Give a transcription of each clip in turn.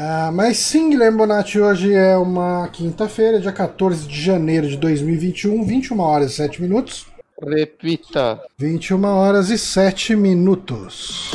Ah, mas sim, Guilherme Bonatti, hoje é uma quinta-feira, dia 14 de janeiro de 2021, 21 horas e 7 minutos. Repita. 21 horas e 7 minutos.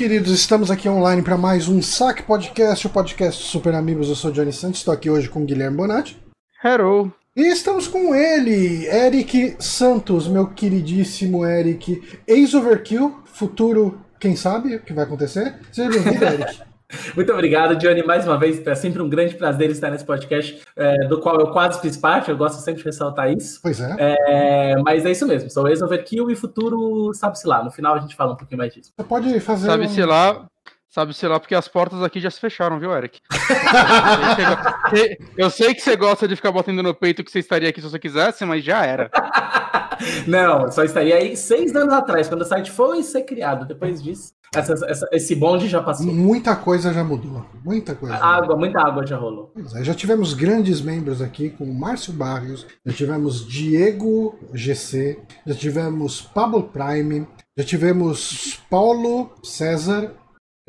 Queridos, estamos aqui online para mais um Saque Podcast, o podcast Super Amigos. Eu sou Johnny Santos, estou aqui hoje com o Guilherme Bonatti. Hello. E estamos com ele, Eric Santos, meu queridíssimo Eric. Ex-Overkill, futuro, quem sabe o que vai acontecer? Seja bem-vindo, Eric. Muito obrigado, Johnny, mais uma vez. É sempre um grande prazer estar nesse podcast, é, do qual eu quase fiz parte. Eu gosto sempre de ressaltar isso. Pois é. É, mas é isso mesmo. Sou ex-overkill e futuro, sabe-se lá. No final a gente fala um pouquinho mais disso. Você pode fazer. Sabe-se um- lá. Sabe-se lá porque as portas aqui já se fecharam, viu, Eric? Eu sei que- você gosta de ficar botando no peito que você estaria aqui se você quisesse, mas já era. Não, só estaria aí seis anos atrás, quando o site foi ser criado. Depois disso, essa- essa- esse bonde já passou. Muita coisa já mudou. Muita coisa. Água, muita água já rolou. Pois é, já tivemos grandes membros aqui, como Márcio Barrios, já tivemos Diego GC, já tivemos Pablo Prime, já tivemos Paulo César,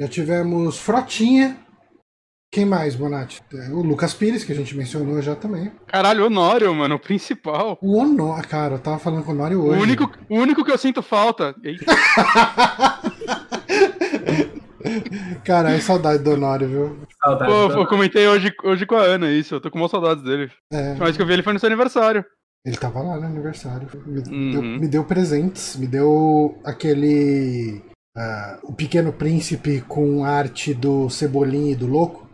já tivemos Frotinha. Quem mais, Bonatti? O Lucas Pires, que a gente mencionou já também. Caralho, Honório, mano, o principal. O Honor, cara, eu tava falando com o Honório O hoje. único, o único que eu sinto falta. Eita, Cara, é saudade do Honório, viu? Saudade. pô, eu comentei hoje, hoje com a Ana isso, eu tô com uma saudades dele. É, vez que eu vi ele foi no seu aniversário. ele tava lá no aniversário. Me, Uhum. deu, me deu presentes, me deu aquele. Ah, o Pequeno Príncipe com arte do Cebolinha e do Louco.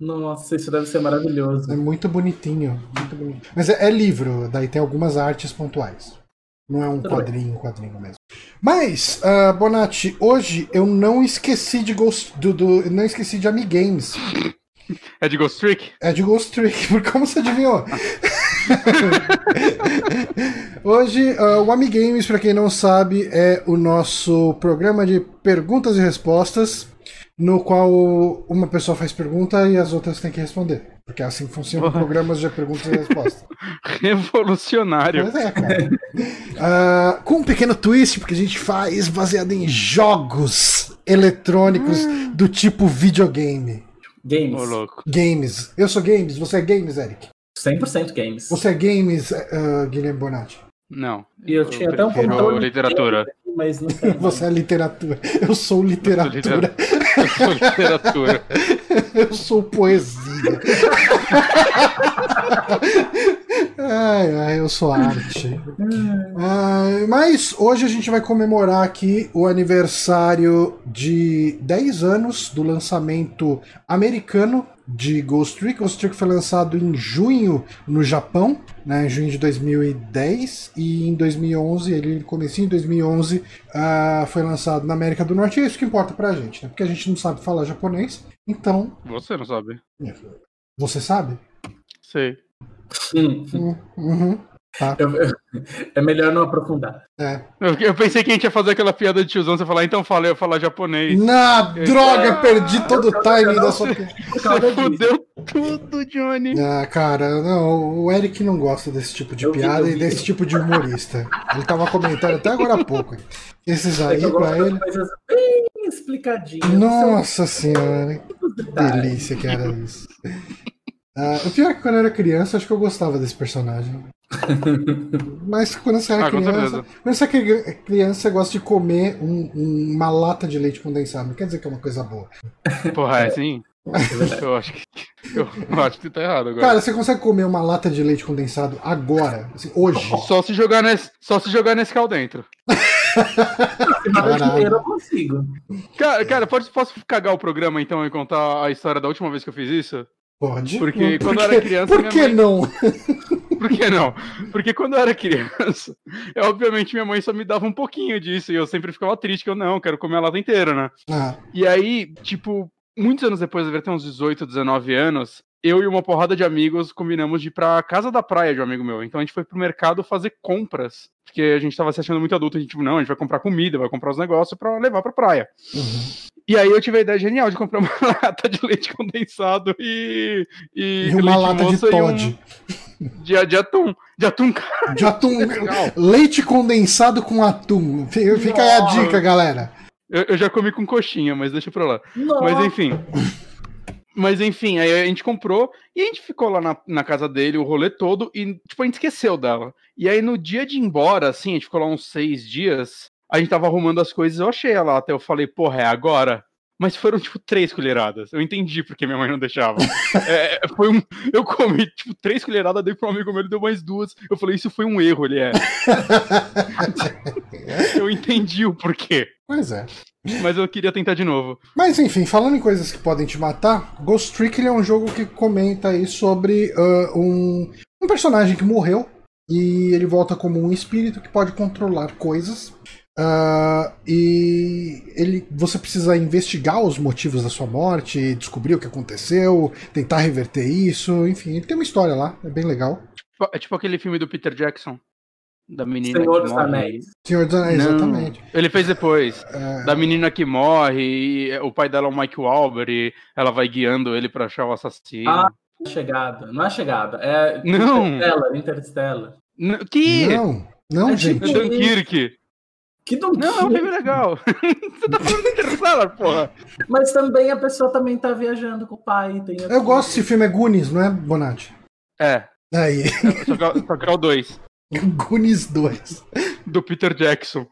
Nossa, isso deve ser maravilhoso. É muito bonitinho, muito bonito. Mas é, é livro, daí tem algumas artes pontuais. Não é um Tudo bem. quadrinho, quadrinho mesmo. Mas, ah, Bonatti, hoje eu não esqueci de Ghost, do, do- não esqueci de Amigames. É de Ghost Trick? É de Ghost Trick, por como você adivinhou? Hoje, ah, o Amigames, pra quem não sabe, é o nosso programa de perguntas e respostas, no qual uma pessoa faz pergunta e as outras têm que responder. Porque é assim que funcionam programas de perguntas e respostas. Revolucionário. Pois é, cara. Ah, com um pequeno twist, porque a gente faz baseado em jogos eletrônicos do tipo videogame. Games. Louco. Games. Eu sou games, você é games, Eric. 100% games. Você é games, ah, Guilherme Bonatti. Não. E eu tinha até um controle. literatura. Mas não. Você é literatura. Eu sou literatura. Eu sou literatura. Eu sou poesia. ai, ai, eu sou arte. Ai, mas hoje a gente vai comemorar aqui o aniversário de 10 anos do lançamento americano de Ghost Trick. Ghost Trick foi lançado em junho no Japão, né, em junho de 2010, e em 2011, ele comecinho em 2011, ah, foi lançado na América do Norte. E é isso que importa pra gente, né? Porque a gente não sabe falar japonês. Então, Você não sabe. você sabe? Sei. Hum, Hum, Uhum. Tá. eu- eu- é melhor não aprofundar. É. Eu, eu pensei que a gente ia fazer aquela piada de tiozão, você falar, então fala, eu ia falar japonês. Na droga, perdi todo o timing da sua. Causa Você fudeu tudo, Johnny. Ah, cara, não, o Eric não gosta desse tipo de Eu vi, piada eu e vi. desse tipo de humorista. Ele tava comentando até agora há pouco. Esses É aí pra ele. coisas bem explicadinhas. Nossa senhora, que delícia que era isso. Ah, o pior é que quando eu era criança, acho que eu gostava desse personagem. Mas quando você era Ah, criança. Quando você é criança, você gosta de comer um- um- uma lata de leite condensado. Não quer dizer que é uma coisa boa. Porra, é assim? Eu acho que. Eu, acho que tá errado agora. Cara, você consegue comer uma lata de leite condensado agora? assim, hoje? Só se jogar nesse, só se jogar nesse cal dentro. Caralho. eu consigo. Cara, cara pode, posso cagar o programa então e contar a história da última vez que eu fiz isso? Pode. Porque Por quando eu que- era criança, Por que mãe- não? Por que não? Porque quando eu era criança, eu, obviamente minha mãe só me dava um pouquinho disso e eu sempre ficava triste que eu não, quero comer a lata inteira, né? Ah, E aí, tipo, muitos anos depois, eu devia ter uns 18, 19 anos, eu e uma porrada de amigos combinamos de ir pra casa da praia de um amigo meu. Então a gente foi pro mercado fazer compras, porque a gente tava se achando muito adulto, a gente, tipo, não, a gente vai comprar comida, vai comprar os negócios pra levar pra praia. uhum. E aí eu tive a ideia genial de comprar uma lata de leite condensado e. E, E uma leite lata de e um- Todd. de, de atum. De atum, cara. De atum. Leite condensado com atum. Fica aí a Nossa. dica, galera. Eu, eu já comi com coxinha, mas deixa pra lá. Mas Nossa. enfim. Mas enfim, aí a gente comprou e a gente ficou lá na, na casa dele o rolê todo e, tipo, a gente esqueceu dela. E aí no dia de ir embora, assim, a gente ficou lá uns seis dias, a gente tava arrumando as coisas, eu achei ela até eu falei, porra, é agora? Mas foram, tipo, três colheradas. Eu entendi porque minha mãe não deixava. É, foi um. Eu comi, tipo, três colheradas, dei um amigo meu, ele deu mais duas. Eu falei, isso foi um erro, ele é. Eu entendi o porquê. Pois é. Mas eu queria tentar de novo. Mas enfim, falando em coisas que podem te matar, Ghost Trick é um jogo que comenta aí sobre ah, um, um personagem que morreu e ele volta como um espírito que pode controlar coisas. Ah, e ele, você precisa investigar os motivos da sua morte, descobrir o que aconteceu, tentar reverter isso, enfim, ele tem uma história lá, é bem legal. É tipo aquele filme do Peter Jackson. Da menina Senhor que dos morre. Anéis. Senhor dos Anéis, exatamente. Ele fez depois. É, Da menina que morre, e o pai dela é o Mike Wahlberg, e ela vai guiando ele pra achar o assassino. Ah, Chegada. Não é chegada. É Não. Interstellar. Interstellar. N- que? não, não, É gente. tipo- Dunkirk. Que do Não, é um filme legal. Você tá falando Interstellar, porra. Mas também a pessoa também tá viajando com o pai. Tem Eu gosto desse filme, é Goonies, não é, Bonatti? É, Aí, é- só que é o 2, Goonies 2. do Peter Jackson.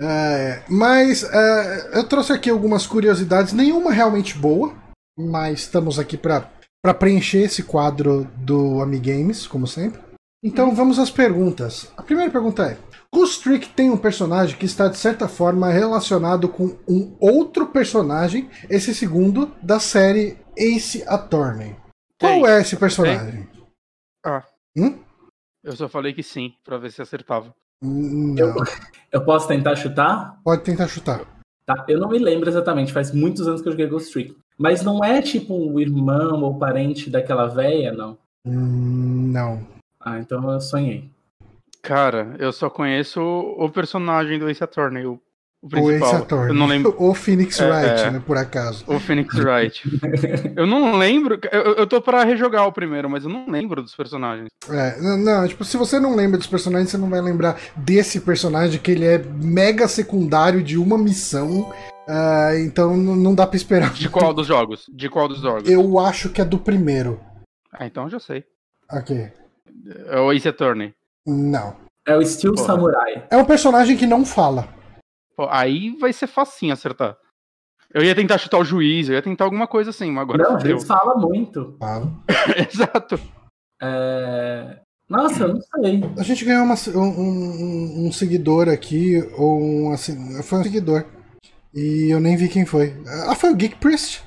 É, mas é, eu trouxe aqui algumas curiosidades, nenhuma realmente boa, mas estamos aqui para preencher esse quadro do Amigames, como sempre. Então vamos às perguntas. A primeira pergunta é: Ghost Trick tem um personagem que está de certa forma relacionado com um outro personagem, esse segundo, da série Ace Attorney. Qual Tem. é esse personagem? Ah. Hum? Eu só falei que sim, pra ver se acertava. Não, Eu posso tentar chutar? pode tentar chutar. Tá, eu não me lembro exatamente, faz muitos anos que eu joguei Ghost Trick. Mas não é tipo o irmão ou parente daquela véia, não. Hum, Não. Ah, então eu sonhei. Cara, eu só conheço o, o personagem do Ace Attorney, o, o O principal. Ace Attorney. Eu não lembro. O Phoenix É, Wright, é. né, por acaso. O Phoenix Wright. eu não lembro. Eu, eu tô pra rejogar o primeiro, mas eu não lembro dos personagens. É, não, não, tipo, se você não lembra dos personagens, você não vai lembrar desse personagem, que ele é mega secundário de uma missão. ah, então não dá pra esperar. De qual dos jogos? De qual dos jogos? Eu acho que é do primeiro. Ah, então eu já sei. Ok. É o Ace Attorney. Não. É o Steel Porra. Samurai. É um personagem que não fala. Pô, aí vai ser facinho acertar. Eu ia tentar chutar o juiz, eu ia tentar alguma coisa assim, mas agora não, fudeu. eles falam muito. Fala. Exato. É... Nossa, eu não sei. A gente ganhou uma- um, um- um seguidor aqui, ou um, assim, foi um seguidor. E eu nem vi quem foi. Ah, foi o Geek Priest.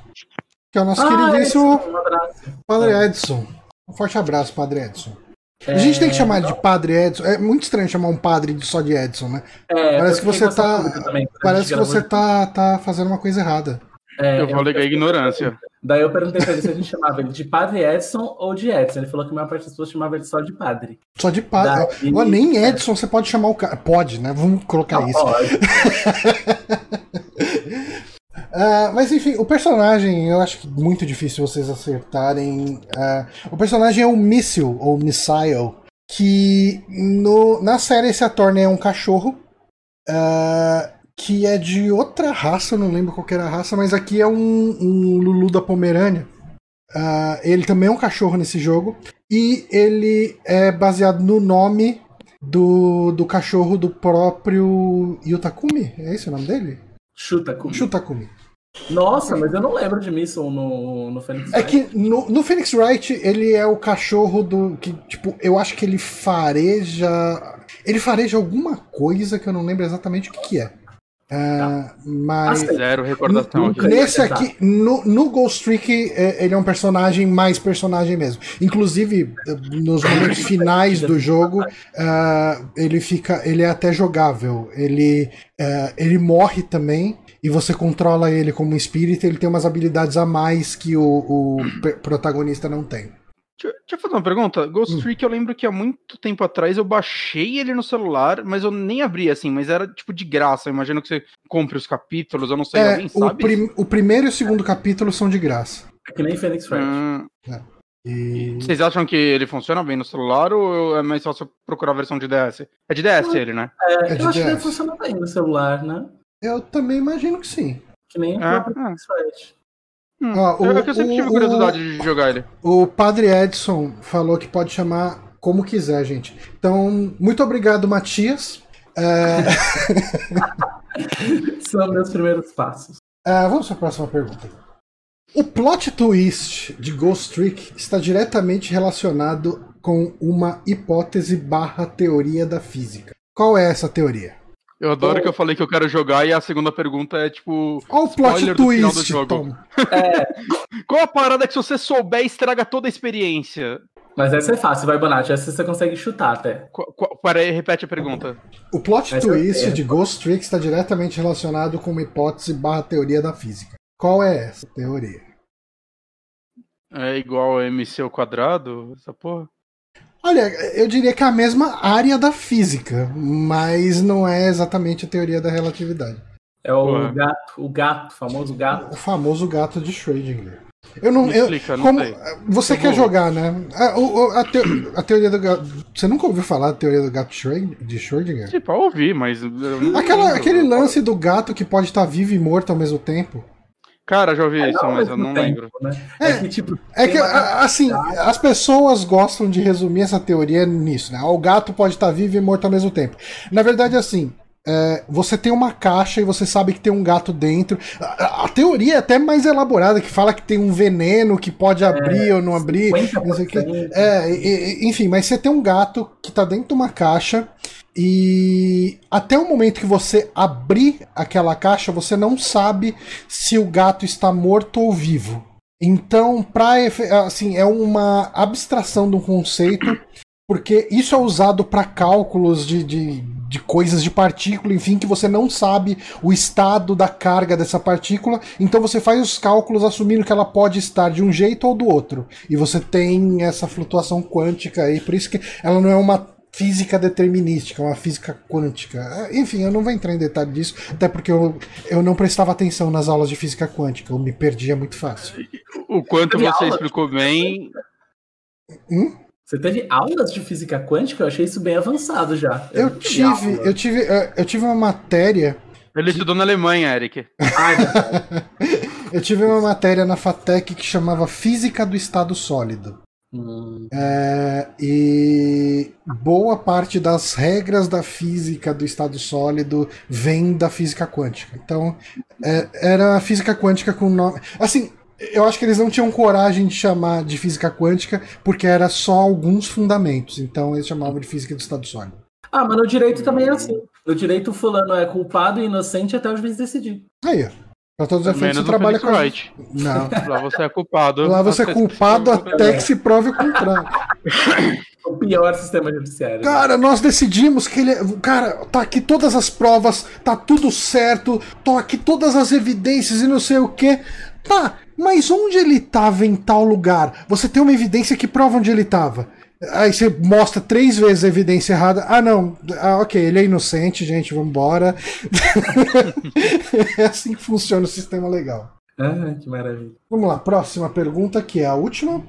Que é o nosso Ah, queridíssimo um abraço. Padre É. Edson. Um forte abraço, Padre Edson. A gente tem que É, chamar ele de Padre Edson. É muito estranho chamar um padre só de Edson, né? é, parece que você tá- também, a Parece que você tá, tá fazendo uma coisa errada. É, eu vou alegar ignorância. Daí eu perguntei pra ele se a gente chamava ele de Padre Edson ou de Edson. Ele falou que a maior parte das pessoas chamava ele só de Padre. Só de padre. Daí- Ó, nem Edson você pode chamar o cara. Pode, né? Vamos colocar Não isso. pode. Ah, mas enfim, o personagem, eu acho que muito difícil vocês acertarem. Ah, o personagem é o Missile, ou Missile, que no, na série esse ator é um cachorro. ah, que é de outra raça, eu não lembro qual que era a raça, mas aqui é um, um Lulu da Pomerânia. Ele também é um cachorro nesse jogo. E ele é baseado no nome do, do cachorro do próprio Yutakumi. É esse o nome dele? Chutakumi. Nossa, mas eu não lembro de Missile no, no Phoenix É Wright. que no, no Phoenix Wright ele é o cachorro do. que Tipo, eu acho que ele fareja. Ele fareja alguma coisa que eu não lembro exatamente o que, que é. Uh, mas zero recordação aqui. Nesse aqui, no, no Ghost Trick, é, ele é um personagem mais personagem mesmo. Inclusive, nos momentos finais do jogo, uh, ele fica. Ele é até jogável. Ele, uh, ele morre também. E você controla ele como um espírito, ele tem umas habilidades a mais que o, o protagonista não tem. Deixa, deixa, eu fazer uma pergunta. Ghost hum. Trick, eu lembro que há muito tempo atrás eu baixei ele no celular, mas eu nem abri assim, mas era tipo de graça. Eu imagino que você compre os capítulos, eu não sei, é, alguém sabe? O, prim o, primeiro e o segundo capítulo são de graça. É que nem Phoenix Wright. Hum. É. E... Vocês acham que ele funciona bem no celular ou é mais fácil procurar a versão de DS? É de DS ele, né? É, é eu acho DS. que ele funciona bem no celular, né? Eu também imagino que sim. Que nem o é, próprio Phoenix Wright. Hum, ah, o, eu, eu sempre tive curiosidade o, de jogar ele. O Padre Edson falou que pode chamar como quiser, gente. Então, muito obrigado, Matias. É... São meus primeiros passos. É, vamos para a próxima pergunta. O plot twist de Ghost Trick está diretamente relacionado com uma hipótese barra teoria da física. Qual é essa teoria? Eu adoro que eu falei que eu quero jogar e a segunda pergunta é tipo. Olha o plot twist, do jogo. Tom. É. Qual a parada que se você souber estraga toda a experiência? Mas essa é fácil, vai, Bonatti. Essa você consegue chutar até. Peraí, repete a pergunta. O plot essa twist é de Ghost Trick está diretamente relacionado com uma hipótese barra teoria da física. Qual é essa teoria? É igual a MC ao quadrado? Essa porra? Olha, eu diria que é a mesma área da física, mas não é exatamente a teoria da relatividade. É o gato, o gato, o famoso gato. O famoso gato de Schrödinger. Eu não, eu, explica, não como, sei. Você eu quer vou... jogar, né? A, a, te, a, teoria do gato. Você nunca ouviu falar da teoria do gato de Schrödinger? Tipo, eu ouvi, mas. Aquela, aquele lance do gato que pode estar vivo e morto ao mesmo tempo. Cara, já ouvi é, isso, mas eu não tempo, lembro. Né? É, é, que, tipo, é que assim, as pessoas gostam de resumir essa teoria nisso, né? O gato pode estar vivo e morto ao mesmo tempo. Na verdade, assim, é, você tem uma caixa e você sabe que tem um gato dentro. A, a, teoria é até mais elaborada, que fala que tem um veneno que pode é, abrir é, ou não abrir. É, e, enfim, mas você tem um gato que está dentro de uma caixa e até o momento que você abrir aquela caixa, você não sabe se o gato está morto ou vivo. Então, pra, assim, é uma abstração de um conceito, porque isso é usado para cálculos de, de, de, coisas de partícula, enfim, que você não sabe o estado da carga dessa partícula. Então você faz os cálculos assumindo que ela pode estar de um jeito ou do outro. E você tem essa flutuação quântica aí, por isso que ela não é uma física determinística, uma física quântica. Enfim, eu não vou entrar em detalhe disso, até porque eu, eu não prestava atenção nas aulas de física quântica, eu me perdia muito fácil. O quanto você explicou bem. Hum? Você teve aulas de física quântica? Eu achei isso bem avançado já. Eu, eu tive, eu tive, eu tive uma matéria. Ele estudou na Alemanha, Eric. eu tive uma matéria na FATEC que chamava Física do Estado Sólido. Hum. É, e boa parte das regras da física do estado sólido vem da física quântica. Então, é, era a física quântica com nome. Assim, eu acho que eles não tinham coragem de chamar de física quântica porque era só alguns fundamentos. Então, eles chamavam de física do estado sólido. Ah, mas no direito também é assim. No direito, fulano é culpado e inocente até os juiz decidir. Aí, ó. Pra todos os efeitos, você trabalha com. Right. Não. Lá você é culpado. Lá você é culpado até que se prove o contrário. o pior sistema judiciário. Cara, nós decidimos que ele. É- cara, tá aqui todas as provas, tá tudo certo, tô aqui todas as evidências e não sei o que. Tá, mas onde ele tava em tal lugar? Você tem uma evidência que prova onde ele tava. Aí você mostra três vezes a evidência errada. Ah, não. Ah, ok, ele é inocente, gente, vambora. é assim que funciona o sistema legal. Ah, que maravilha. Vamos lá, próxima pergunta, que é a última.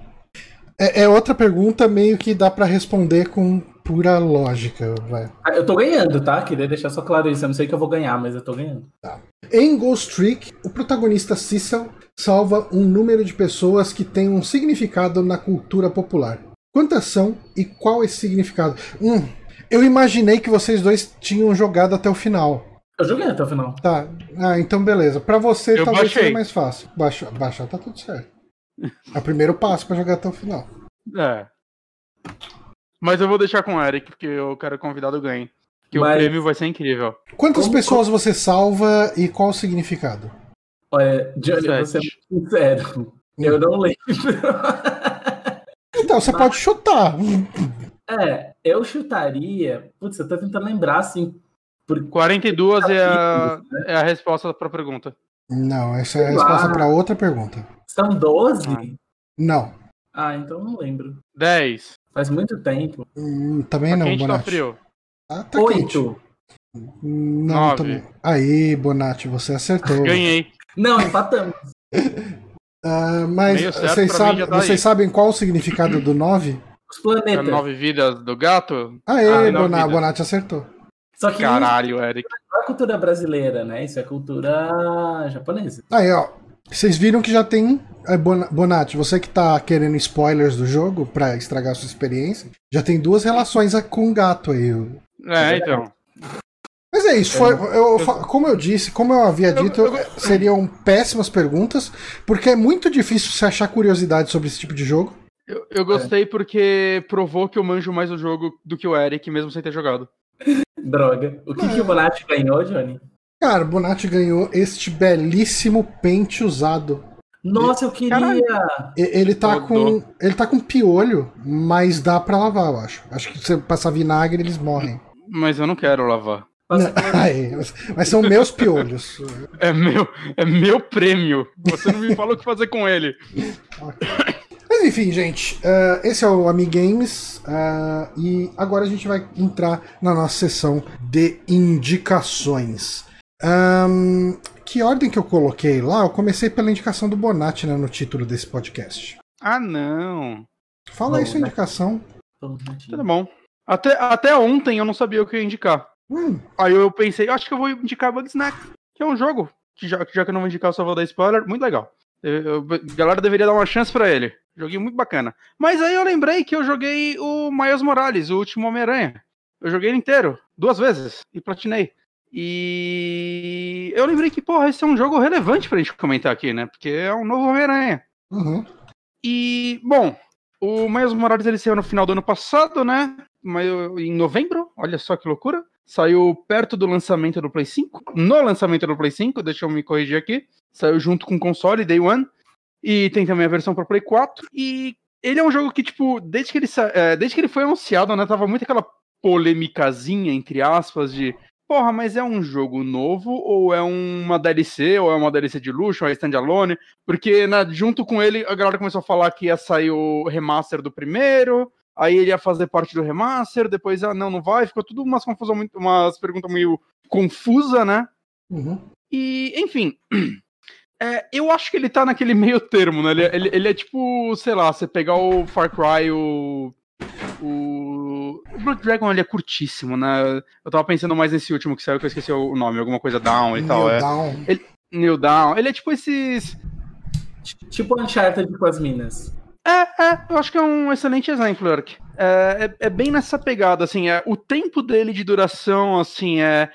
É, é outra pergunta meio que dá para responder com pura lógica, vai. Ah, eu tô ganhando, tá? Queria deixar só claro isso. Eu não sei que eu vou ganhar, mas eu tô ganhando. Tá. Em Ghost Trick, o protagonista Cecil salva um número de pessoas que tem um significado na cultura popular. Quantas são e qual esse significado? Hum, eu imaginei que vocês dois tinham jogado até o final. Eu joguei até o final. Tá. Ah, então beleza. Para você eu talvez baixei. seja mais fácil. Baixa, baixar tá tudo certo. É o primeiro passo para jogar até o final. É. Mas eu vou deixar com o Eric, porque eu quero convidado ganhe. Que Mas- o prêmio vai ser incrível. Quantas Como- pessoas você salva e qual o significado? Olha, Johnny, Sete. você é muito sincero. Eu não lembro. Então, você pode chutar. É, eu chutaria. Putz, eu tô tentando lembrar, assim. Por... 42 é a, é a resposta pra pergunta. Não, essa é a resposta para outra pergunta. São 12? Não. Ah, então eu não lembro. 10. Faz muito tempo. Hum, também Tá não, tá Bonatti. frio. Ah, tá. Oito. Não, Nove. também. Aí, Bonatti, você acertou. Ganhei. Não, empatamos. Ah, mas vocês, já tá vocês sabem qual o significado do 9? Os É planetas. nove vidas do gato? Aê, Ah, Bona-. Bonatti acertou. Só que Caralho, Eric. não é cultura brasileira, né? Isso é cultura japonesa. Aí, ó. Vocês viram que já tem. é, Bona- Bonatti, você que tá querendo spoilers do jogo pra estragar a sua experiência, já tem duas relações com o gato aí. É, então. Mas é isso, foi, eu, como eu disse, como eu havia dito, seriam péssimas perguntas, porque é muito difícil se achar curiosidade sobre esse tipo de jogo. Eu, eu gostei porque provou que eu manjo mais o jogo do que o Eric, mesmo sem ter jogado. Droga. O que, que o Bonatti ganhou, Johnny? Cara, Bonatti ganhou este belíssimo pente usado. Nossa, eu queria. Caralho. Ele tá Rodou. com. Ele tá com piolho, mas dá pra lavar, eu acho. Acho que se você passar vinagre, eles morrem. Mas eu não quero lavar. Aí, mas, são meus piolhos. É meu, é meu prêmio. Você não me fala o que fazer com ele. Mas enfim, gente, eh, esse é o Amigames eh, e agora a gente vai entrar na nossa sessão de indicações. Ahn, que ordem que eu coloquei lá? Eu comecei pela indicação do Bonatti né, no título desse podcast. Ah, não. Fala aí sua né? indicação. Tudo bom. Até, até ontem eu não sabia o que indicar. Hum, Aí eu pensei, acho que eu vou indicar Bugsnax, que é um jogo, que já, já que eu não vou indicar, só vou dar spoiler, muito legal. Eu, eu- a galera deveria dar uma chance pra ele. Joguei muito bacana. Mas aí eu lembrei que eu joguei o Miles Morales, o último Homem-Aranha. Eu joguei ele inteiro, duas vezes, e platinei. E eu lembrei que, porra, esse é um jogo relevante pra gente comentar aqui, né? Porque é um novo Homem-Aranha. uhum. E, bom, o Miles Morales ele saiu no final do ano passado, né? Em novembro, olha só que loucura. Saiu perto do lançamento do Play 5. No lançamento do Play 5, deixa eu me corrigir aqui. Saiu junto com o console, Day One. E tem também a versão para Play 4. E ele é um jogo que, tipo, desde que ele, é, desde que ele foi anunciado, né? Tava muito aquela polêmicazinha, entre aspas, de. Porra, mas é um jogo novo, ou é uma DLC, ou é uma DLC de luxo, ou é standalone? Porque né, junto com ele, a galera começou a falar que ia sair o remaster do primeiro, aí ele ia fazer parte do remaster, depois, ah, não, não vai, ficou tudo umas confusão, muito, umas perguntas meio confusa, né? Uhum. E, enfim, é, eu acho que ele tá naquele meio termo, né? Ele, é- ele, ele é tipo, sei lá, você pegar o Far Cry, o. O, o Blood Dragon ele é curtíssimo, né? Eu tava pensando mais nesse último que saiu, que eu esqueci o nome, alguma coisa Down e tal. New É. Down. New Down. Ele é tipo esses. Tipo Uncharted com as minas. É, é, eu acho que é um excelente exemplo, Eric. É, é, é bem nessa pegada, assim, é, o tempo dele de duração, assim, é.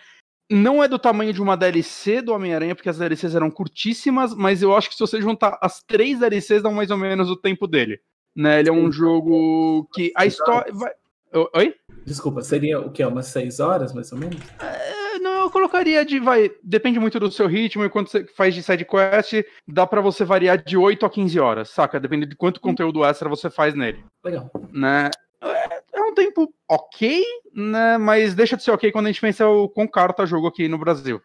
Não é do tamanho de uma DLC do Homem-Aranha, porque as DLCs eram curtíssimas, mas eu acho que se você juntar as três DLCs, dá mais ou menos o tempo dele. Né? Ele é um jogo que a história. Vai... Oi? Desculpa, seria o quê? Umas seis horas, mais ou menos? Eu colocaria de. Vai, depende muito do seu ritmo e quanto você faz de side quest, dá pra você variar de 8 a 15 horas, saca? Dependendo de quanto conteúdo extra você faz nele. Legal. né? É é um tempo ok, né? Mas deixa de ser ok quando a gente pensa o quão caro tá jogo aqui no Brasil.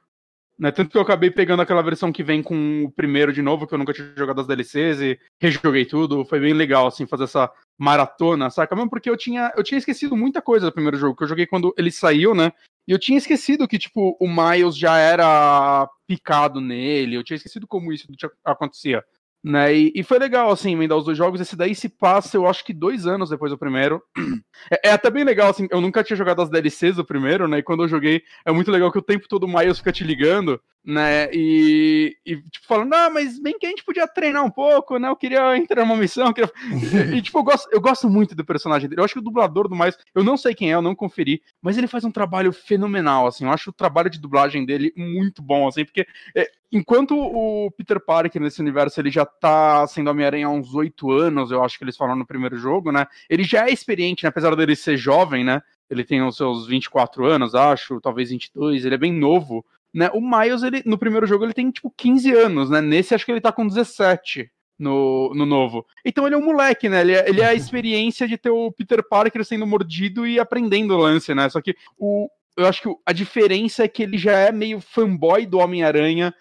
Né? Tanto que eu acabei pegando aquela versão que vem com o primeiro de novo, que eu nunca tinha jogado as DLCs e rejoguei tudo. Foi bem legal, assim, fazer essa maratona, saca? Mesmo porque eu tinha, eu tinha esquecido muita coisa do primeiro jogo, que eu joguei quando ele saiu, né? E eu tinha esquecido que, tipo, o Miles já era picado nele, eu tinha esquecido como isso acontecia. Né? E, e foi legal, assim, emendar os dois jogos. Esse daí se passa, eu acho que dois anos depois do primeiro. É, é até bem legal, assim, eu nunca tinha jogado as DLCs do primeiro, né? E quando eu joguei, é muito legal que o tempo todo o Miles fica te ligando, né? E, e tipo, falando, ah, mas bem que a gente podia treinar um pouco, né? Eu queria entrar numa missão. queria-" E, tipo, eu gosto, eu gosto muito do personagem dele. Eu acho que o dublador do Miles, eu não sei quem é, eu não conferi, mas ele faz um trabalho fenomenal, assim. Eu acho o trabalho de dublagem dele muito bom, assim, porque é, enquanto o Peter Parker nesse universo ele já tá sendo Homem-Aranha há uns oito anos, eu acho que eles falaram no primeiro jogo, né? Ele já é experiente, né? apesar dele ser jovem, né? ele tem os seus 24 anos, acho, talvez 22, ele é bem novo, né? O Miles, ele, no primeiro jogo, ele tem, tipo, 15 anos, né? Nesse, acho que ele tá com 17 no, no novo. Então ele é um moleque, né? Ele é, ele é a experiência de ter o Peter Parker sendo mordido e aprendendo o lance, né? Só que o, eu acho que a diferença é que ele já é meio fanboy do Homem-Aranha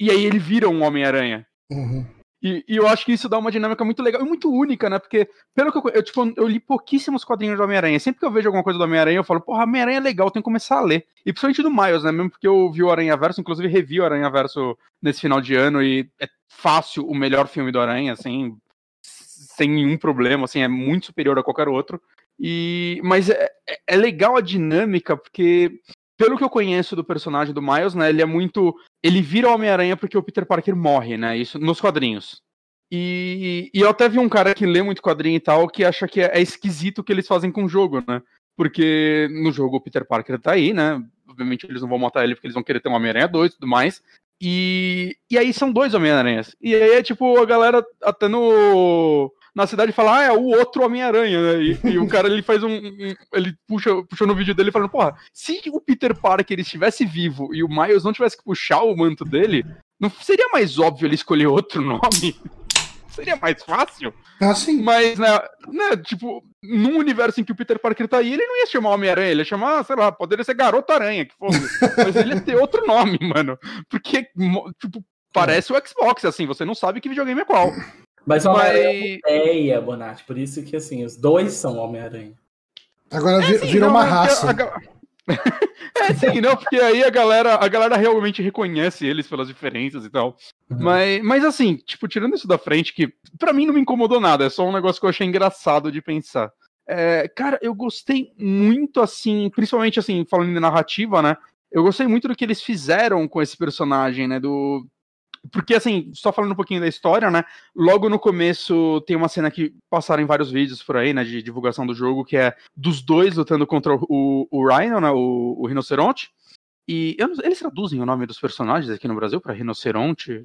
e aí ele vira um Homem-Aranha. Uhum. E, e, eu acho que isso dá uma dinâmica muito legal e muito única, né? Porque, pelo que eu, eu, tipo, eu li pouquíssimos quadrinhos do Homem-Aranha. Sempre que eu vejo alguma coisa do Homem-Aranha, eu falo, porra, Homem-Aranha é legal, tenho que começar a ler. E principalmente do Miles, né? Mesmo porque eu vi o Aranha Verso, inclusive revi o Aranha Verso nesse final de ano e é fácil o melhor filme do Aranha, assim, sem nenhum problema, assim, é muito superior a qualquer outro. E, mas é, é, é legal a dinâmica, porque pelo que eu conheço do personagem do Miles, né, ele é muito. Ele vira Homem-Aranha porque o Peter Parker morre, né? Isso nos quadrinhos. E, e eu até vi um cara que lê muito quadrinho e tal, que acha que é, é esquisito o que eles fazem com o jogo, né? Porque no jogo o Peter Parker tá aí, né? Obviamente eles não vão matar ele porque eles vão querer ter um Homem-Aranha 2 e tudo mais. E, e aí são dois Homem-Aranhas. E aí é tipo a galera até no na cidade fala, ah, é o outro Homem-Aranha, né? E, e, o cara ele faz um, um. ele puxa, puxa no vídeo dele falando, porra, se o Peter Parker estivesse vivo e o Miles não tivesse que puxar o manto dele, não seria mais óbvio ele escolher outro nome? seria mais fácil. Ah, sim. Mas, né, né, tipo, num universo em que o Peter Parker tá aí, ele não ia chamar Homem-Aranha, ele ia chamar, sei lá, poderia ser Garoto-Aranha, que fosse. Mas ele ia ter outro nome, mano. Porque, tipo, parece o Xbox, assim, você não sabe que videogame é qual. Mas o Homem-Aranha é ideia, Bonatti, por isso que, assim, os dois são Homem-Aranha. Agora é, virou não, uma raça. A, a, é, sim, não, porque aí a galera, a galera realmente reconhece eles pelas diferenças e tal. Uhum. Mas, mas assim, tipo, tirando isso da frente, que para mim não me incomodou nada, é só um negócio que eu achei engraçado de pensar. É, cara, eu gostei muito, assim, principalmente assim, falando de narrativa, né? Eu gostei muito do que eles fizeram com esse personagem, né? Do, porque, assim, só falando um pouquinho da história, né? Logo no começo tem uma cena que passaram em vários vídeos por aí, né? De divulgação do jogo, que é dos dois lutando contra o, o Rhino, né? O, o rinoceronte. E eu, eles traduzem o nome dos personagens aqui no Brasil para rinoceronte?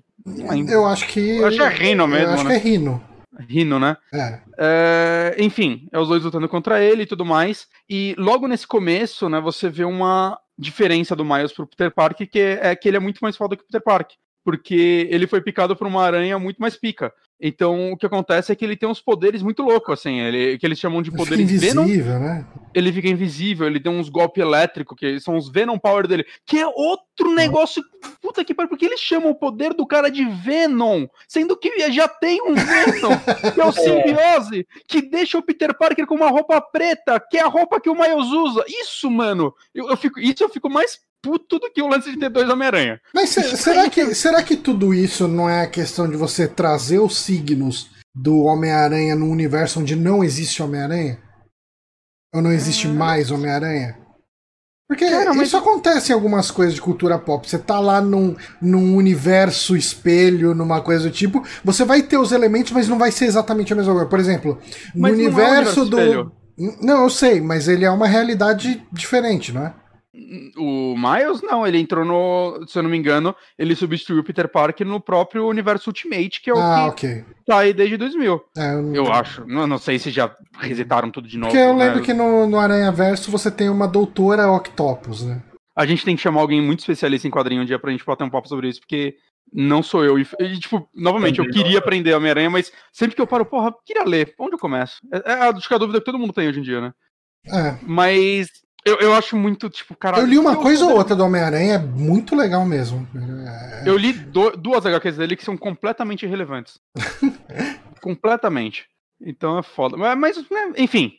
Eu acho que. Eu acho que é Rino mesmo. Eu acho né? que é Rino. Rino, né? É. é. Enfim, é os dois lutando contra ele e tudo mais. E logo nesse começo, né, você vê uma diferença do Miles pro Peter Parker, que é, é que ele é muito mais foda que o Peter Parker porque ele foi picado por uma aranha muito mais pica. Então, o que acontece é que ele tem uns poderes muito loucos, assim, ele, que eles chamam de poderes invisível, Venom. né? Ele fica invisível, ele tem uns golpes elétricos, que são os Venom Power dele, que é outro negócio. Puta que pariu, porque eles chamam o poder do cara de Venom, sendo que já tem um Venom, que é o é. simbiose, que deixa o Peter Parker com uma roupa preta, que é a roupa que o Miles usa. Isso, mano, eu, eu fico, isso eu fico mais puto do que o lance de ter dois Homem-Aranha. Mas será que, será que tudo isso não é a questão de você trazer os signos do Homem-Aranha num universo onde não existe Homem-Aranha? Ou não existe ah. mais Homem-Aranha? Porque Cara, mas... isso acontece em algumas coisas de cultura pop. Você tá lá num, num universo espelho, numa coisa do tipo, você vai ter os elementos, mas não vai ser exatamente a mesma coisa. Por exemplo, no mas universo, é universo do. Não, eu sei, mas ele é uma realidade diferente, não é? O Miles, não, ele entrou no. Se eu não me engano, ele substituiu o Peter Parker no próprio universo Ultimate, que é o ah, que okay. tá aí desde 2000. É, eu, eu acho. Não, não sei se já resetaram tudo de novo. Porque eu lembro né? que no, no Aranha Verso você tem uma doutora Octopus, né? A gente tem que chamar alguém muito especialista em quadrinho um dia pra gente bater um papo sobre isso, porque não sou eu. E, tipo, novamente, eu queria aprender Homem-Aranha, mas sempre que eu paro, porra, queria ler. Onde eu começo? É, é acho que a dúvida que todo mundo tem hoje em dia, né? É. Mas eu, eu acho muito, tipo, cara. Eu li uma coisa ou outra do Homem-Aranha, é muito legal mesmo. É... Eu li do, duas HQs dele que são completamente irrelevantes. completamente. Então é foda. Mas, né, enfim.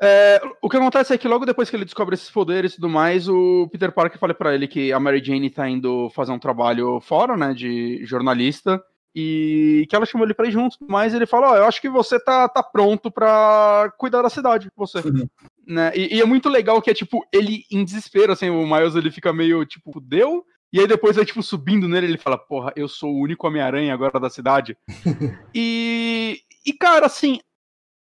É, o que acontece é que logo depois que ele descobre esses poderes e tudo mais, o Peter Parker fala para ele que a Mary Jane tá indo fazer um trabalho fora, né, de jornalista, e que ela chamou ele pra ir junto, mas ele fala, ó, oh, eu acho que você tá, tá pronto para cuidar da cidade, você. Uhum. Né? E, e, é muito legal que é, tipo, ele em desespero, assim, o Miles, ele fica meio, tipo, deu? E aí depois é, tipo, subindo nele, ele fala, porra, eu sou o único Homem-Aranha agora da cidade. e, e, cara, assim,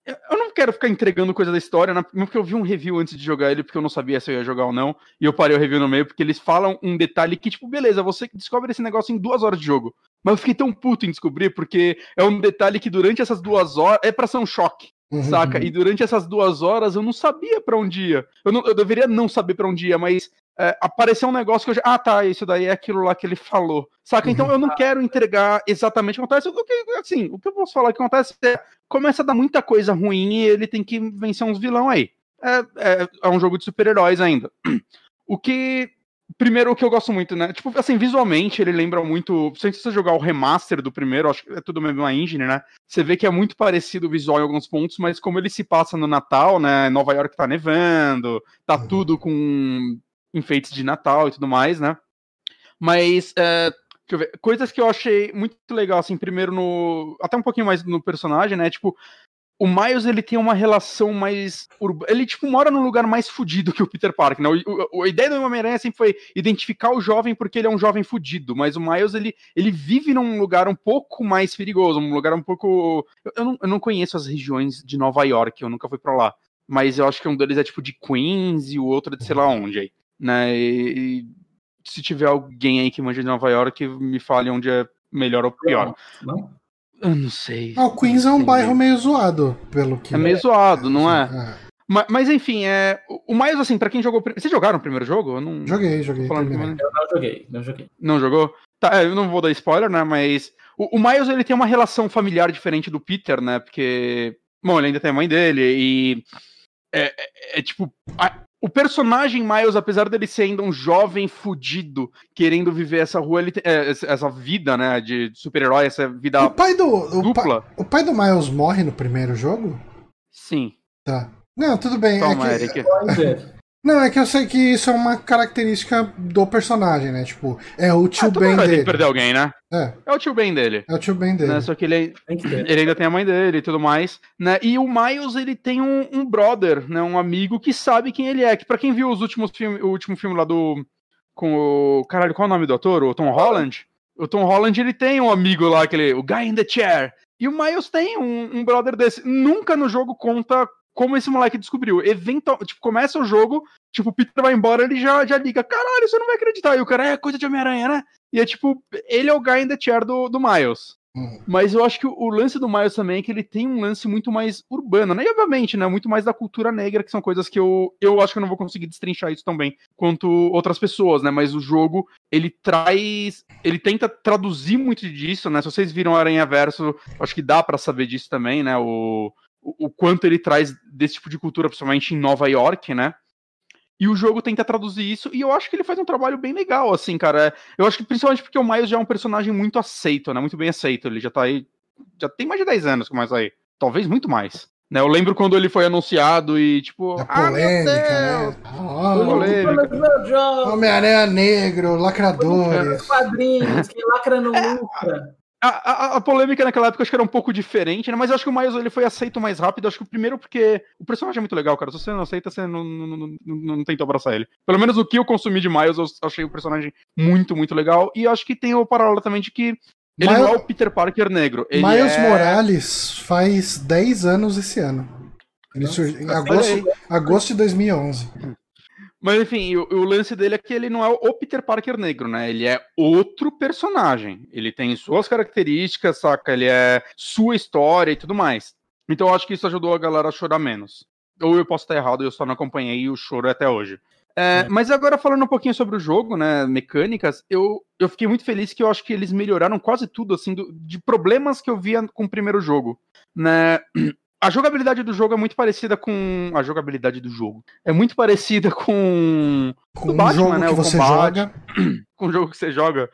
eu não quero ficar entregando coisa da história, né? porque eu vi um review antes de jogar ele, porque eu não sabia se eu ia jogar ou não, e eu parei o review no meio, porque eles falam um detalhe que, tipo, beleza, você descobre esse negócio em duas horas de jogo. Mas eu fiquei tão puto em descobrir, porque é um detalhe que durante essas duas horas é pra ser um choque. Uhum. Saca? E durante essas duas horas eu não sabia para onde ia. Eu, não, eu deveria não saber para onde ia, mas é, apareceu um negócio que eu já. Ah, tá, isso daí é aquilo lá que ele falou. Saca? Então uhum. eu não quero entregar exatamente o que acontece. O que, assim, o que eu posso falar que acontece é. Começa a dar muita coisa ruim e ele tem que vencer uns vilão aí. É, é, é um jogo de super-heróis ainda. O que Primeiro, o que eu gosto muito, né? Tipo, assim, visualmente ele lembra muito. Se você jogar o remaster do primeiro, acho que é tudo a mesma engine, né? Você vê que é muito parecido o visual em alguns pontos, mas como ele se passa no Natal, né? Nova York tá nevando, tá uhum. tudo com enfeites de Natal e tudo mais, né? Mas, é, deixa eu ver, coisas que eu achei muito legal, assim, primeiro no. Até um pouquinho mais no personagem, né? Tipo, o Miles ele tem uma relação mais. Ele, tipo, mora num lugar mais fudido que o Peter Parker, né? O, o, a ideia do Homem-Aranha sempre foi identificar o jovem porque ele é um jovem fudido, mas o Miles ele, ele vive num lugar um pouco mais perigoso, um lugar um pouco. Eu, eu, não, eu não conheço as regiões de Nova York, eu nunca fui para lá. Mas eu acho que um deles é tipo de Queens e o outro é de sei lá onde aí. Né? E, e se tiver alguém aí que manja de Nova York, me fale onde é melhor ou pior. Não. não? Eu não sei. Ah, o Queens é um bairro meio zoado, pelo que. É meio zoado, não é? é. Mas, mas, enfim, é, o mais assim, para quem jogou. Vocês jogaram o primeiro jogo? Eu não, joguei, joguei. Eu não joguei, não joguei. Não jogou? Tá, é, eu não vou dar spoiler, né? Mas o, o Miles ele tem uma relação familiar diferente do Peter, né? Porque. Bom, ele ainda tem a mãe dele e. É, é, é tipo. A, o personagem Miles, apesar dele ser ainda um jovem fudido, querendo viver essa rua, ele, é, essa vida, né, de super-herói, essa vida o pai do, dupla. O pai, o pai do Miles morre no primeiro jogo? Sim. Tá. Não, tudo bem. Toma, é que... Não, é que eu sei que isso é uma característica do personagem, né? Tipo, é o tio ah, Ben dele. Que perder alguém, né? É. É o tio Ben dele. É o tio Ben dele. Né? Só que ele, ele ainda tem a mãe dele e tudo mais, né? E o Miles, ele tem um, um brother, né? Um amigo que sabe quem ele é. Que pra quem viu os últimos filmes, o último filme lá do... Com o... Caralho, qual é o nome do ator? O Tom Holland? O Tom Holland, ele tem um amigo lá, aquele... O Guy in the Chair. E o Miles tem um, um brother desse. Nunca no jogo conta como esse moleque descobriu. Eventual, tipo, começa o jogo, tipo, o Peter vai embora, ele já, já liga, caralho, você não vai acreditar. E o cara, é coisa de Homem-Aranha, né? E é tipo, ele é o guy in the chair do, do Miles. Hum. Mas eu acho que o lance do Miles também é que ele tem um lance muito mais urbano, né? E obviamente, né? Muito mais da cultura negra, que são coisas que eu, eu acho que eu não vou conseguir destrinchar isso tão bem quanto outras pessoas, né? Mas o jogo, ele traz. Ele tenta traduzir muito disso, né? Se vocês viram Aranha Verso, acho que dá para saber disso também, né? O, o, quanto ele traz desse tipo de cultura, principalmente em Nova York, né? E o jogo tenta traduzir isso, e eu acho que ele faz um trabalho bem legal, assim, cara. Eu acho que principalmente porque o Miles já é um personagem muito aceito, né? Muito bem aceito. Ele já tá aí. Já tem mais de 10 anos que o Miles aí. Talvez muito mais. Né, eu lembro quando ele foi anunciado e, tipo. A é polêmica, né? Oh, polêmica. Homem-Aranha Negro, lacradores. Quadrinhos, que lacra no lucra. A, a, a, polêmica naquela época acho que era um pouco diferente, né? Mas eu acho que o Miles ele foi aceito mais rápido. Acho que o primeiro porque o personagem é muito legal, cara. Se você não aceita, você não, não, não, não, não tentou abraçar ele. Pelo menos o que eu consumi de Miles, eu achei o personagem muito, muito legal. E acho que tem o paralelo também de que ele Miles... não é o Peter Parker negro. Miles é... Morales faz 10 anos esse ano. Ele surgiu em agosto, agosto de 2011. Mas enfim, o, o, lance dele é que ele não é o Peter Parker negro, né? Ele é outro personagem. Ele tem suas características, saca? Ele é sua história e tudo mais. Então eu acho que isso ajudou a galera a chorar menos. Ou eu posso estar errado, eu só não acompanhei o choro até hoje. É, é. Mas agora falando um pouquinho sobre o jogo, né, mecânicas, eu, eu fiquei muito feliz que eu acho que eles melhoraram quase tudo, assim, do, de problemas que eu via com o primeiro jogo, né? A jogabilidade do jogo é muito parecida com a jogabilidade do jogo. É muito parecida com com o Batman, jogo né? Que o você combate, joga. com o jogo que você joga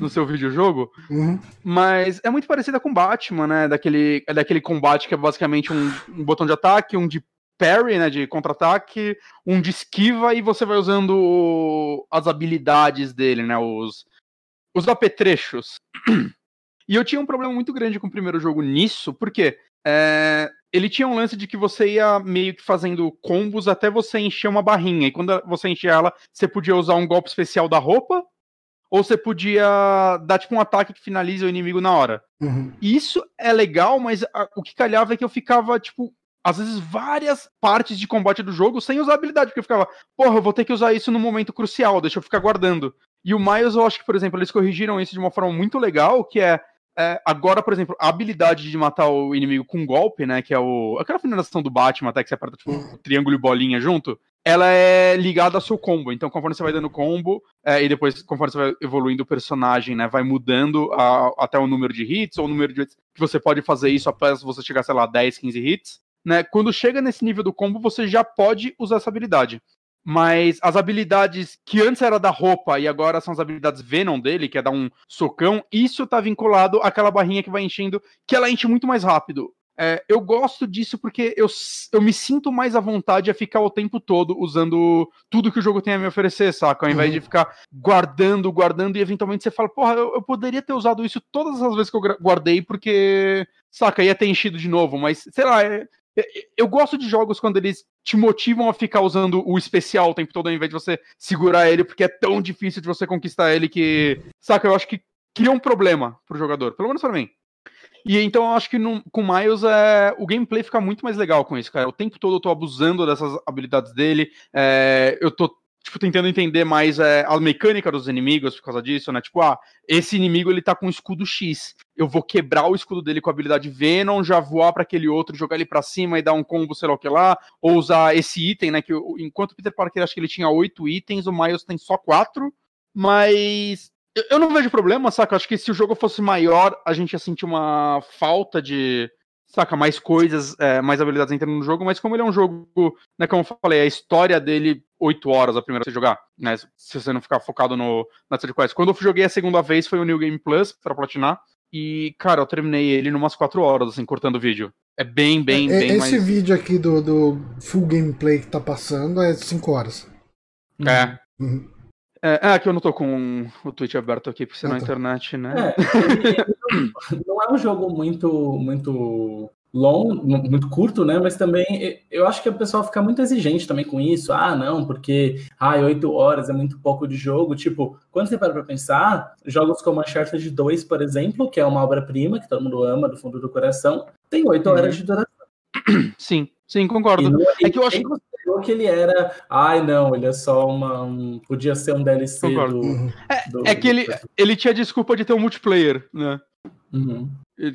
no seu videojogo. Uhum. Mas é muito parecida com Batman, né? Daquele, é daquele combate que é basicamente um, um botão de ataque, um de parry, né? De contra-ataque, um de esquiva e você vai usando as habilidades dele, né? Os, os apetrechos. E eu tinha um problema muito grande com o primeiro jogo nisso, porque é, ele tinha um lance de que você ia meio que fazendo combos até você encher uma barrinha. E quando você encher ela, você podia usar um golpe especial da roupa, ou você podia dar tipo um ataque que finaliza o inimigo na hora. Uhum. Isso é legal, mas a, o que calhava é que eu ficava, tipo, às vezes várias partes de combate do jogo sem usar habilidade, porque eu ficava, porra, eu vou ter que usar isso no momento crucial, deixa eu ficar guardando. E o Miles, eu acho que, por exemplo, eles corrigiram isso de uma forma muito legal, que é É, agora, por exemplo, a habilidade de matar o inimigo com golpe, né? Que é o. aquela finalização do Batman, até que você aperta tipo, um triângulo e bolinha junto. Ela é ligada ao seu combo. Então, conforme você vai dando combo, é, e depois, conforme você vai evoluindo o personagem, né? Vai mudando a, até o número de hits, ou o número de hits que você pode fazer isso após você chegar, sei lá, 10, 15 hits. Né? Quando chega nesse nível do combo, você já pode usar essa habilidade. Mas as habilidades que antes era da roupa e agora são as habilidades Venom dele, que é dar um socão, isso tá vinculado àquela barrinha que vai enchendo, que ela enche muito mais rápido. É, eu gosto disso porque eu, eu me sinto mais à vontade a ficar o tempo todo usando tudo que o jogo tem a me oferecer, saca? Ao invés uhum. de ficar guardando, guardando e eventualmente você fala, porra, eu, eu, poderia ter usado isso todas as vezes que eu guardei porque, saca, ia ter enchido de novo, mas sei lá, é, eu gosto de jogos quando eles te motivam a ficar usando o especial o tempo todo, ao invés de você segurar ele, porque é tão difícil de você conquistar ele que. Saca, eu acho que cria um problema pro jogador, pelo menos pra mim. E então eu acho que no, com Miles é, o gameplay fica muito mais legal com isso, cara. O tempo todo eu tô abusando dessas habilidades dele, é, eu tô tipo, tentando entender mais é, a mecânica dos inimigos por causa disso, né? Tipo, ah, esse inimigo ele tá com escudo X. Eu vou quebrar o escudo dele com a habilidade Venom, já voar para aquele outro, jogar ele para cima e dar um combo, sei lá o que lá, ou usar esse item, né? Que enquanto o Peter Parker acho que ele tinha oito itens, o Miles tem só quatro, mas eu não vejo problema, saca? Acho que se o jogo fosse maior, a gente ia sentir uma falta de saca, mais coisas, é, mais habilidades entrando no jogo, mas como ele é um jogo, né, como eu falei, a história dele, 8 horas a primeira vez que você jogar, né, se você não ficar focado no, na Side Quest. Quando eu joguei a segunda vez foi o New Game Plus, pra platinar, e, cara, eu terminei ele numas 4 horas, assim, cortando o vídeo. É bem, bem, é, bem Esse mais... vídeo aqui do, do full gameplay que tá passando é 5 horas. É. Uhum. É, é, que eu não tô com o Twitch aberto aqui, porque você na internet, né? É, não é um jogo muito, muito long, muito curto, né? Mas também eu acho que o pessoal fica muito exigente também com isso. Ah, não, porque ah, oito horas é muito pouco de jogo. Tipo, quando você para pra pensar, jogos como Uncharted 2, por exemplo, que é uma obra-prima que todo mundo ama do fundo do coração, tem oito uhum. horas de duração. Sim, sim, concordo. Não, é que eu acho que ele era. Ai, não, ele é só uma. Um, podia ser um DLC do, uhum. é, do, é, que ele, ele tinha desculpa de ter um multiplayer, né? Uhum.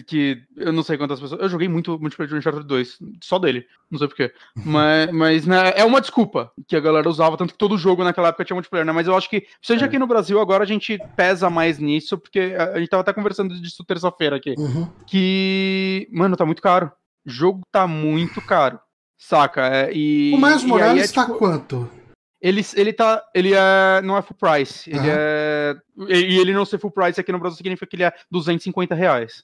Que eu não sei quantas pessoas. Eu joguei muito multiplayer de Uncharted 2, só dele, não sei porquê. Mas, mas né, é uma desculpa que a galera usava, tanto que todo jogo naquela época tinha multiplayer, né? Mas eu acho que, seja é. aqui no Brasil, agora a gente pesa mais nisso, porque a gente tava até conversando disso terça-feira aqui. Uhum. Que, mano, tá muito caro. O jogo tá muito caro. Saca? É, e, o Miles Morales é, tipo, quanto? Ele, ele tá. Ele é, não é full price. Ele uhum. é. E ele não ser full price aqui no Brasil significa que ele é 250 reais.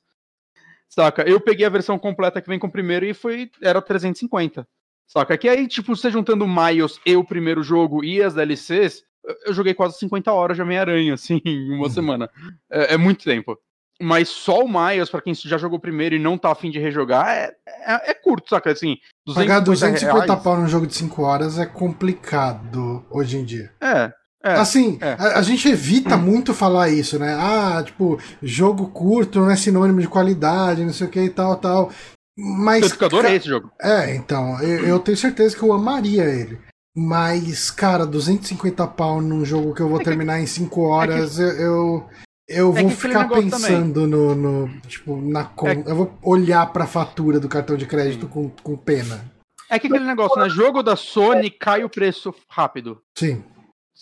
Saca? Eu peguei a versão completa que vem com o primeiro e foi. Era 350. Saca? Que aí, tipo, você juntando Miles e o primeiro jogo e as DLCs, eu joguei quase 50 horas de Homem-Aranha, assim, em uma uhum. semana. É, é muito tempo. Mas só o Miles, para quem já jogou primeiro e não tá afim de rejogar, é, é, é curto, saca? Assim, Pagar 250 reais... pau num jogo de 5 horas é complicado hoje em dia. É. É, assim, é. A, a, gente evita muito falar isso, né? Ah, tipo, jogo curto não é sinônimo de qualidade, não sei o que e tal, tal. Mas. Eu adorei esse jogo. É, então, eu, eu, tenho certeza que eu amaria ele. Mas, cara, 250 pau num jogo que eu vou é terminar que... em 5 horas, eu, eu, eu é vou ficar pensando no, no, Tipo, na conta. É... Eu vou olhar pra fatura do cartão de crédito com, com pena. É que aquele negócio, né? Jogo da Sony cai o preço rápido. Sim.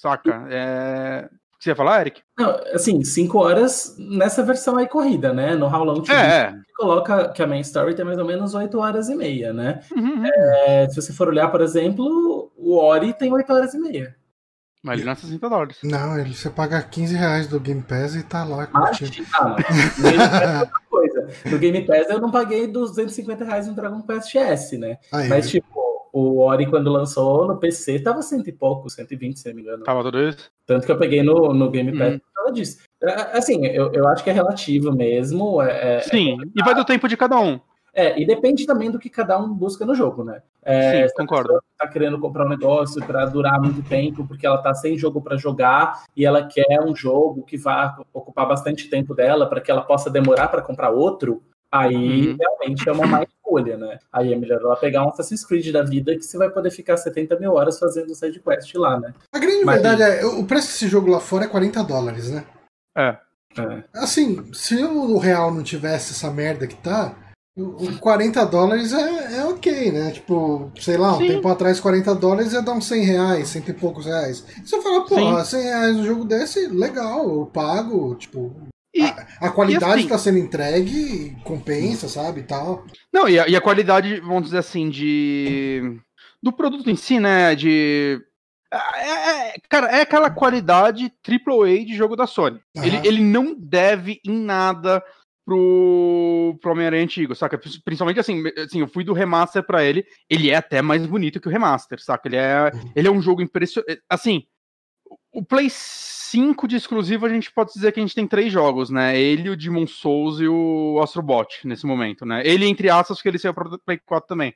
Saca? É. O que você ia falar, Eric? Não, assim, 5 horas nessa versão aí corrida, né? No How Long to é. coloca que a main story tem mais ou menos 8 horas e meia, né? Uhum. É, se você for olhar, por exemplo, o Ori tem 8 horas e meia. Mas ele não é 60 dólares. Não, ele, você paga 15 reais do Game Pass e tá lá curtindo. Ah, é outra coisa. No Game Pass eu não paguei 250 reais no Dragon Quest XS, né? Aí, Mas, tipo, o Ori, quando lançou no PC, tava cento e pouco, 120, se não me engano. Tava tudo isso? Tanto que eu peguei no, no Game Pass por causa disso. É, assim, eu, eu acho que é relativo mesmo. É, é Sim, é e vai do tempo de cada um. É, e depende também do que cada um busca no jogo, né? É, Sim, concordo. Tá querendo comprar um negócio para durar muito tempo, porque ela tá sem jogo para jogar e ela quer um jogo que vá ocupar bastante tempo dela para que ela possa demorar para comprar outro. Aí uhum. realmente é uma má escolha, né? Aí é melhor ela pegar um Assassin's Creed da vida que você vai poder ficar 70 mil horas fazendo side quest lá, né? A grande Mas, verdade é, o preço desse jogo lá fora é 40 dólares, né? É. É. Assim, se o real não tivesse essa merda que tá, o 40 dólares é, é ok, né? Tipo, sei lá, um Sim. tempo atrás 40 dólares ia dar uns 100 reais, cento e poucos reais. Você fala, pô, 100 reais no jogo desse, legal, eu pago, tipo, e, a, a, qualidade está assim, sendo entregue, compensa, sabe, tal. Não, e a, e a, qualidade, vamos dizer assim, de do produto em si, né, de é, é, é cara, é aquela qualidade AAA de jogo da Sony. Uhum. Ele, ele não deve em nada pro, pro Homem-Aranha antigo, saca? Principalmente assim, assim, eu fui do remaster para ele, ele é até mais bonito que o remaster, saca? Ele é, uhum. ele é um jogo impressionante. Assim, o Play 5 de exclusivo, a gente pode dizer que a gente tem três jogos, né? Ele, o Demon Souls e o Astrobot, nesse momento, né? Ele, entre aspas, porque ele saiu para Play 4 também.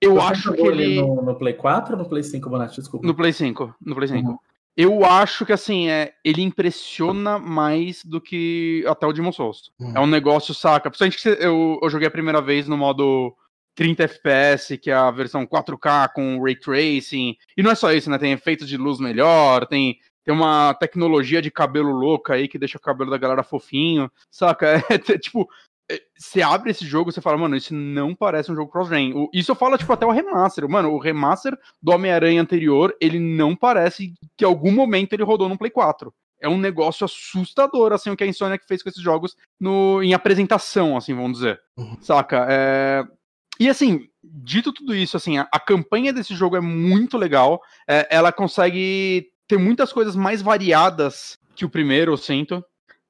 Eu Você acho que ele. No, no, Play 4 ou no Play 5, Bonatti? Desculpa. No Play 5. No Play 5. Uhum. Eu acho que, assim, é, ele impressiona mais do que até o Demon Souls. Uhum. É um negócio, saca? Principalmente que eu, eu joguei a primeira vez no modo 30 FPS, que é a versão 4K com Ray Tracing. E não é só isso, né? Tem efeitos de luz melhor, tem tem uma tecnologia de cabelo louca aí que deixa o cabelo da galera fofinho, saca? É, tipo, é, você abre esse jogo você fala, mano, isso não parece um jogo cross-gen. Isso eu falo, tipo, até o remaster. Mano, o remaster do Homem-Aranha anterior, ele não parece que em algum momento ele rodou no Play 4. É um negócio assustador, assim, o que a Insomniac fez com esses jogos no, em apresentação, assim, vamos dizer. Uhum. Saca? É... E assim, dito tudo isso, assim, a, a, campanha desse jogo é muito legal. É, ela consegue tem muitas coisas mais variadas que o primeiro, eu sinto.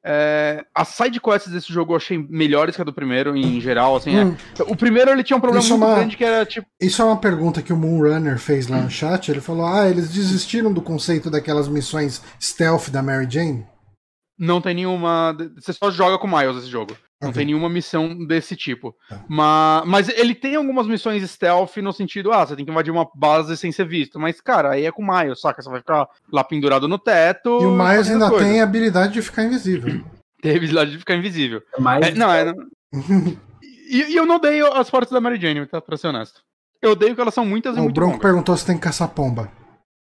É, as side quests desse jogo eu achei melhores que a do primeiro, em geral, assim. É. Hum. É. O primeiro ele tinha um problema isso é muito é uma, grande que era tipo. Isso é uma pergunta que o Moonrunner fez lá no chat. Ele falou: Ah, eles desistiram do conceito daquelas missões stealth da Mary Jane? Não tem nenhuma. Você só joga com Miles esse jogo. Não okay. tem nenhuma missão desse tipo. Tá. Mas, mas ele tem algumas missões stealth no sentido, ah, você tem que invadir uma base sem ser visto. Mas, cara, aí é com o Miles, saca? Você vai ficar lá pendurado no teto. E o Miles ainda tem a habilidade de ficar invisível. tem a habilidade de ficar invisível. É, não, é. e, e, eu não odeio as partes da Mary Jane, tá? Pra ser honesto. Eu odeio que elas são muitas e o muito O Bronco perguntou se tem caça-pomba.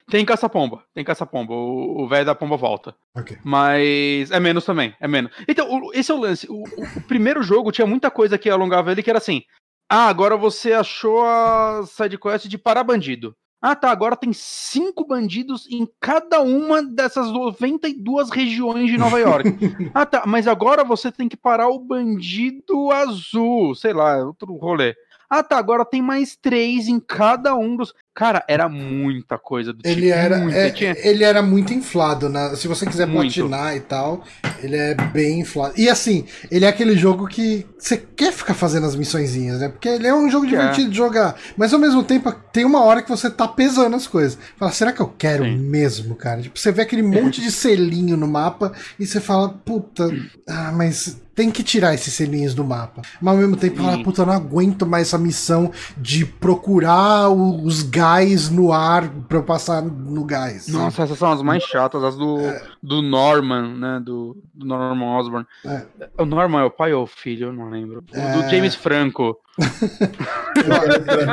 Tem caça-pomba, tem caça-pomba. O velho da pomba volta. Okay. Mas é menos também, é menos. Então, o, esse é o lance. O, o, primeiro jogo tinha muita coisa que alongava ele que era assim: ah, agora você achou a sidequest de parar bandido. Ah, tá, agora tem cinco bandidos em cada uma dessas 92 regiões de Nova York. ah, tá, mas agora você tem que parar o bandido azul, sei lá, outro rolê. Ah, tá, agora tem mais três em cada um dos. Cara, era muita coisa do ele tipo. Era, é, tinha... Ele era muito inflado, né? Se você quiser muito. platinar e tal, ele é bem inflado. E assim, ele é aquele jogo que você quer ficar fazendo as missõezinhas, né? Porque ele é um jogo que divertido é. de jogar. Mas ao mesmo tempo, tem uma hora que você tá pesando as coisas. Fala, será que eu quero Sim. mesmo, cara? Tipo, você vê aquele monte de selinho no mapa e você fala, puta, ah, mas tem que tirar esses selinhos do mapa. Mas ao mesmo tempo, fala, puta, eu não aguento mais essa missão de procurar os gás no ar pra eu passar no gás. Nossa, sabe? essas são as mais chatas, as do, é. do Norman, né? Do, do Norman Osborn. É. O Norman é o pai ou o filho? Eu não lembro. É... Do James Franco.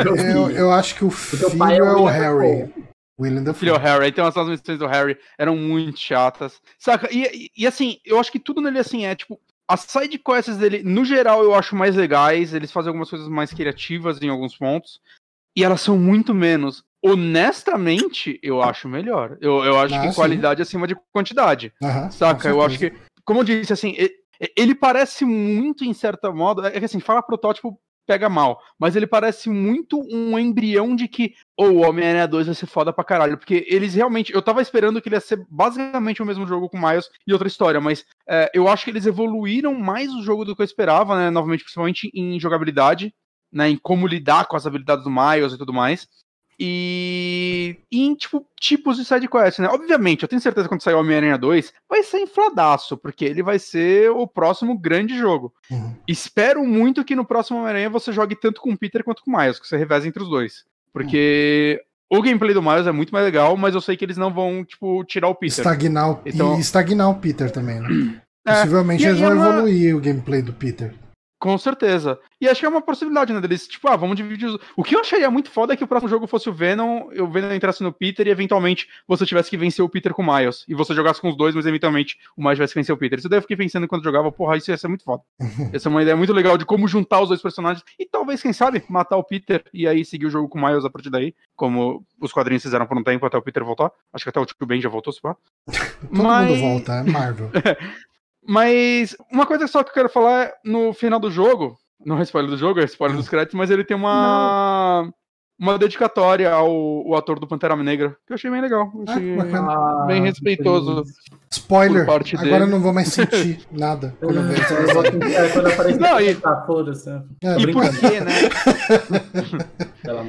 eu, eu, eu, acho que o filho é, o, é o Harry. William the Filho Harry, então essas missões do Harry eram muito chatas. Saca? E, e, e, assim, eu acho que tudo nele assim é tipo, as side quests dele, no geral, eu acho mais legais. Eles fazem algumas coisas mais criativas em alguns pontos. E elas são muito menos. Honestamente, eu acho melhor. Eu, eu acho ah, que sim. qualidade acima de quantidade. Saca? Eu acho que. Como eu disse, assim, ele parece muito, em certa modo. É que assim, fala protótipo pega mal. Mas ele parece muito um embrião de que ou oh, o Homem-Aranha 2 vai ser foda pra caralho. Porque eles realmente. Eu tava esperando que ele ia ser basicamente o mesmo jogo com Miles e outra história, mas é, eu acho que eles evoluíram mais o jogo do que eu esperava, né? Novamente, principalmente em jogabilidade, né? Em como lidar com as habilidades do Miles e tudo mais. E, e em tipo, tipos de sidequests, né? Obviamente, eu tenho certeza que quando sair o Homem-Aranha 2, vai ser infladaço, porque ele vai ser o próximo grande jogo. Uhum. Espero muito que no próximo Homem-Aranha você jogue tanto com o Peter quanto com o Miles, que você reveze entre os dois. Porque uhum. o gameplay do Miles é muito mais legal, mas eu sei que eles não vão, tipo, tirar o Peter. Estagnar o, então... E estagnar o Peter também, né? É, Possivelmente eles vão é evoluir o gameplay do Peter. Com certeza. E acho que é uma possibilidade, né? Deles, tipo, ah, vamos dividir os... O que eu acharia muito foda é que o próximo jogo fosse o Venom, o Venom entrasse no Peter e eventualmente você tivesse que vencer o Peter com o Miles. E você jogasse com os dois, mas eventualmente o Miles tivesse que vencer o Peter. Isso daí eu fiquei pensando enquanto jogava, porra, isso ia ser muito foda. Essa é uma ideia muito legal de como juntar os dois personagens e talvez, quem sabe, matar o Peter e aí seguir o jogo com o Miles a partir daí, como os quadrinhos fizeram por um tempo até o Peter voltar. Acho que até o Tio Ben já voltou, se pá. Todo mas... mundo volta, é Marvel. Mas uma coisa só que eu quero falar é no final do jogo, não é spoiler do jogo, é spoiler dos créditos, mas ele tem uma. Não. Uma dedicatória ao, ao, ator do Pantera Negra, que eu achei bem legal. Achei ah, bem respeitoso. Spoiler, agora dele. eu não vou mais sentir nada quando eu ver é, Quando aparecer, não, e, tá, foda-se. É, e por quê, né?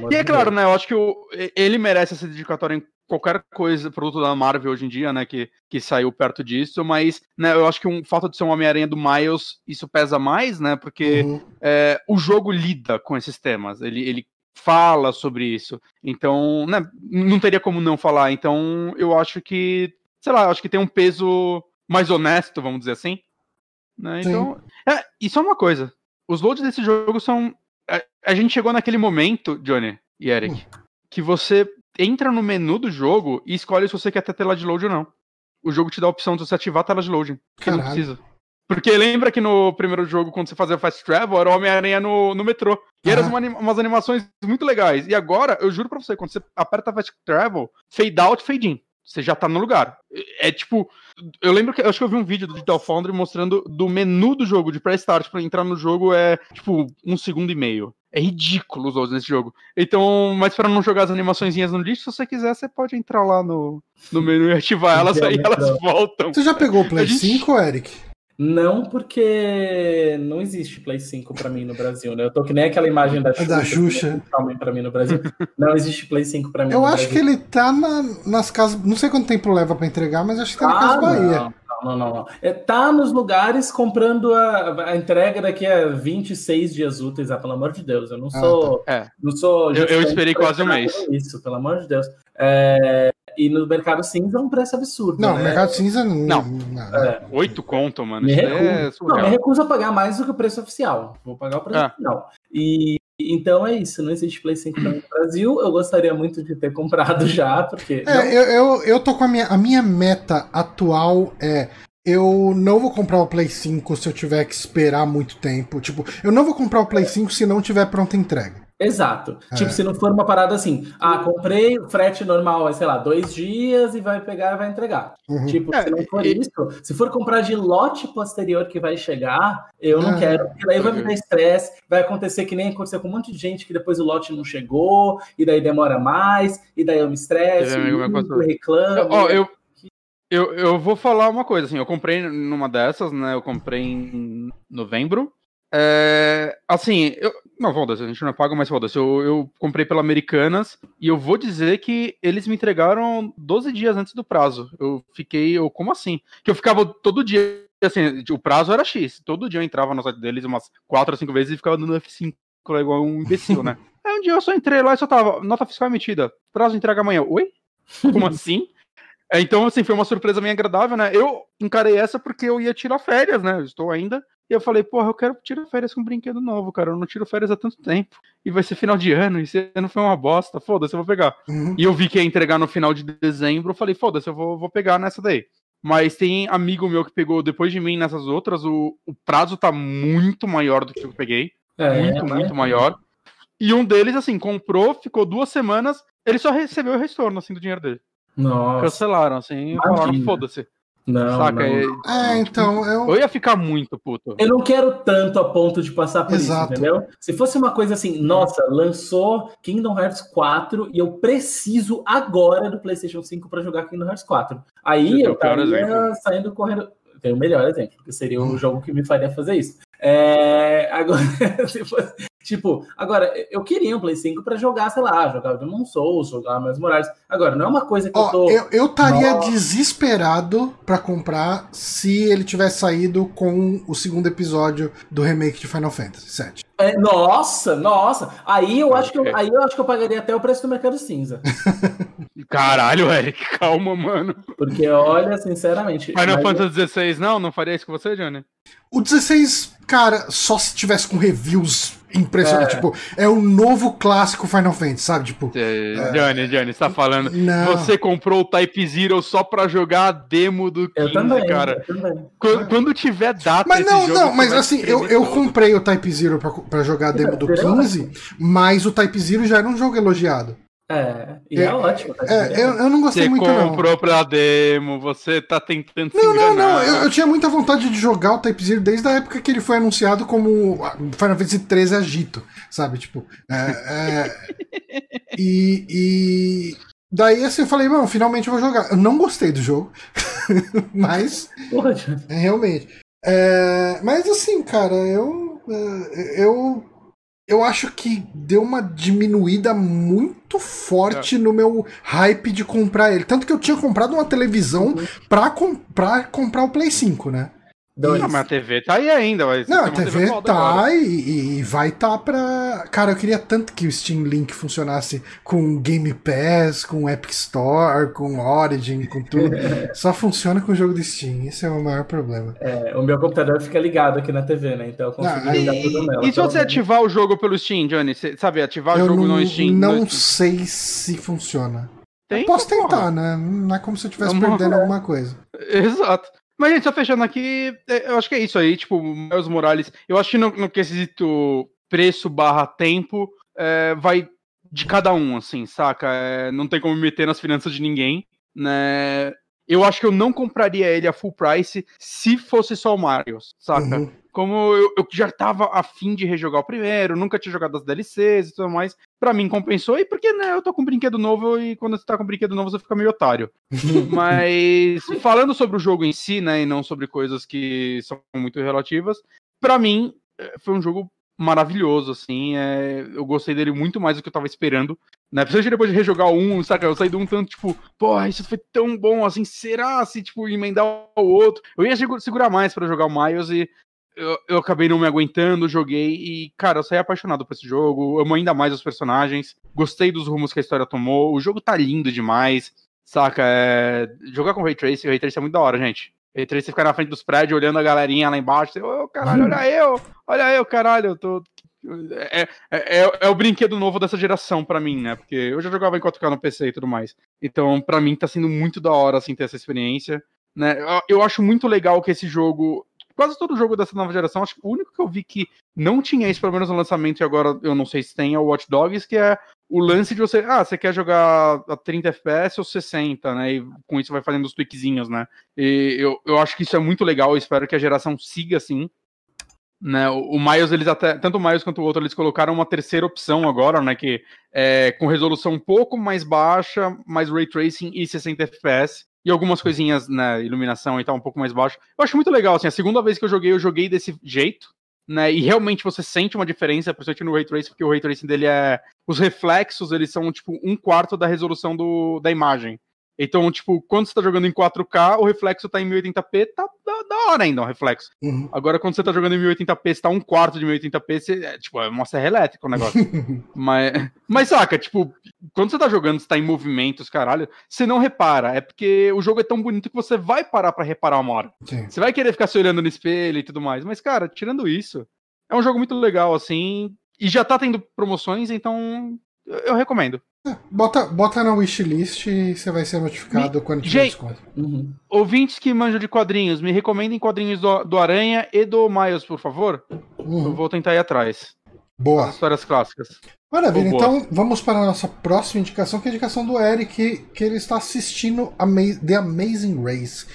e é claro, né? Eu acho que o, ele merece essa dedicatória em qualquer coisa, produto da Marvel hoje em dia, né, que, que saiu perto disso, mas né, eu acho que um fato de ser um Homem-Aranha do Miles, isso pesa mais, né, porque uhum. é, o jogo lida com esses temas, ele, ele fala sobre isso, então, né, não teria como não falar, então eu acho que, sei lá, eu acho que tem um peso mais honesto, vamos dizer assim, né, então, é, isso é uma coisa, os loads desse jogo são, a, a gente chegou naquele momento, Johnny e Eric, uhum. que você entra no menu do jogo e escolhe se você quer ter tela de load ou não. O jogo te dá a opção de você ativar a tela de loading. Que não precisa. Porque lembra que no primeiro jogo, quando você fazia Fast Travel, era o Homem-Aranha no, no metrô. E eram uma, umas animações muito legais. E agora, eu juro pra você, quando você aperta Fast Travel, fade out, fade in. Você já tá no lugar. É, é tipo. Eu lembro que. Eu acho que eu vi um vídeo do Digital Foundry mostrando do menu do jogo, de pré-start, pra entrar no jogo é tipo um segundo e meio. É ridículo os outros nesse jogo. Então, mas para não jogar as animaçõezinhas no lixo, se você quiser, você pode entrar lá no, no menu e ativar elas, aí elas voltam. Você já pegou o Play gente... 5, Eric? Não, porque não existe Play 5 para mim no Brasil, né? Eu tô que nem aquela imagem da Xuxa. Da Xuxa. para mim no Brasil. Não existe Play 5 para mim. Eu acho Brasil. que ele tá na, nas casas. Não sei quanto tempo leva para entregar, mas acho que tá na ah, Casa Bahia. Não não, não, não. É, tá nos lugares comprando a, a, entrega daqui a 26 dias úteis, ah, pelo amor de Deus. Eu não ah, sou. Ah, tá. é. Não sou eu, eu esperei quase um mês. Isso, pelo amor de Deus. É, e no mercado cinza é um preço absurdo. Não, né? mercado cinza não. Não. É. Oito conto, mano. Me recuso, é não, me recuso a pagar mais do que o preço oficial. Vou pagar o preço é. oficial. E então é isso, não existe Play 5 no Brasil. Eu gostaria muito de ter comprado já, porque. É, eu, eu, eu tô com a minha. A minha meta atual é eu não vou comprar o Play 5 se eu tiver que esperar muito tempo. Tipo, eu não vou comprar o Play 5 se não tiver pronta entrega. Exato. É. Tipo, se não for uma parada assim, ah, comprei, frete normal, sei lá, dois dias e vai pegar e vai entregar. Uhum. Tipo, é, se não for e... isso, se for comprar de lote posterior que vai chegar, eu não é. quero, porque daí vai me dar estresse, vai acontecer que nem aconteceu com um monte de gente que depois o lote não chegou, e daí demora mais, e daí eu me estresso, eu reclamo. Ó, eu, eu, eu vou falar uma coisa, assim, eu comprei numa dessas, né? Eu comprei em novembro. É, assim, eu, não, foda-se, a gente não paga, mas foda-se. Eu, eu comprei pela Americanas e eu vou dizer que eles me entregaram 12 dias antes do prazo. Eu fiquei, eu, como assim? Que eu ficava todo dia, assim, o prazo era X. Todo dia eu entrava no site deles umas 4 ou 5 vezes e ficava dando F5 igual um imbecil, né? Aí um dia eu só entrei lá e só tava, nota fiscal emitida, prazo entrega amanhã. Oi? Como assim? É, então, assim, foi uma surpresa bem agradável, né? Eu encarei essa porque eu ia tirar férias, né? Eu estou ainda. E eu falei, porra, eu quero tirar férias com um brinquedo novo, cara. Eu não tiro férias há tanto tempo. E vai ser final de ano, e se não foi uma bosta, foda-se, eu vou pegar. Uhum. E eu vi que ia entregar no final de dezembro, eu falei, foda-se, eu vou, vou pegar nessa daí. Mas tem amigo meu que pegou depois de mim nessas outras, o, o prazo tá muito maior do que eu peguei. É, muito, é, muito maior. E um deles, assim, comprou, ficou duas semanas, ele só recebeu o retorno, assim, do dinheiro dele. Nossa. Cancelaram, assim, e falaram, foda-se. Não, Saca? Não. É, então, eu... eu ia ficar muito puto. Eu não quero tanto a ponto de passar por Exato. isso, entendeu? Se fosse uma coisa assim, nossa, lançou Kingdom Hearts 4 e eu preciso agora do PlayStation 5 para jogar Kingdom Hearts 4. Aí eu estaria saindo correndo. Tem o melhor exemplo, que seria o hum. jogo que me faria fazer isso. É... Agora, se fosse Tipo, agora, eu queria um Play 5 pra jogar, sei lá, jogar o Demon Souls, jogar Miles Morales. Agora, não é uma coisa que Ó, eu tô. Eu estaria desesperado pra comprar se ele tivesse saído com o segundo episódio do remake de Final Fantasy VII. É, nossa, nossa. Aí eu, acho que eu, aí eu acho que eu pagaria até o preço do Mercado Cinza. Caralho, Eric, calma, mano. Porque, olha, sinceramente. Final Fantasy XVI não? Não faria isso com você, Johnny? O 16, cara, só se tivesse com reviews impressionantes. É. Tipo, é o novo clássico Final Fantasy, sabe? Tipo. É, é... Johnny, Johnny, você tá falando. Não. Você comprou o Type Zero só pra jogar a demo do 15, eu também, cara. Eu também. Quando, quando, tiver data. Mas não, jogo, não, mas assim, eu, eu comprei o Type Zero pra, pra jogar a demo do 15, mas o Type Zero já era um jogo elogiado. É, e é, é ótimo. Tá é, eu, eu não gostei você muito, não. Você comprou pra demo, você tá tentando Não, não, não. Eu, eu, tinha muita vontade de jogar o Type Zero desde a época que ele foi anunciado como Final Fantasy 13 Agito, sabe? Tipo, é, é, e, e daí assim eu falei, mano, finalmente eu vou jogar. Eu não gostei do jogo, mas... Poxa. É, realmente. É, mas assim, cara, eu... Eu eu acho que deu uma diminuída muito forte é. no meu hype de comprar ele. Tanto que eu tinha comprado uma televisão uhum. pra, com, pra comprar o Play 5, né? Dois. Não, mas a TV tá aí ainda. Não, a TV, TV tá e, e, vai tá pra. Cara, eu queria tanto que o Steam Link funcionasse com Game Pass, com Epic Store, com Origin, com tudo. Só funciona com o jogo de Steam. Esse é o maior problema. É, o meu computador fica ligado aqui na TV, né? Então eu consigo ligar e, tudo nela. E se você ativar o jogo pelo Steam, Johnny? Você sabe, ativar o jogo não, no Steam? Não no sei se funciona. Tem, posso tentar, né? Não é como se eu estivesse perdendo alguma coisa. Exato. Mas, gente, só fechando aqui, é, eu acho que é isso aí, tipo, Miles Morales. Eu acho que no, no quesito preço barra tempo, é, vai de cada um, assim, saca? É, não tem como me meter nas finanças de ninguém, né? Eu acho que eu não compraria ele a full price se fosse só o Mario, saca? Uhum como eu, eu, já tava afim de rejogar o primeiro, nunca tinha jogado as DLCs e tudo mais, pra mim compensou, e porque, né, eu tô com um brinquedo novo, e quando você tá com um brinquedo novo, você fica meio otário. Mas, falando sobre o jogo em si, né, e não sobre coisas que são muito relativas, pra mim, é, foi um jogo maravilhoso, assim, é, eu gostei dele muito mais do que eu tava esperando, né, principalmente depois de rejogar um, saca, eu saí de um tanto, tipo, porra, isso foi tão bom, assim, será se, tipo, emendar o outro? Eu ia segurar mais para jogar o Miles e eu, eu acabei não me aguentando, joguei e, cara, eu saí apaixonado por esse jogo. Amo ainda mais os personagens. Gostei dos rumos que a história tomou. O jogo tá lindo demais, saca? É... Jogar com Ray Tracing, Ray Tracing é muito da hora, gente. Ray Tracing ficar na frente dos prédios, olhando a galerinha lá embaixo. Ô, oh, caralho, olha eu! Olha eu, caralho, eu tô. É, é, é, é, o brinquedo novo dessa geração para mim, né? Porque eu já jogava em 4K no PC e tudo mais. Então, para mim, tá sendo muito da hora, assim, ter essa experiência. Né? Eu acho muito legal que esse jogo quase todo jogo dessa nova geração, acho que o único que eu vi que não tinha isso, pelo menos no lançamento, e agora eu não sei se tem, é o Watch Dogs, que é o lance de você, ah, você quer jogar a 30 FPS ou 60, né? E com isso vai fazendo os tweakzinhos, né? E eu, eu acho que isso é muito legal, eu espero que a geração siga assim. Né, o, Miles, eles até, tanto o Miles quanto o outro, eles colocaram uma terceira opção agora, né, que é com resolução um pouco mais baixa, mais ray tracing e 60 FPS, e algumas coisinhas na iluminação e tal, um pouco mais baixo. Eu acho muito legal, assim, a segunda vez que eu joguei, eu joguei desse jeito, né, e realmente você sente uma diferença, principalmente no Ray Tracing, porque o Ray Tracing dele é... Os reflexos, eles são, tipo, um quarto da resolução do, da imagem. Então, tipo, quando você tá jogando em 4K, o reflexo tá em 1080p, tá da, da hora ainda o reflexo. Uhum. Agora, quando você tá jogando em 1080p, você tá um quarto de 1080p, você, é, tipo, é uma serra elétrica o negócio. mas, mas, saca, tipo, quando você tá jogando, você tá em movimentos, caralho, você não repara. É porque o jogo é tão bonito que você vai parar para reparar uma hora. Sim. Você vai querer ficar se olhando no espelho e tudo mais. Mas, cara, tirando isso, é um jogo muito legal, assim. E já tá tendo promoções, então eu recomendo. É, bota, bota na wishlist e você vai ser notificado me... quando tiver Gente, desconto. Uhum. Ouvintes que manjam de quadrinhos, me recomendem quadrinhos do, do Aranha e do Miles, por favor. Uhum. Eu vou tentar ir atrás. Boa. As histórias clássicas. Maravilha, então vamos para a nossa próxima indicação, que é a indicação do Eric, que ele está assistindo The Amazing Race.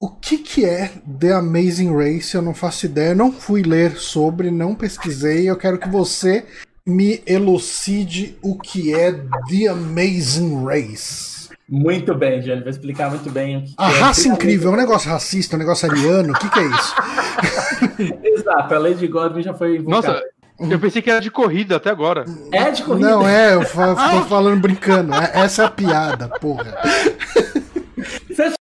O que, que é The Amazing Race? Eu não faço ideia, não fui ler sobre, não pesquisei. Eu quero que você me elucide o que é The Amazing Race. Muito bem, Jânio, vou explicar muito bem o que A é raça incrível, é um negócio racista, um negócio ariano, o que, que é isso? Exato, a Lady Godwin já foi invocada. Nossa, eu pensei que era de corrida até agora. É de corrida? Não, é, eu tô falando brincando. É, essa é a piada, porra.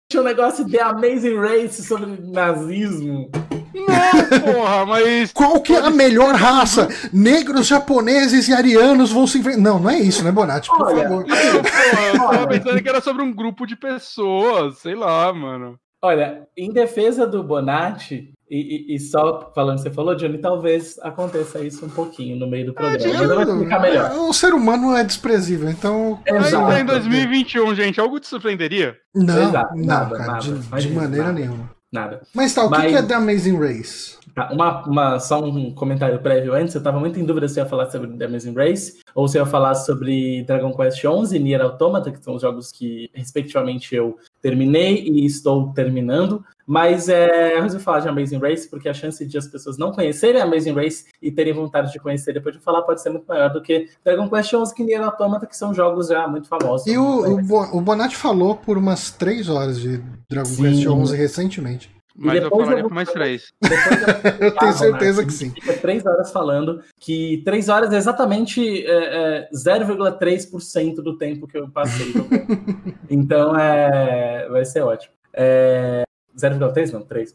Tinha um negócio de Amazing Race sobre nazismo. Não, porra, mas. Qual que é a melhor raça? Negros, japoneses e arianos vão se enfrentar. Não, não é isso, né, Bonatti? Por Olha, favor. Não, porra, eu tava pensando que era sobre um grupo de pessoas, sei lá, mano. Olha, em defesa do Bonatti, e, e- e só falando que você falou, Johnny, talvez aconteça isso um pouquinho no meio do programa. Mas eu vou explicar melhor. O ser humano é desprezível, então. Exato. Ainda em 2021, gente, algo te surpreenderia? Não, Exato, não, nada, cara, nada. de, de Imagina, maneira nada. nenhuma. Nada. Mas tá, o que Mas- que é The Amazing Race? Tá, uma, uma- só um comentário prévio antes, eu tava muito em dúvida se eu ia falar sobre The Amazing Race ou se eu ia falar sobre Dragon Quest XI e Nier Automata, que são os jogos que, respectivamente, eu terminei e estou terminando. Mas é, eu resolvi falar de Amazing Race porque a chance de as pessoas não conhecerem Amazing Race e terem vontade de conhecer depois de falar pode ser muito maior do que Dragon Quest XI e Nier Automata, que são jogos já muito famosos. E o, o Bonatti falou por umas três horas de Dragon Sim. Quest 11 recentemente. Mas eu depois falaria eu por mais três. Eu tenho Ah, certeza Bonatti, que sim. Fica três horas falando que três horas é exatamente é, é, 0,3% do tempo que eu passei então é, vai ser ótimo. É, 0,3? Não, 3%.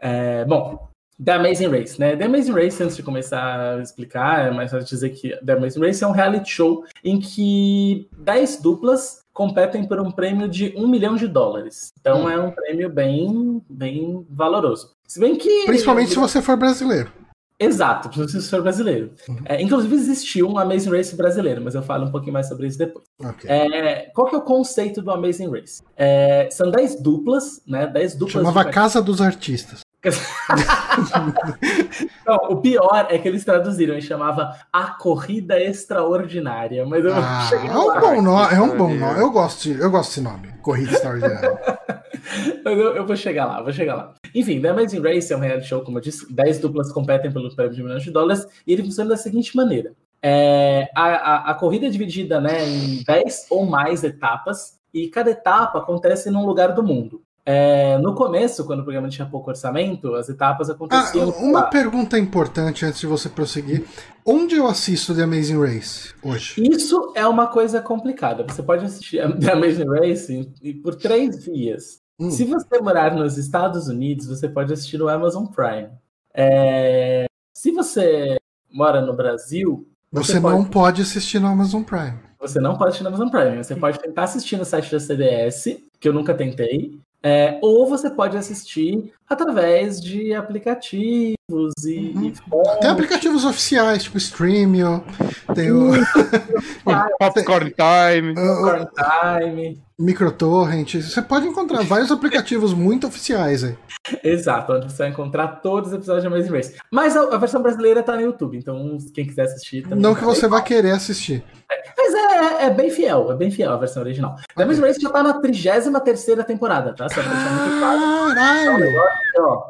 É, bom, The Amazing Race, né? The Amazing Race, antes de começar a explicar, é mais fácil dizer que The Amazing Race é um reality show em que 10 duplas competem por um prêmio de um milhão de dólares. Então Hum. é um prêmio bem, bem valoroso. Se bem que. Principalmente se você for brasileiro. Exato, se você for brasileiro. É, inclusive existiu um Amazing Race brasileiro, mas eu falo um pouquinho mais sobre isso depois. Ok. É, qual que é o conceito do Amazing Race? É, são 10 duplas, né? 10 duplas. Chamava de- Casa dos Artistas. Não, o pior é que eles traduziram e chamava A Corrida Extraordinária. Mas eu Ah, cheguei é um bom nome. É um bom nome. Eu gosto, de- eu gosto desse nome. Corrida Extraordinária. Mas eu, eu vou chegar lá, vou chegar lá. Enfim, The Amazing Race é um reality show, como eu disse, 10 duplas competem pelo prêmio de milhões de dólares e ele funciona da seguinte maneira. É, a, a, a corrida é dividida né, em 10 ou mais etapas e cada etapa acontece num lugar do mundo. É, no começo, quando o programa tinha pouco orçamento, as etapas Ah, aconteciam. uma lá. pergunta importante antes de você prosseguir. Onde eu assisto The Amazing Race hoje? Isso é uma coisa complicada. Você pode assistir The Amazing Race por três vias. Hum. Se você morar nos Estados Unidos, você pode assistir no Amazon Prime. É, Se você mora no Brasil, Você, não pode assistir no Amazon Prime. você não pode assistir no Amazon Prime. Você pode tentar assistir no site da CBS, que eu nunca tentei. É, ou você pode assistir através de aplicativos e, Uhum. e. Tem aplicativos oficiais, tipo Streamio, tem o, Popcorn Time. o Time. Microtorrent. Você pode encontrar vários aplicativos muito oficiais aí. Exato, onde você vai encontrar todos os episódios de Amazing Race. Mas a, a versão brasileira tá no YouTube, então quem quiser assistir também. Não que vai. você vá querer assistir. Mas é, é bem fiel, é bem fiel a versão original. The Amazing Race já tá na 33 temporada, tá? Só pra deixar muito claro. Caralho!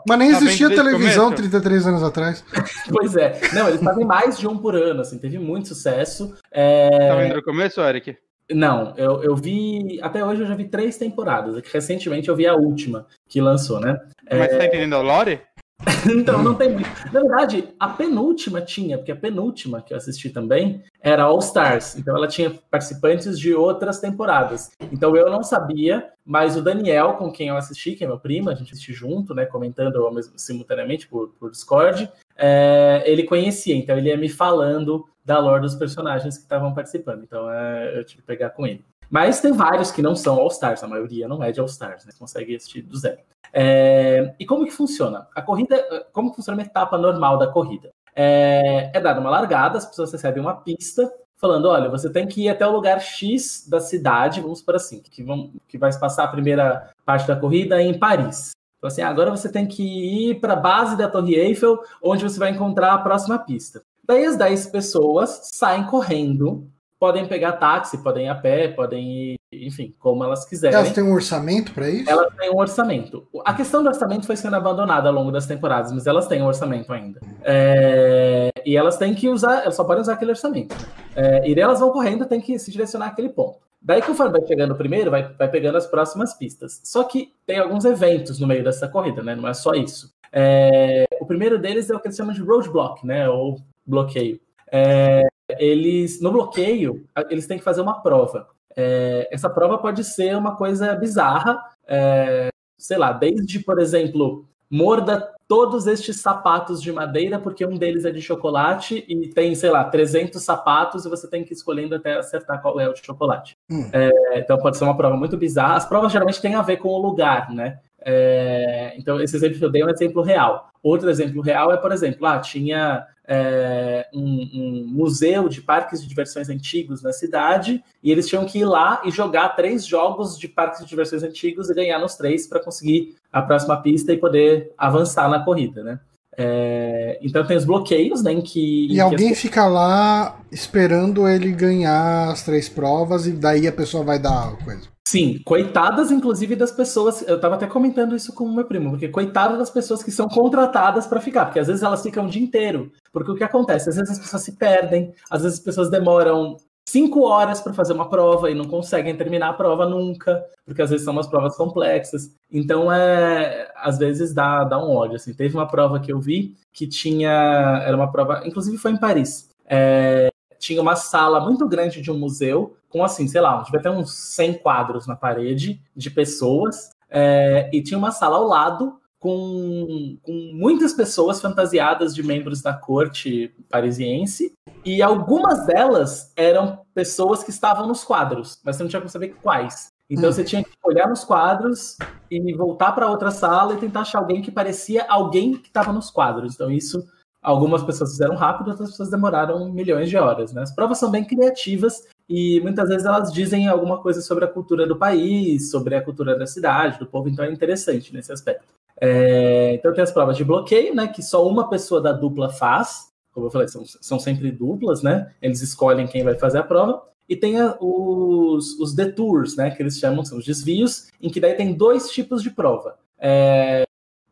Mas nem Tá existia o televisão começo? 33 anos atrás. Pois é. Não, eles fazem mais de um por ano, assim, teve muito sucesso. É, Tá vendo no começo, Eric? Não, eu, eu vi. Até hoje eu já vi três temporadas. É Recentemente eu vi a última que lançou, né? Mas você tá entendendo a Lore? Então, não tem muito. Na verdade, a penúltima tinha, porque a penúltima que eu assisti também era All Stars. Então, ela tinha participantes de outras temporadas. Então, eu não sabia, mas o Daniel, com quem eu assisti, que é meu primo, a gente assistiu junto, né, comentando mesmo- simultaneamente por, por Discord, é, ele conhecia. Então, ele ia me falando da lore dos personagens que estavam participando. Então, é, eu tive que pegar com ele. Mas tem vários que não são All Stars, a maioria não é de All Stars, né? Consegue assistir do zero. É, e como que funciona? A corrida, como funciona uma etapa normal da corrida? É, é dada uma largada, as pessoas recebem uma pista falando, olha, você tem que ir até o lugar X da cidade, vamos por assim, que, vão, que vai passar a primeira parte da corrida em Paris. Então assim, agora você tem que ir para a base da Torre Eiffel, onde você vai encontrar a próxima pista. Daí as 10 pessoas saem correndo, podem pegar táxi, podem ir a pé, podem ir, enfim, como elas quiserem. Elas têm um orçamento pra isso? Elas têm um orçamento. A questão do orçamento foi sendo abandonada ao longo das temporadas, mas elas têm um orçamento ainda. É, E elas têm que usar, elas só podem usar aquele orçamento. É, E elas vão correndo, tem que se direcionar àquele ponto. Daí, conforme vai chegando o primeiro, vai, vai pegando as próximas pistas. Só que tem alguns eventos no meio dessa corrida, né? Não é só isso. É, O primeiro deles é o que eles chamam de roadblock, né? Ou bloqueio. É, Eles, no bloqueio, eles têm que fazer uma prova. É, essa prova pode ser uma coisa bizarra, é, sei lá, desde, por exemplo, morda todos estes sapatos de madeira, porque um deles é de chocolate e tem, sei lá, 300 sapatos e você tem que ir escolhendo até acertar qual é o de chocolate. Hum. É, então pode ser uma prova muito bizarra. As provas geralmente têm a ver com o lugar, né? É, então, esse exemplo que eu dei é um exemplo real. Outro exemplo real é, por exemplo, lá ah, tinha é, um, um, museu de parques de diversões antigos na cidade e eles tinham que ir lá e jogar três jogos de parques de diversões antigos e ganhar nos três para conseguir a próxima pista e poder avançar na corrida, né? É, então tem os bloqueios, né? Em que, e alguém as... fica lá esperando ele ganhar as três provas e daí a pessoa vai dar coisa. Sim, coitadas, inclusive, das pessoas. Eu estava até comentando isso com o meu primo, porque coitadas das pessoas que são contratadas para ficar, porque às vezes elas ficam o dia inteiro. Porque o que acontece? Às vezes as pessoas se perdem, às vezes as pessoas demoram cinco horas para fazer uma prova e não conseguem terminar a prova nunca, porque às vezes são umas provas complexas. Então, é, às vezes dá, dá um ódio. Assim. Teve uma prova que eu vi que tinha. Era uma prova, inclusive foi em Paris. É, tinha uma sala muito grande de um museu, com assim, sei lá, devia ter uns 100 quadros na parede de pessoas, é, e tinha uma sala ao lado com, com muitas pessoas fantasiadas de membros da corte parisiense, e algumas delas eram pessoas que estavam nos quadros, mas você não tinha como saber quais. Então hum. você tinha que olhar nos quadros e voltar para outra sala e tentar achar alguém que parecia alguém que estava nos quadros. Então isso Algumas pessoas fizeram rápido, outras pessoas demoraram milhões de horas. Né? As provas são bem criativas e muitas vezes elas dizem alguma coisa sobre a cultura do país, sobre a cultura da cidade, do povo, então é interessante nesse aspecto. É, então tem as provas de bloqueio, né, que só uma pessoa da dupla faz, como eu falei, são, são sempre duplas, né? Eles escolhem quem vai fazer a prova. E tem a, os, os detours, né? Que eles chamam, são os desvios, em que daí tem dois tipos de prova. É,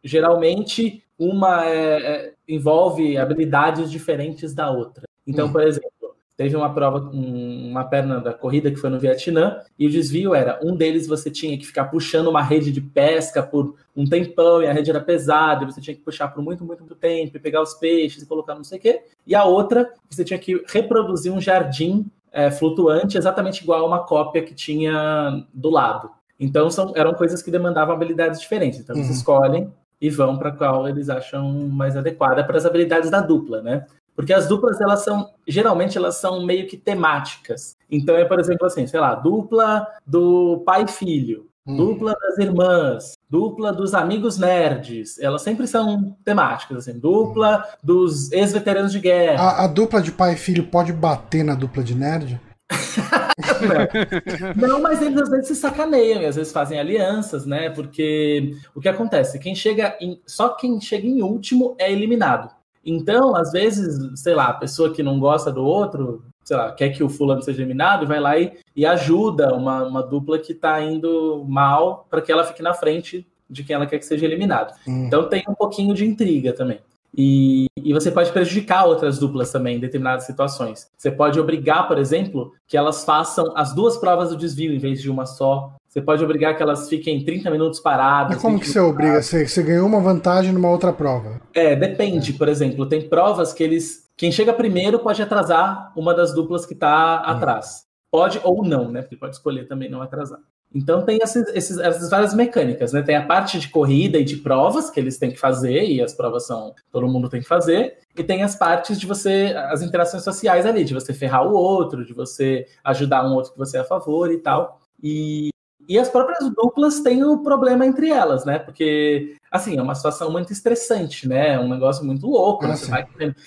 geralmente, uma é, é, envolve habilidades diferentes da outra. Então, hum. por exemplo, teve uma prova, uma perna da corrida que foi no Vietnã, e o desvio era, um deles você tinha que ficar puxando uma rede de pesca por um tempão, e a rede era pesada, e você tinha que puxar por muito, muito, muito tempo, e pegar os peixes e colocar não sei o quê. E a outra, você tinha que reproduzir um jardim é, flutuante, exatamente igual a uma cópia que tinha do lado. Então, são, eram coisas que demandavam habilidades diferentes. Então, eles uhum. escolhem e vão para qual eles acham mais adequada para as habilidades da dupla, né? Porque as duplas, elas são, geralmente, elas são meio que temáticas. Então, é, por exemplo, assim, sei lá, dupla do pai e filho, hum. dupla das irmãs, dupla dos amigos nerds. Elas sempre são temáticas, assim, dupla hum. dos ex-veteranos de guerra. A, a, dupla de pai e filho pode bater na dupla de nerd? não, mas eles às vezes se sacaneiam e às vezes fazem alianças, né? Porque o que acontece? Quem chega em, só quem chega em último é eliminado. Então, às vezes, sei lá, a pessoa que não gosta do outro, sei lá, quer que o fulano seja eliminado, vai lá e, e ajuda uma, uma dupla que tá indo mal para que ela fique na frente de quem ela quer que seja eliminado. Hum. Então tem um pouquinho de intriga também. E, e, você pode prejudicar outras duplas também em determinadas situações. Você pode obrigar, por exemplo, que elas façam as duas provas do desvio em vez de uma só. Você pode obrigar que elas fiquem 30 minutos paradas. Mas como que você obriga? Você, você ganhou uma vantagem numa outra prova? É, depende. Por exemplo, tem provas que eles. Quem chega primeiro pode atrasar uma das duplas que está hum. atrás. Pode ou não, né? Porque pode escolher também não atrasar. Então tem essas várias mecânicas, né? Tem a parte de corrida e de provas que eles têm que fazer, e as provas são todo mundo tem que fazer, e tem as partes de você, as interações sociais ali, de você ferrar o outro, de você ajudar um outro que você é a favor e tal. E e as próprias duplas têm o problema entre elas, né? Porque, assim, é uma situação muito estressante, né? É um negócio muito louco. Né?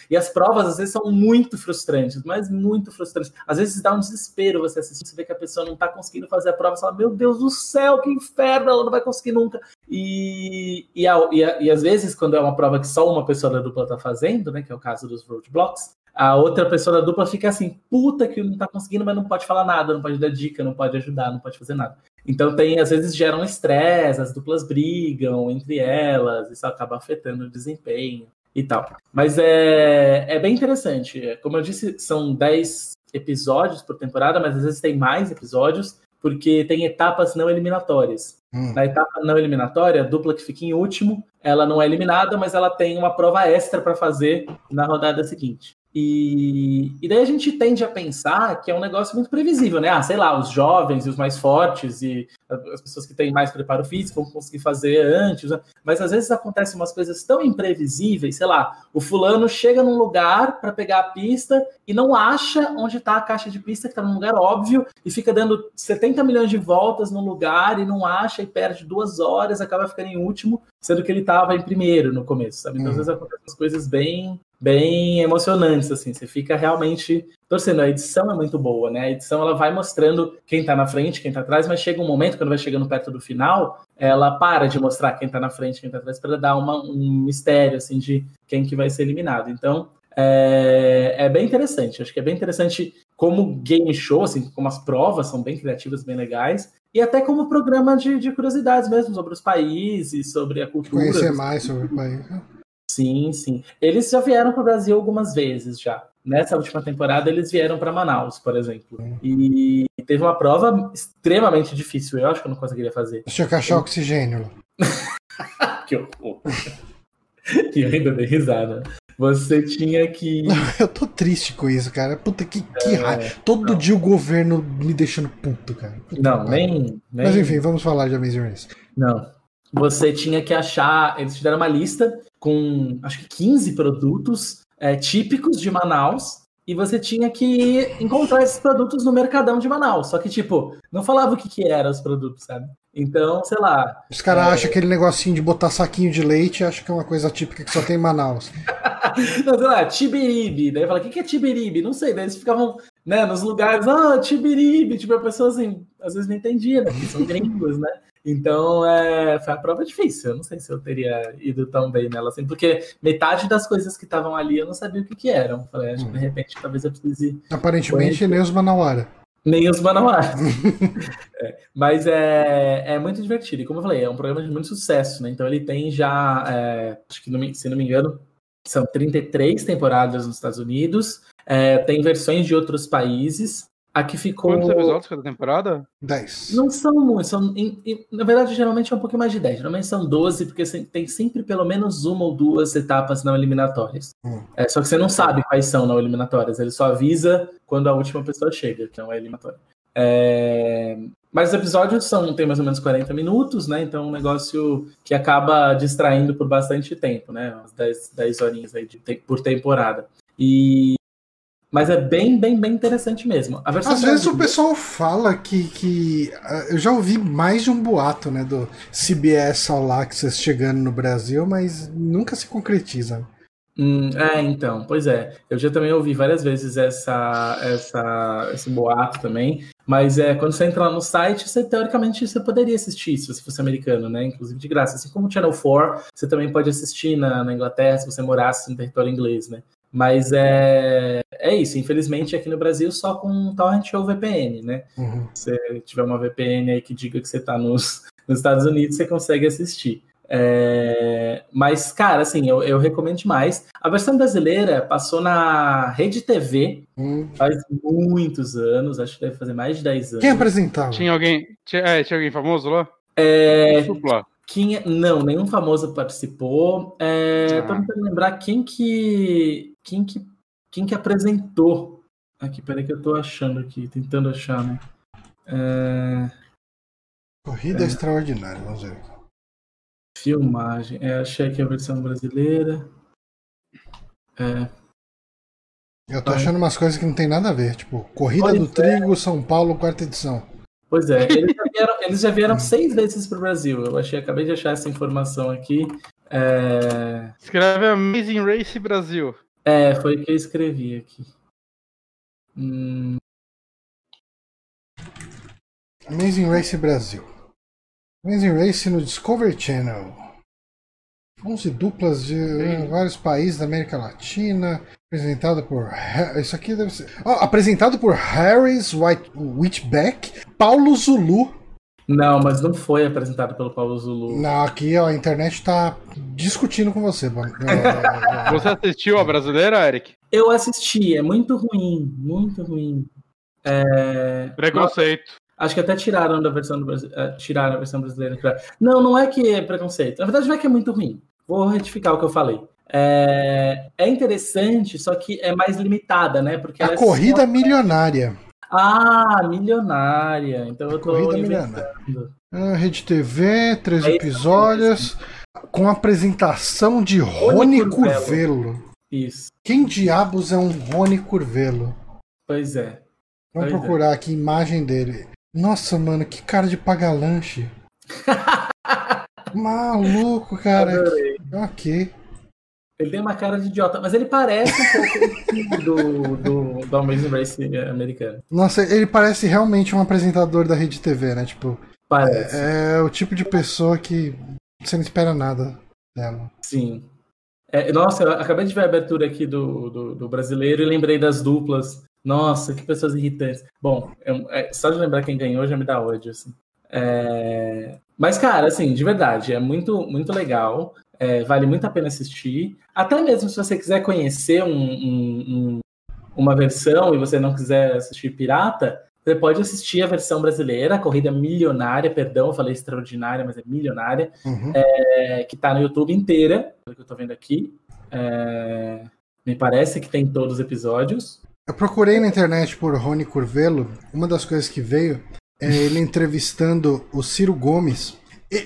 E as provas, às vezes, são muito frustrantes, mas muito frustrantes. Às vezes dá um desespero você assistir, você vê que a pessoa não tá conseguindo fazer a prova, você fala, meu Deus do céu, que inferno, ela não vai conseguir nunca. E, e, a, e, a, e às vezes, quando é uma prova que só uma pessoa da dupla tá fazendo, né? Que é o caso dos roadblocks, a outra pessoa da dupla fica assim, puta que não tá conseguindo, mas não pode falar nada, não pode dar dica, não pode ajudar, não pode fazer nada. Então tem, às vezes gera um estresse, as duplas brigam entre elas, isso acaba afetando o desempenho e tal. Mas é, é bem interessante. Como eu disse, são 10 episódios por temporada, mas às vezes tem mais episódios, porque tem etapas não eliminatórias. Hum. Na etapa não eliminatória, a dupla que fica em último, ela não é eliminada, mas ela tem uma prova extra para fazer na rodada seguinte. E, e daí a gente tende a pensar que é um negócio muito previsível, né? Ah, sei lá, os jovens e os mais fortes e as pessoas que têm mais preparo físico vão conseguir fazer antes, né? mas às vezes acontecem umas coisas tão imprevisíveis, sei lá, o fulano chega num lugar para pegar a pista e não acha onde está a caixa de pista, que está num lugar óbvio, e fica dando 70 milhões de voltas no lugar e não acha e perde duas horas, acaba ficando em último, sendo que ele estava em primeiro no começo, sabe? Então, às uhum. vezes acontecem coisas bem bem emocionantes, assim, você fica realmente torcendo. A edição é muito boa, né? A edição ela vai mostrando quem tá na frente, quem tá atrás, mas chega um momento, quando vai chegando perto do final, ela para de mostrar quem tá na frente, quem tá atrás, para dar uma, um mistério, assim, de quem que vai ser eliminado. Então, é, é, bem interessante. Acho que é bem interessante como game show, assim, como as provas são bem criativas, bem legais, e até como programa de, de curiosidades mesmo sobre os países, sobre a cultura. Conhecer mais sobre o país. Sim, sim. Eles já vieram para o Brasil algumas vezes já. Nessa última temporada, eles vieram para Manaus, por exemplo. E teve uma prova extremamente difícil. Eu acho que eu não conseguiria fazer. Deixa eu cachar oxigênio. que horror. e eu ainda dei risada. Você tinha que. eu tô triste com isso, cara. Puta que, que é, raiva. Todo não. dia o governo me deixando puto, cara. Puta não, nem, nem, Mas enfim, vamos falar de Amazing Race. Não. Você tinha que achar. Eles te deram uma lista com acho que 15 produtos é, típicos de Manaus e você tinha que encontrar esses produtos no mercadão de Manaus. Só que, tipo, não falava o que, que eram os produtos, sabe? Então, sei lá. Os caras é... acham aquele negocinho de botar saquinho de leite, acham que é uma coisa típica que só tem em Manaus. não, sei lá, tibiribe. Daí fala, o que, que é tibiribe? Não sei. Daí eles ficavam, né, nos lugares, ah, tibiribe. Tipo, a pessoa assim, às vezes não entendia, né? Porque são gringos, né? Então, é, foi a prova difícil. Eu não sei se eu teria ido tão bem nela assim, porque metade das coisas que estavam ali eu não sabia o que, que eram. Falei, acho que de hum. repente talvez eu precise. Aparentemente, nem os Manauara. Nem os Manauara. é, mas é, é muito divertido. E como eu falei, é um programa de muito sucesso, né? Então ele tem já, é, acho que se não me engano, são 33 temporadas nos Estados Unidos. É, tem versões de outros países. Aqui ficou. Quantos episódios cada temporada? 10. Não são muitos. São, em, em, na verdade, geralmente é um pouquinho mais de 10. Geralmente são 12, porque tem sempre pelo menos uma ou duas etapas não eliminatórias. Hum. É, só que você não sabe quais são não eliminatórias. Ele só avisa quando a última pessoa chega, que não é eliminatória. É... Mas os episódios são, tem mais ou menos 40 minutos, né? Então, é um negócio que acaba distraindo por bastante tempo, né? Umas 10, 10 horinhas aí de, por temporada. E mas é bem, bem, bem interessante mesmo. Às vezes o pessoal fala que, que. Ah, eu já ouvi mais de um boato, né? Do CBS All Access chegando no Brasil, mas nunca se concretiza. Hum, é, então, pois é. Eu já também ouvi várias vezes essa, essa, esse boato também. Mas é, quando você entra lá no site, você teoricamente você poderia assistir se você fosse americano, né? Inclusive de graça. Assim como o Channel 4, você também pode assistir na, na Inglaterra se você morasse no território inglês, né? Mas é, é isso, infelizmente aqui no Brasil só com torrent ou VPN, né? Uhum. Se tiver uma VPN aí que diga que você está nos, nos Estados Unidos, você consegue assistir. É, mas, cara, assim, eu, eu, recomendo demais. A versão brasileira passou na Rede TV hum. faz muitos anos, acho que deve fazer mais de 10 anos. Quem apresentava? Tinha alguém, tinha, é, tinha alguém famoso lá? É, quem, é, não, nenhum famoso participou. É, ah. Tô tentando lembrar quem que quem que, quem que apresentou? Aqui, peraí que eu tô achando aqui, tentando achar, né? É... Corrida é... extraordinária, vamos ver. Filmagem. É, achei aqui a versão brasileira. É... Eu tô achando umas coisas que não tem nada a ver, tipo, Corrida do é. Trigo, São Paulo, quarta edição. Pois é, eles já vieram, eles já vieram seis vezes para o Brasil. Eu achei, acabei de achar essa informação aqui. É... Escreve Amazing Race Brasil. É, foi o que eu escrevi aqui. Hum... Amazing Race Brasil. Amazing Race no Discovery Channel. 11 duplas de Sim. vários países da América Latina. Apresentado por. Isso aqui deve ser. Oh, apresentado por Harris White... Whitbeck, Paulo Zulu não, mas não foi apresentado pelo Paulo Zulu. Não, aqui ó, a internet tá discutindo com você. você assistiu a brasileira, Eric? Eu assisti, é muito ruim, muito ruim. É... Preconceito. Acho que até tiraram da versão do Brasil, é, tiraram a versão brasileira. Não, não é que é preconceito. Na verdade, não é que é muito ruim. Vou retificar o que eu falei. É, é interessante, só que é mais limitada, né? Porque a é corrida só... milionária. Ah, milionária. Então eu tô corrida milionária. Ah, Rede TV, três é episódios, com apresentação de Rony, Rony Curvelo. Curvelo. Isso. Quem diabos é um Rony Curvelo? Pois é. Vamos pois é. procurar é. aqui imagem dele. Nossa, mano, que cara de paga-lanche. Maluco, cara. Adorei. Ok. Ele tem uma cara de idiota, mas ele parece um pouco do, do, do Amazing Race americano. Nossa, ele parece realmente um apresentador da rede TV, né? Tipo, parece. É, é o tipo de pessoa que você não espera nada dela. Sim. É, nossa, eu acabei de ver a abertura aqui do, do, do, brasileiro e lembrei das duplas. Nossa, que pessoas irritantes. Bom, eu, é, só de lembrar quem ganhou já me dá ódio, assim. É... Mas, cara, assim, de verdade, é muito, muito legal. É, vale muito a pena assistir. Até mesmo se você quiser conhecer um, um, um, uma versão e você não quiser assistir pirata, você pode assistir a versão brasileira, a corrida milionária, perdão, eu falei extraordinária, mas é milionária, uhum. é, que está no YouTube inteira, pelo que eu estou vendo aqui. É, me parece que tem todos os episódios. Eu procurei na internet por Rony Curvelo. Uma das coisas que veio é ele entrevistando o Ciro Gomes,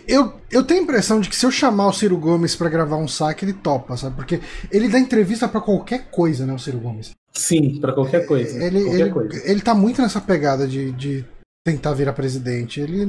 eu, eu tenho a impressão de que se eu chamar o Ciro Gomes para gravar um saque, ele topa, sabe? Porque ele dá entrevista para qualquer coisa, né, o Ciro Gomes? Sim, para qualquer coisa. Ele, qualquer ele, coisa. ele tá muito nessa pegada de, de tentar virar presidente. Ele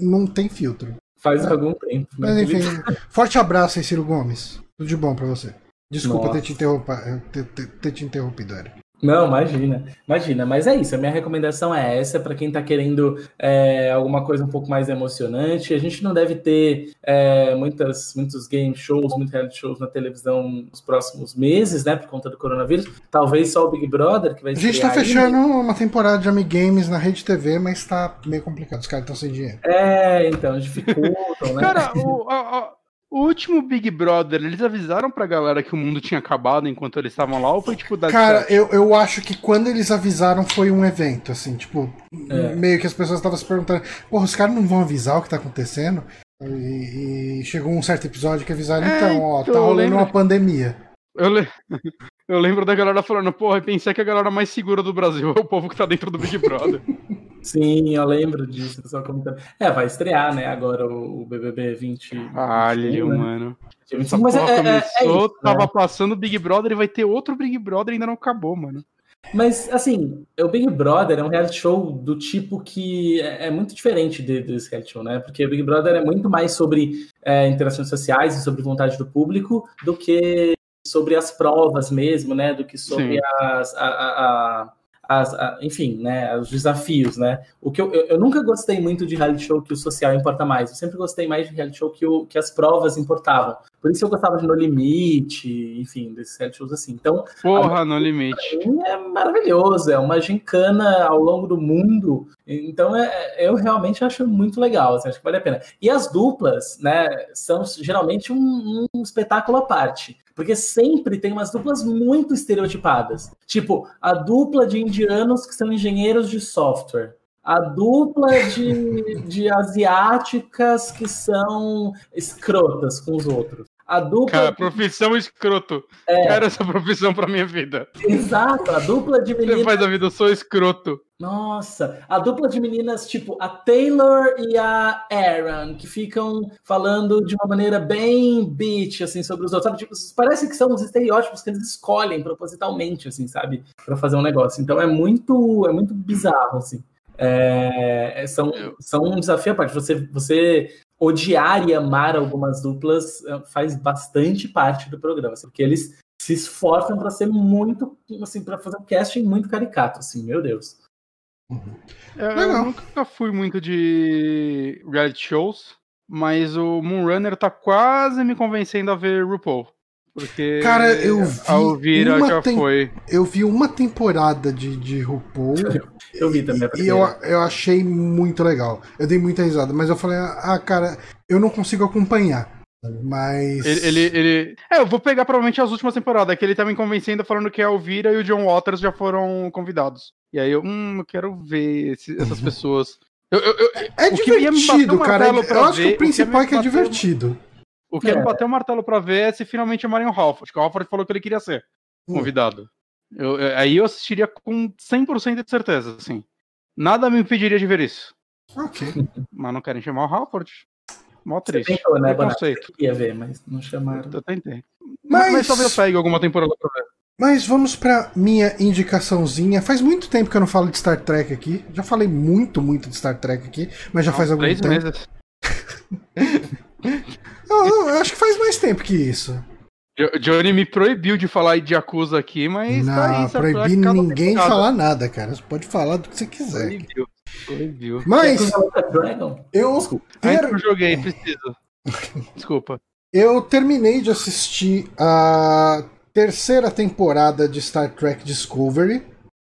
não tem filtro. Faz é. algum tempo. Né? Mas enfim, forte abraço aí, Ciro Gomes. Tudo de bom para você. Desculpa ter te, ter, ter, ter te interrompido, Eric. Não, imagina, imagina. Mas é isso. A minha recomendação é essa para quem está querendo é, alguma coisa um pouco mais emocionante. A gente não deve ter é, muitas, muitos game shows, muitos reality shows na televisão nos próximos meses, né? Por conta do coronavírus. Talvez só o Big Brother que vai. A gente está fechando uma temporada de Ami Games na Rede TV, mas está meio complicado. Os caras estão sem dinheiro. É, então dificultam, né? Cara, o, a, o último Big Brother, eles avisaram pra galera que o mundo tinha acabado enquanto eles estavam lá ou foi tipo da Cara, eu, eu acho que quando eles avisaram foi um evento, assim, tipo, é. meio que as pessoas estavam se perguntando, porra, os caras não vão avisar o que tá acontecendo? E, e chegou um certo episódio que avisaram, é, então, ó, então, tá rolando uma pandemia. Eu, le... eu lembro da galera falando, porra, pensei que a galera mais segura do Brasil é o povo que tá dentro do Big Brother. Sim, eu lembro disso, só comentando. É, vai estrear, né, agora o, BBB 20. Caralho, né? mano. Essa mas é, é, começou, é isso, tava né? passando Big Brother e vai ter outro Big Brother e ainda não acabou, mano. Mas, assim, o Big Brother é um reality show do tipo que é, é muito diferente desse reality show, né? Porque o Big Brother é muito mais sobre é, interações sociais e sobre vontade do público do que sobre as provas mesmo, né? Do que sobre as, a, a, as, a, enfim, né, os desafios, né? O que eu, eu, eu, nunca gostei muito de reality show que o social importa mais. Eu sempre gostei mais de reality show que, o, que as provas importavam. Por isso eu gostava de No Limite, enfim, desses reality shows assim. Então, porra, a, No Limite. É maravilhoso, é uma gincana ao longo do mundo. Então, é, eu realmente acho muito legal, assim, acho que vale a pena. E as duplas, né, são geralmente um, um espetáculo à parte. Porque sempre tem umas duplas muito estereotipadas. Tipo, a dupla de indianos que são engenheiros de software. A dupla de, de asiáticas que são escrotas com os outros. A dupla. Cara, profissão escroto. É. Quero essa profissão pra minha vida. Exato, a dupla de meninas. Você faz a vida, eu sou escroto. Nossa, a dupla de meninas, tipo a Taylor e a Aaron, que ficam falando de uma maneira bem bitch, assim, sobre os outros. Sabe? Tipo, parece que são os estereótipos que eles escolhem propositalmente, assim, sabe? Pra fazer um negócio. Então é muito, é muito bizarro, assim. É, é são, são um desafio à parte. Você, você odiar e amar algumas duplas eh, faz bastante parte do programa, assim, porque eles se esforçam para ser muito, assim, para fazer um casting muito caricato, assim, meu Deus. Uhum. É, eu nunca fui muito de reality shows, mas o Moonrunner tá quase me convencendo a ver RuPaul. Porque Cara, eu vi. A Elvira já tem... foi. Eu vi uma temporada de, de RuPaul. eu vi também. E eu, eu achei muito legal. Eu dei muita risada, mas eu falei, ah, cara, eu não consigo acompanhar. Mas. Ele, ele, ele, É, eu vou pegar provavelmente as últimas temporadas, que ele tá me convencendo falando que a Elvira e o John Waters já foram convidados. E aí eu, hum, eu quero ver esse, essas uhum. pessoas. Eu, eu, é divertido, cara. Eu acho que o principal é que é divertido. O que é. eu bateu o martelo pra ver é se finalmente chamarem o Halford, que o Halford falou que ele queria ser hum. convidado. Eu, eu, aí eu assistiria com 100% de certeza, assim. Nada me impediria de ver isso. Ok. Mas não querem chamar o Halford. Mó triste. Você tentou, né. Eu queria ver, mas não chamaram. Eu tentei. Mas, mas talvez eu pegue alguma temporada pra ver. Mas vamos pra minha indicaçãozinha. Faz muito tempo que eu não falo de Star Trek aqui. Já falei muito, muito de Star Trek aqui, mas já não, faz algum três tempo. Meses. eu, eu acho que faz mais tempo que isso. Johnny me proibiu de falar de Yakuza aqui, mas. Não, tá aí, proibi ninguém de falar nada, cara. Você pode falar do que você quiser. Proibiu. Proibiu. Mas. Eu. Ter... eu joguei, preciso. Desculpa. Eu terminei de assistir a terceira temporada de Star Trek Discovery.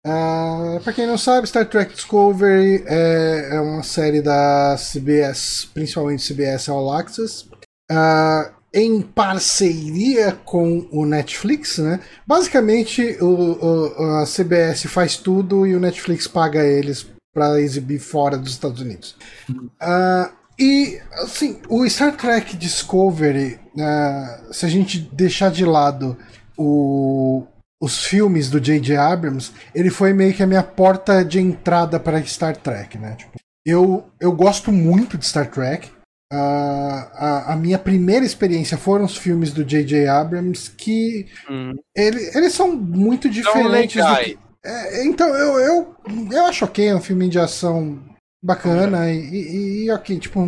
Uh, pra quem não sabe, Star Trek Discovery é, é uma série da CBS, principalmente CBS All Access. Uh, em parceria com o Netflix, né? Basicamente, o, o, a CBS faz tudo e o Netflix paga eles para exibir fora dos Estados Unidos. Uh, e, assim, o Star Trek Discovery, uh, se a gente deixar de lado o, os filmes do J.J. Abrams, ele foi meio que a minha porta de entrada para Star Trek, né? Tipo, eu, eu gosto muito de Star Trek. A, a, minha primeira experiência foram os filmes do J.J. Abrams, que hum. ele, eles são muito diferentes do que, é, então, eu, eu, eu acho ok, é um filme de ação bacana e, e, e, ok, tipo,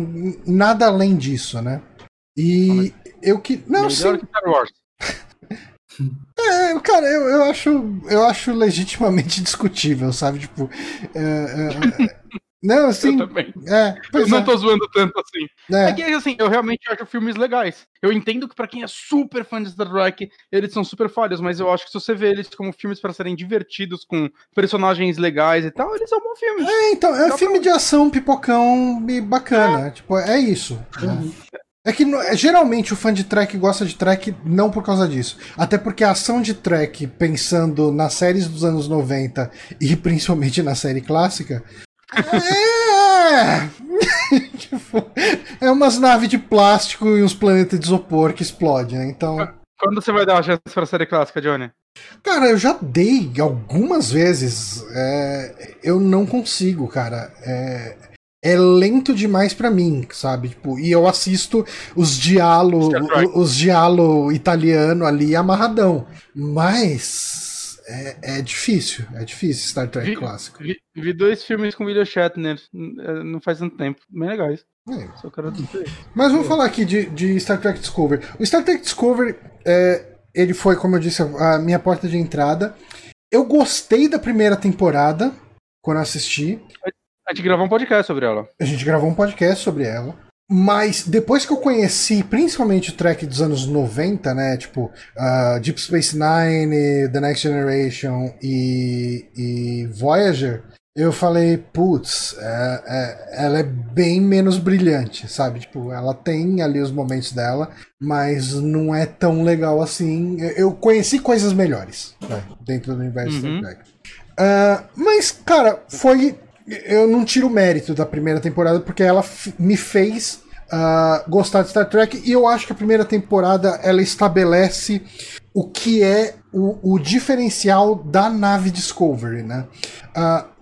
nada além disso, né? E eu que. Não, Melhor sim. Star Wars. É, cara, eu, eu, acho, eu acho legitimamente discutível, sabe? Tipo, é, é, é não, assim. Eu também. É, eu não é. tô zoando tanto assim. É. é. que, assim, eu realmente acho filmes legais. Eu entendo que para quem é super fã de Star Trek, eles são super falhos, mas eu acho que se você vê eles como filmes para serem divertidos, com personagens legais e tal, eles são bons filmes. É, então, é um filme pra... de ação, pipocão e bacana. É. Tipo, é isso. Uhum. É que geralmente o fã de Trek gosta de Trek não por causa disso. Até porque a ação de Trek, pensando nas séries dos anos 90 e principalmente na série clássica, é! tipo, é umas naves de plástico e uns planetas de isopor que explodem, né? Então. Quando você vai dar uma chance pra série clássica, Johnny? Cara, eu já dei algumas vezes. É, eu não consigo, cara. É, é lento demais para mim, sabe? Tipo, e eu assisto os diálogo, os diálogo italiano ali amarradão. Mas é, é difícil, é difícil Star Trek vi, clássico. Vi, vi, dois filmes com William Shatner é, não faz tanto tempo, bem legais. É. Só quero Mas vamos falar aqui de, de Star Trek Discovery. O Star Trek Discovery, é, ele foi, como eu disse, a minha porta de entrada. Eu gostei da primeira temporada, quando assisti. A gente gravou um podcast sobre ela. A gente gravou um podcast sobre ela. Mas depois que eu conheci, principalmente o track dos anos 90, né? Tipo, uh, Deep Space Nine, The Next Generation e, e Voyager, eu falei, putz, é, é, ela é bem menos brilhante, sabe? Tipo, ela tem ali os momentos dela, mas não é tão legal assim. Eu conheci coisas melhores né, dentro do universo uhum. Star Trek. Uh, mas, cara, foi eu não tiro o mérito da primeira temporada porque ela me fez uh, gostar de Star Trek e eu acho que a primeira temporada ela estabelece o que é o, o diferencial da nave Discovery, né? Uh,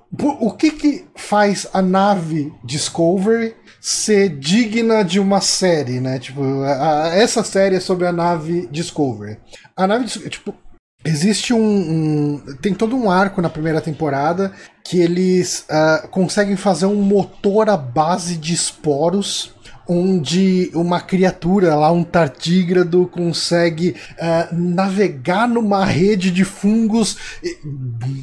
o que que faz a nave Discovery ser digna de uma série, né? Tipo, a, a, essa série é sobre a nave Discovery. A nave, tipo, Existe um, um, Tem todo um arco na primeira temporada que eles uh, conseguem fazer um motor à base de esporos. Onde uma criatura lá, um tartígrado, consegue uh, navegar numa rede de fungos.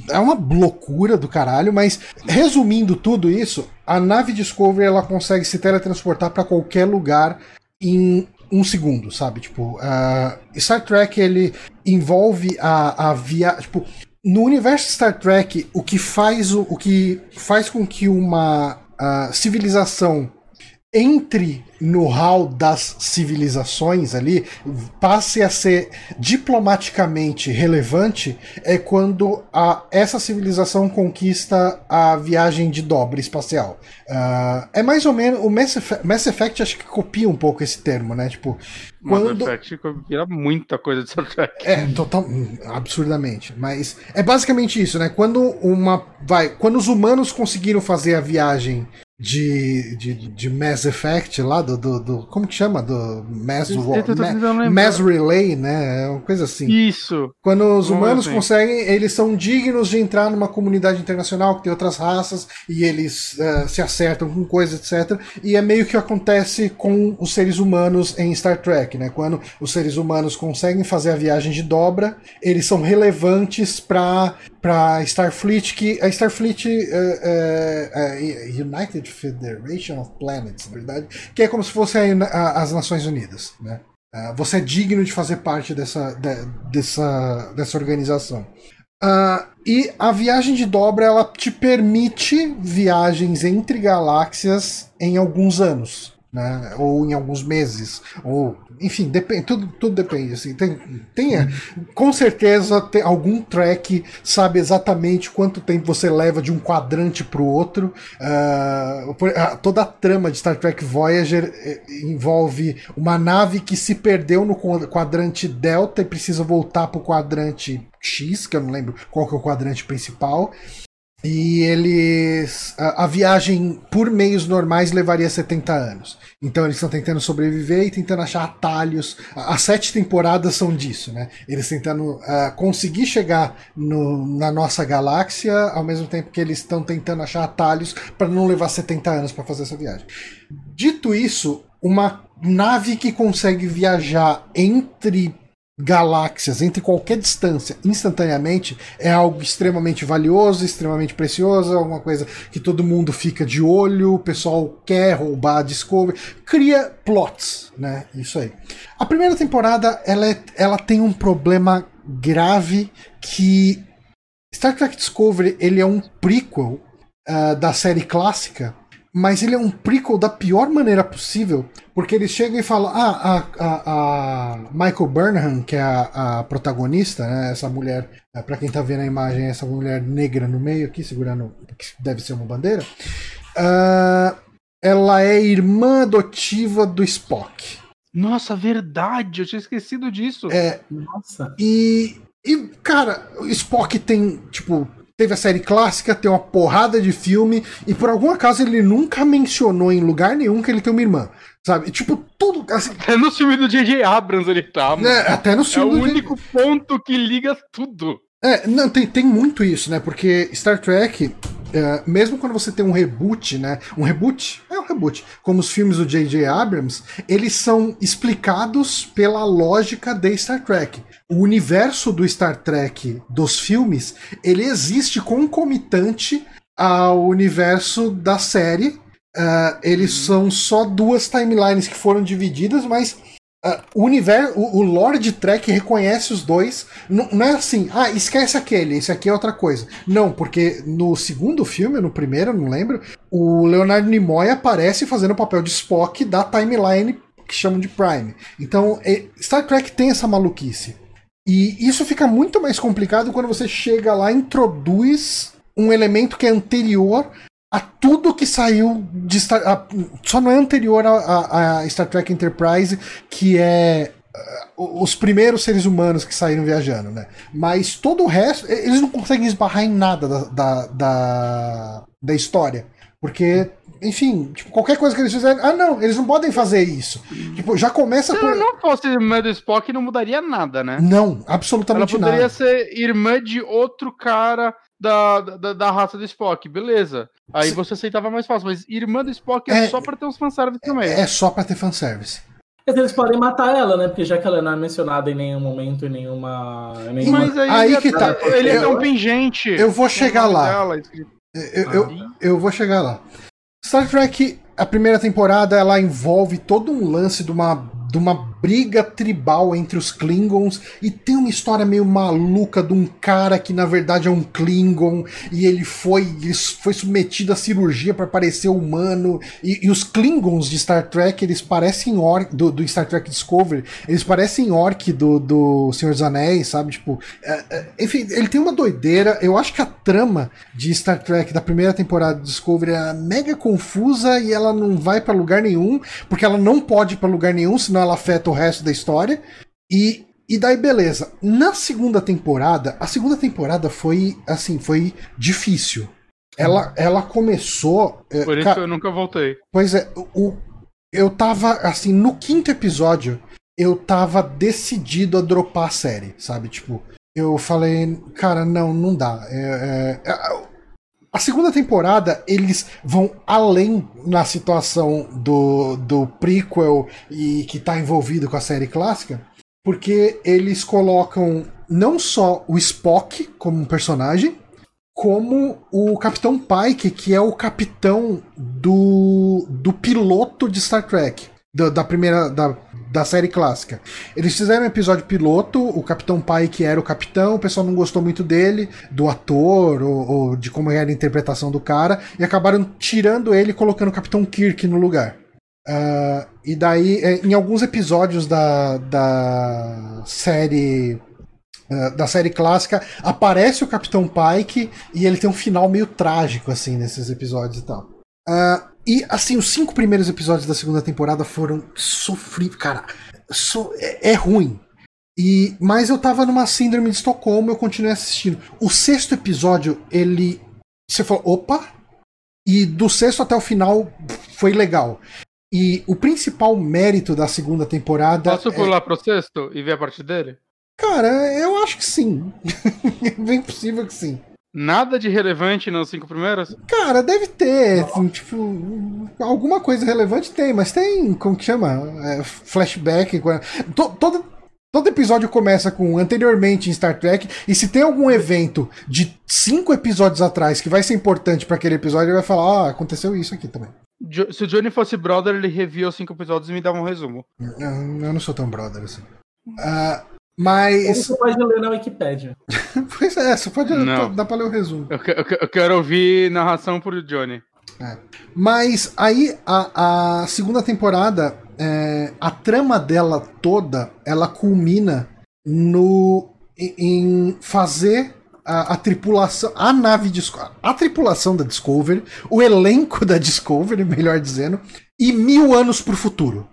É uma loucura do caralho, mas resumindo tudo isso, a nave Discovery ela consegue se teletransportar para qualquer lugar em um segundo, sabe? Tipo, uh, Star Trek ele envolve a, a via, tipo, no universo Star Trek, o que faz o, o que faz com que uma uh, civilização entre no hall das civilizações ali, passe a ser diplomaticamente relevante, é quando a, essa civilização conquista a viagem de dobra espacial. Uh, é mais ou menos. O Mass Effect, Mass Effect acho que copia um pouco esse termo, né? Tipo. Quando... Mass Effect copia muita coisa de Star Trek. É, total. Absurdamente. Mas é basicamente isso, né? Quando uma. Vai. Quando os humanos conseguiram fazer a viagem de, de, de Mass Effect lá, do, do, do Como que chama? Do Mass, Ma Mass Relay, né? É uma coisa assim. Isso. Quando os humanos assim. conseguem, eles são dignos de entrar numa comunidade internacional que tem outras raças e eles uh, se acertam com coisas, etc. E é meio que acontece com os seres humanos em Star Trek, né? Quando os seres humanos conseguem fazer a viagem de dobra, eles são relevantes para para Starfleet, que a Starfleet uh, uh, United Federation of Planets, na verdade, que é como se fosse as Nações Unidas, né? Uh, você é digno de fazer parte dessa, de, dessa, dessa organização. Uh, e a viagem de dobra ela te permite viagens entre galáxias em alguns anos né? Ou em alguns meses, ou enfim, depende, tudo, tudo depende. Assim, tem, tem, com certeza tem, algum track sabe exatamente quanto tempo você leva de um quadrante para o outro. Uh, toda a trama de Star Trek Voyager eh, envolve uma nave que se perdeu no quadrante Delta e precisa voltar para o quadrante X, que eu não lembro qual que é o quadrante principal. E eles. A, a, viagem por meios normais levaria 70 anos. Então eles estão tentando sobreviver e tentando achar atalhos. As sete temporadas são disso, né? Eles tentando uh, conseguir chegar no, na nossa galáxia ao mesmo tempo que eles estão tentando achar atalhos para não levar 70 anos para fazer essa viagem. Dito isso, uma nave que consegue viajar entre galáxias entre qualquer distância instantaneamente é algo extremamente valioso, extremamente precioso, alguma coisa que todo mundo fica de olho, o pessoal quer roubar a Discovery, cria plots, né? Isso aí. A primeira temporada ela, é, ela tem um problema grave que Star Trek Discovery ele é um prequel uh, da série clássica mas ele é um prequel da pior maneira possível, porque eles chegam e falam: ah, a, a, a Michael Burnham, que é a, a protagonista, né, essa mulher, é, para quem tá vendo a imagem, essa mulher negra no meio aqui, segurando, que deve ser uma bandeira, uh, ela é irmã adotiva do Spock. Nossa, verdade, eu tinha esquecido disso. É, Nossa. E, e, cara, o Spock tem, tipo, teve a série clássica, tem uma porrada de filme, e por algum acaso ele nunca mencionou em lugar nenhum que ele tem uma irmã. Sabe? Tipo, tudo. Assim, até no filme do J.J. Abrams ele tá. Mano. É, até no filme. É o único ponto que liga tudo. É, não, tem, tem muito isso, né? Porque Star Trek, é, mesmo quando você tem um reboot, né? Um reboot? É um reboot. Como os filmes do J.J. Abrams, eles são explicados pela lógica de Star Trek. O universo do Star Trek dos filmes, ele existe concomitante ao universo da série. Uh, eles uhum. são só duas timelines que foram divididas, mas Uh, o universo, o, o Lord Trek reconhece os dois. Não, não, é assim, ah, esquece aquele, esse aqui é outra coisa. Não, porque no segundo filme, no primeiro, não lembro, o Leonardo Nimoy aparece fazendo o papel de Spock da timeline que chamam de Prime. Então, é, Star Trek tem essa maluquice. E isso fica muito mais complicado quando você chega lá e introduz um elemento que é anterior a tudo que saiu de Star, a, só não é anterior a, a, Star Trek Enterprise, que é uh, os primeiros seres humanos que saíram viajando, né? Mas todo o resto, eles não conseguem esbarrar em nada da, da, da, da história. Porque, enfim, tipo, qualquer coisa que eles fizerem. Ah, não, eles não podem fazer isso. Tipo, já começa Se por. Se não fosse irmã do Spock, não mudaria nada, né? Não, absolutamente nada. Ela poderia nada. ser irmã de outro cara da, da, da, raça do Spock, beleza. Aí você aceitava mais fácil, mas irmã do Spock é, é só pra ter uns fanservice também. É, é só pra ter fanservice. Eles podem matar ela, né? Porque já que ela não é mencionada em nenhum momento, em nenhuma. Em nenhuma... Mas aí, aí que tá. Ele é tão pingente. Eu vou chegar lá. Dela, eu, eu, eu vou chegar lá. Star Trek, a primeira temporada, ela envolve todo um lance de uma, de uma briga tribal entre os Klingons e tem uma história meio maluca de um cara que na verdade é um Klingon e ele foi, ele foi submetido à cirurgia para parecer humano e, e, os Klingons de Star Trek eles parecem orc do, do, Star Trek Discovery eles parecem orc do, do Senhor dos Anéis, sabe? Tipo, é, é, enfim, ele tem uma doideira. Eu acho que a trama de Star Trek da primeira temporada de Discovery é mega confusa e ela não vai para lugar nenhum, porque ela não pode ir para lugar nenhum, senão ela afeta o resto da história. E, e daí, beleza. Na segunda temporada, a segunda temporada foi, assim, foi difícil. Ela, ela começou. É, Por isso eu nunca voltei. Pois é, o, eu tava, assim, no quinto episódio, eu tava decidido a dropar a série, sabe? Tipo, eu falei, cara, não, não dá. É, é, é a segunda temporada, eles vão além na situação do, do prequel e que está envolvido com a série clássica, porque eles colocam não só o Spock como um personagem, como o Capitão Pike, que é o capitão do, do piloto de Star Trek. Da, da primeira. Da, da série clássica. Eles fizeram um episódio piloto, o Capitão Pike era o capitão, o pessoal não gostou muito dele, do ator, ou, ou de como era a interpretação do cara, e acabaram tirando ele e colocando o Capitão Kirk no lugar. Uh, e daí, é, em alguns episódios da, da série uh, da série clássica, aparece o Capitão Pike e ele tem um final meio trágico, assim, nesses episódios e tal. Uh, e assim, os cinco primeiros episódios da segunda temporada foram sofríveis. Cara, so, é, é, ruim. E, mas eu tava numa síndrome de Estocolmo, eu continuei assistindo. O sexto episódio, ele. Você falou, opa! E do sexto até o final foi legal. E o principal mérito da segunda temporada. Posso pular é... pro sexto e ver a parte dele? Cara, eu acho que sim. é bem possível que sim. Nada de relevante nos cinco primeiros? Cara, deve ter. Assim, tipo, alguma coisa relevante tem, mas tem, como que chama? É, flashback. Todo, todo episódio começa com anteriormente em Star Trek, e se tem algum evento de cinco episódios atrás que vai ser importante para aquele episódio, ele vai falar: ah, aconteceu isso aqui também. Se o Johnny fosse brother, ele revia os cinco episódios e me dava um resumo. Eu, eu não sou tão brother assim. Uh, mas. Você pode ler na Wikipedia. pois é, você pode ler, dá pra ler o resumo. Eu, eu, eu quero ouvir narração por Johnny. É. Mas aí a, a segunda temporada, é, a trama dela toda, ela culmina no em fazer a, a, tripulação, a nave a tripulação da Discovery, o elenco da Discovery, melhor dizendo, e mil anos pro futuro.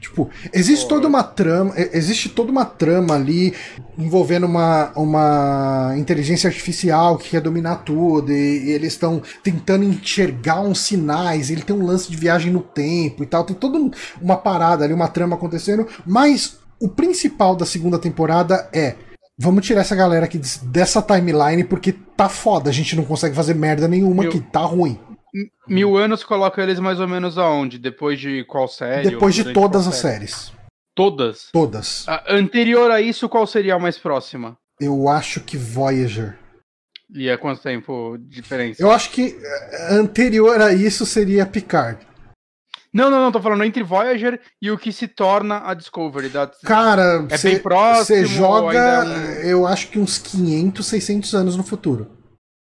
Tipo, existe toda uma trama, existe toda uma trama ali envolvendo uma, uma inteligência artificial que quer dominar tudo, e, e eles estão tentando enxergar uns sinais, ele tem um lance de viagem no tempo e tal, tem toda uma parada ali, uma trama acontecendo, mas o principal da segunda temporada é Vamos tirar essa galera aqui dessa timeline porque tá foda, a gente não consegue fazer merda nenhuma Meu, aqui, tá ruim. Mil anos coloca eles mais ou menos aonde? Depois de qual série? Depois de todas as série? séries. Todas? Todas. A anterior a isso, qual seria a mais próxima? Eu acho que Voyager. E é quanto tempo de diferença? Eu acho que eh, anterior a isso seria Picard. Não, não, não, tô falando entre Voyager e o que se torna a Discovery. Da... Cara, é. Você joga, é um... eu acho que uns 500, 600 anos no futuro.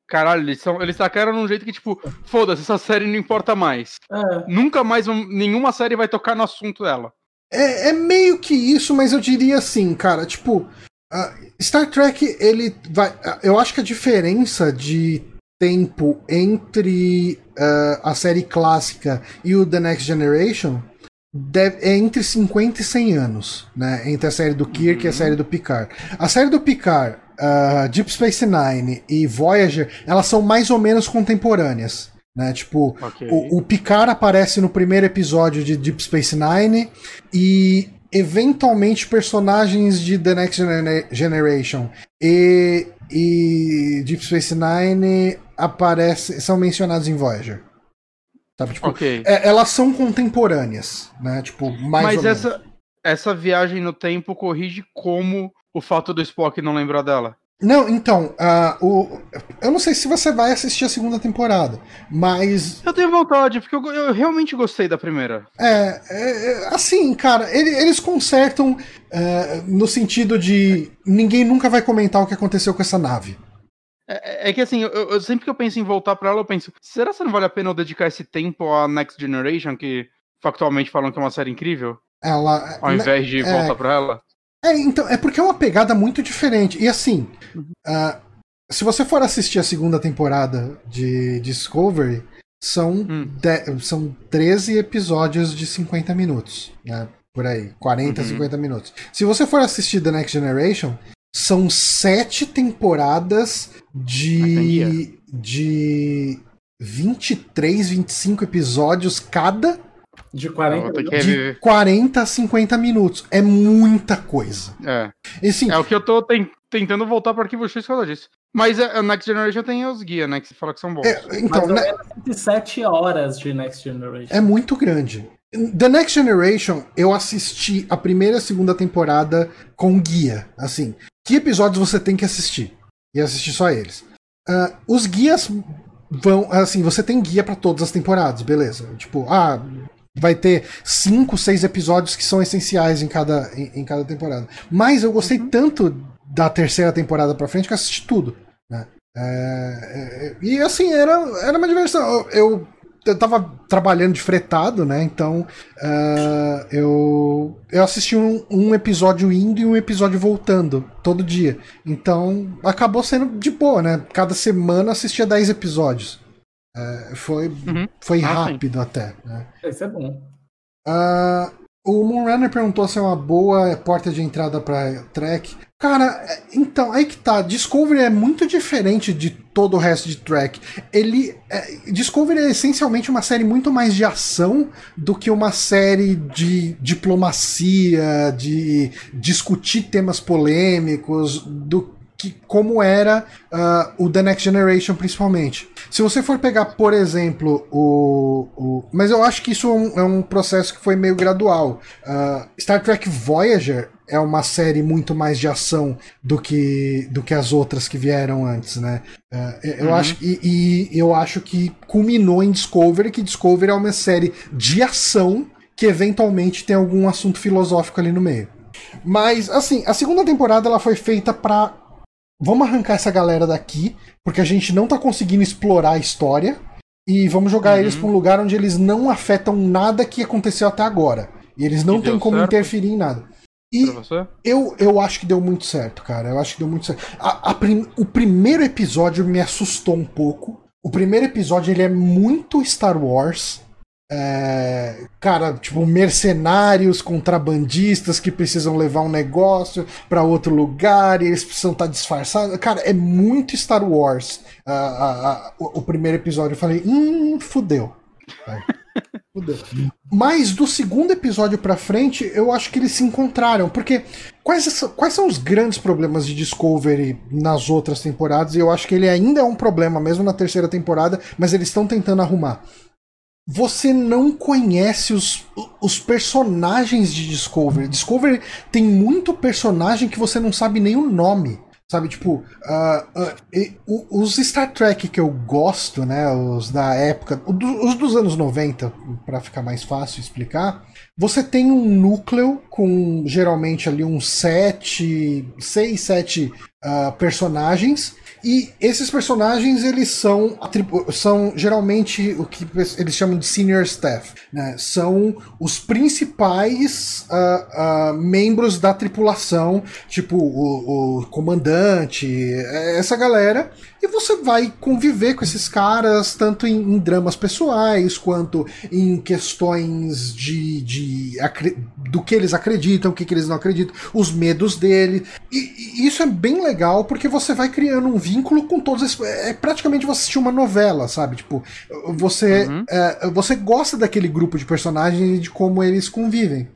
Caralho, eles, são, eles tacaram num jeito que, tipo, foda-se, essa série não importa mais. É. Nunca mais nenhuma série vai tocar no assunto dela. É, é meio que isso, mas eu diria assim, cara, tipo, uh, Star Trek, ele vai. Uh, eu acho que a diferença de tempo entre uh, a série clássica e o The Next Generation deve, é entre 50 e 100 anos, né? Entre a série do Kirk uhum. e a uhum. série do Picard. A série do Picard uh, Deep Space Nine e Voyager, elas são mais ou menos contemporâneas. Né? Tipo, okay. o, o Picard aparece no primeiro episódio de Deep Space Nine e eventualmente personagens de The Next Generation e, e Deep Space Nine aparecem, são mencionados em Voyager. Sabe? Tipo, okay. é, elas são contemporâneas, né? Tipo, mais Mas essa, essa viagem no tempo corrige como o fato do Spock não lembrar dela. Não, então, uh, o, eu não sei se você vai assistir a segunda temporada, mas. Eu tenho vontade, porque eu, eu realmente gostei da primeira. É, é, é assim, cara, ele, eles consertam é, no sentido de ninguém nunca vai comentar o que aconteceu com essa nave. É, é que assim, eu, eu, sempre que eu penso em voltar para ela, eu penso, será que não vale a pena eu dedicar esse tempo a Next Generation, que factualmente falam que é uma série incrível? Ela. Ao invés de voltar pra ela? É, então, é porque é uma pegada muito diferente. E assim, uhum. uh, se você for assistir a segunda temporada de Discovery, são, hum. de, são 13 episódios de 50 minutos, né? Por aí, 40, uhum. 50 minutos. Se você for assistir The Next Generation, são sete temporadas de, de 23, 25 episódios cada de 40, de 40 a 50 minutos. É muita coisa. É. E, assim, é o que eu tô tentando voltar para arquivo X por disso. Mas a Next Generation tem os guias, né? Que você fala que são bons. É, então, né, 107 horas de Next Generation. É muito grande. The Next Generation, eu assisti a primeira e a segunda temporada com guia. Assim, que episódios você tem que assistir? E assistir só eles. Uh, os guias vão. Assim, você tem guia para todas as temporadas, beleza. Tipo, ah, vai ter cinco, seis episódios que são essenciais em cada, em, em cada temporada. Mas eu gostei uhum. tanto da terceira temporada pra frente que assisti tudo. Né? É, é, e assim, era, era uma diversão. Eu, eu, eu tava trabalhando de fretado, né? Então uh, eu, eu assisti um, um, episódio indo e um episódio voltando todo dia. Então acabou sendo de boa, né? Cada semana assistia 10 episódios. É, foi uhum. foi ah, rápido sim. até. Né? Isso é bom. Uh, o Moonrunner perguntou se é uma boa porta de entrada para Trek. Cara, é, então, aí que tá. Discovery é muito diferente de todo o resto de Trek. Ele. É, Discovery é essencialmente uma série muito mais de ação do que uma série de diplomacia, de discutir temas polêmicos, do que como era uh, o The Next Generation, principalmente. Se você for pegar, por exemplo, o. o mas eu acho que isso é um, é um processo que foi meio gradual. Uh, Star Trek Voyager é uma série muito mais de ação do que, do que as outras que vieram antes, né? Uh, eu uhum. acho, e, e eu acho que culminou em Discovery, que Discovery é uma série de ação que eventualmente tem algum assunto filosófico ali no meio. Mas, assim, a segunda temporada ela foi feita para vamos arrancar essa galera daqui, porque a gente não tá conseguindo explorar a história, e vamos jogar uhum. eles para um lugar onde eeles não afetam nada que aconteceu até agora. E eles não têm como certo? interferir em nada. E eu, eu acho que deu muito certo, cara. Eu acho que deu muito certo. A, a prim, o primeiro episódio me assustou um pouco. O primeiro episódio ele é muito Star Wars. É, cara, tipo, mercenários, contrabandistas que precisam levar um negócio para outro lugar e eles precisam estar tá disfarçados. Cara, é muito Star Wars. O, o, primeiro episódio eu falei, hum, fudeu. fudeu. Mas do segundo episódio pra frente, eu acho que eles se encontraram. Porque quais, quais são os grandes problemas de Discovery nas outras temporadas? E eu acho que ele ainda é um problema, mesmo na terceira temporada, mas eles estão tentando arrumar você não conhece os, os personagens de Discovery. Discovery tem muito personagem que você não sabe nem o nome. Sabe, tipo, uh, uh, os Star Trek que eu gosto, né, os da época, os dos anos 90, para ficar mais fácil explicar, você tem um núcleo com geralmente ali uns sete, seis, sete uh, personagens e esses personagens, eles são, são geralmente o que eles chamam de senior staff. Né? São os principais uh, uh, membros da tripulação, tipo o, o comandante, essa galera. E você vai conviver com esses caras, tanto em, em dramas pessoais, quanto em questões de, de do que eles acreditam, o que, que eles não acreditam, os medos dele. E, e, isso é bem legal porque você vai criando um vínculo com todos esses. É praticamente você assistir uma novela, sabe? Tipo, você, uhum. é, você gosta daquele grupo de personagens e de como eles convivem.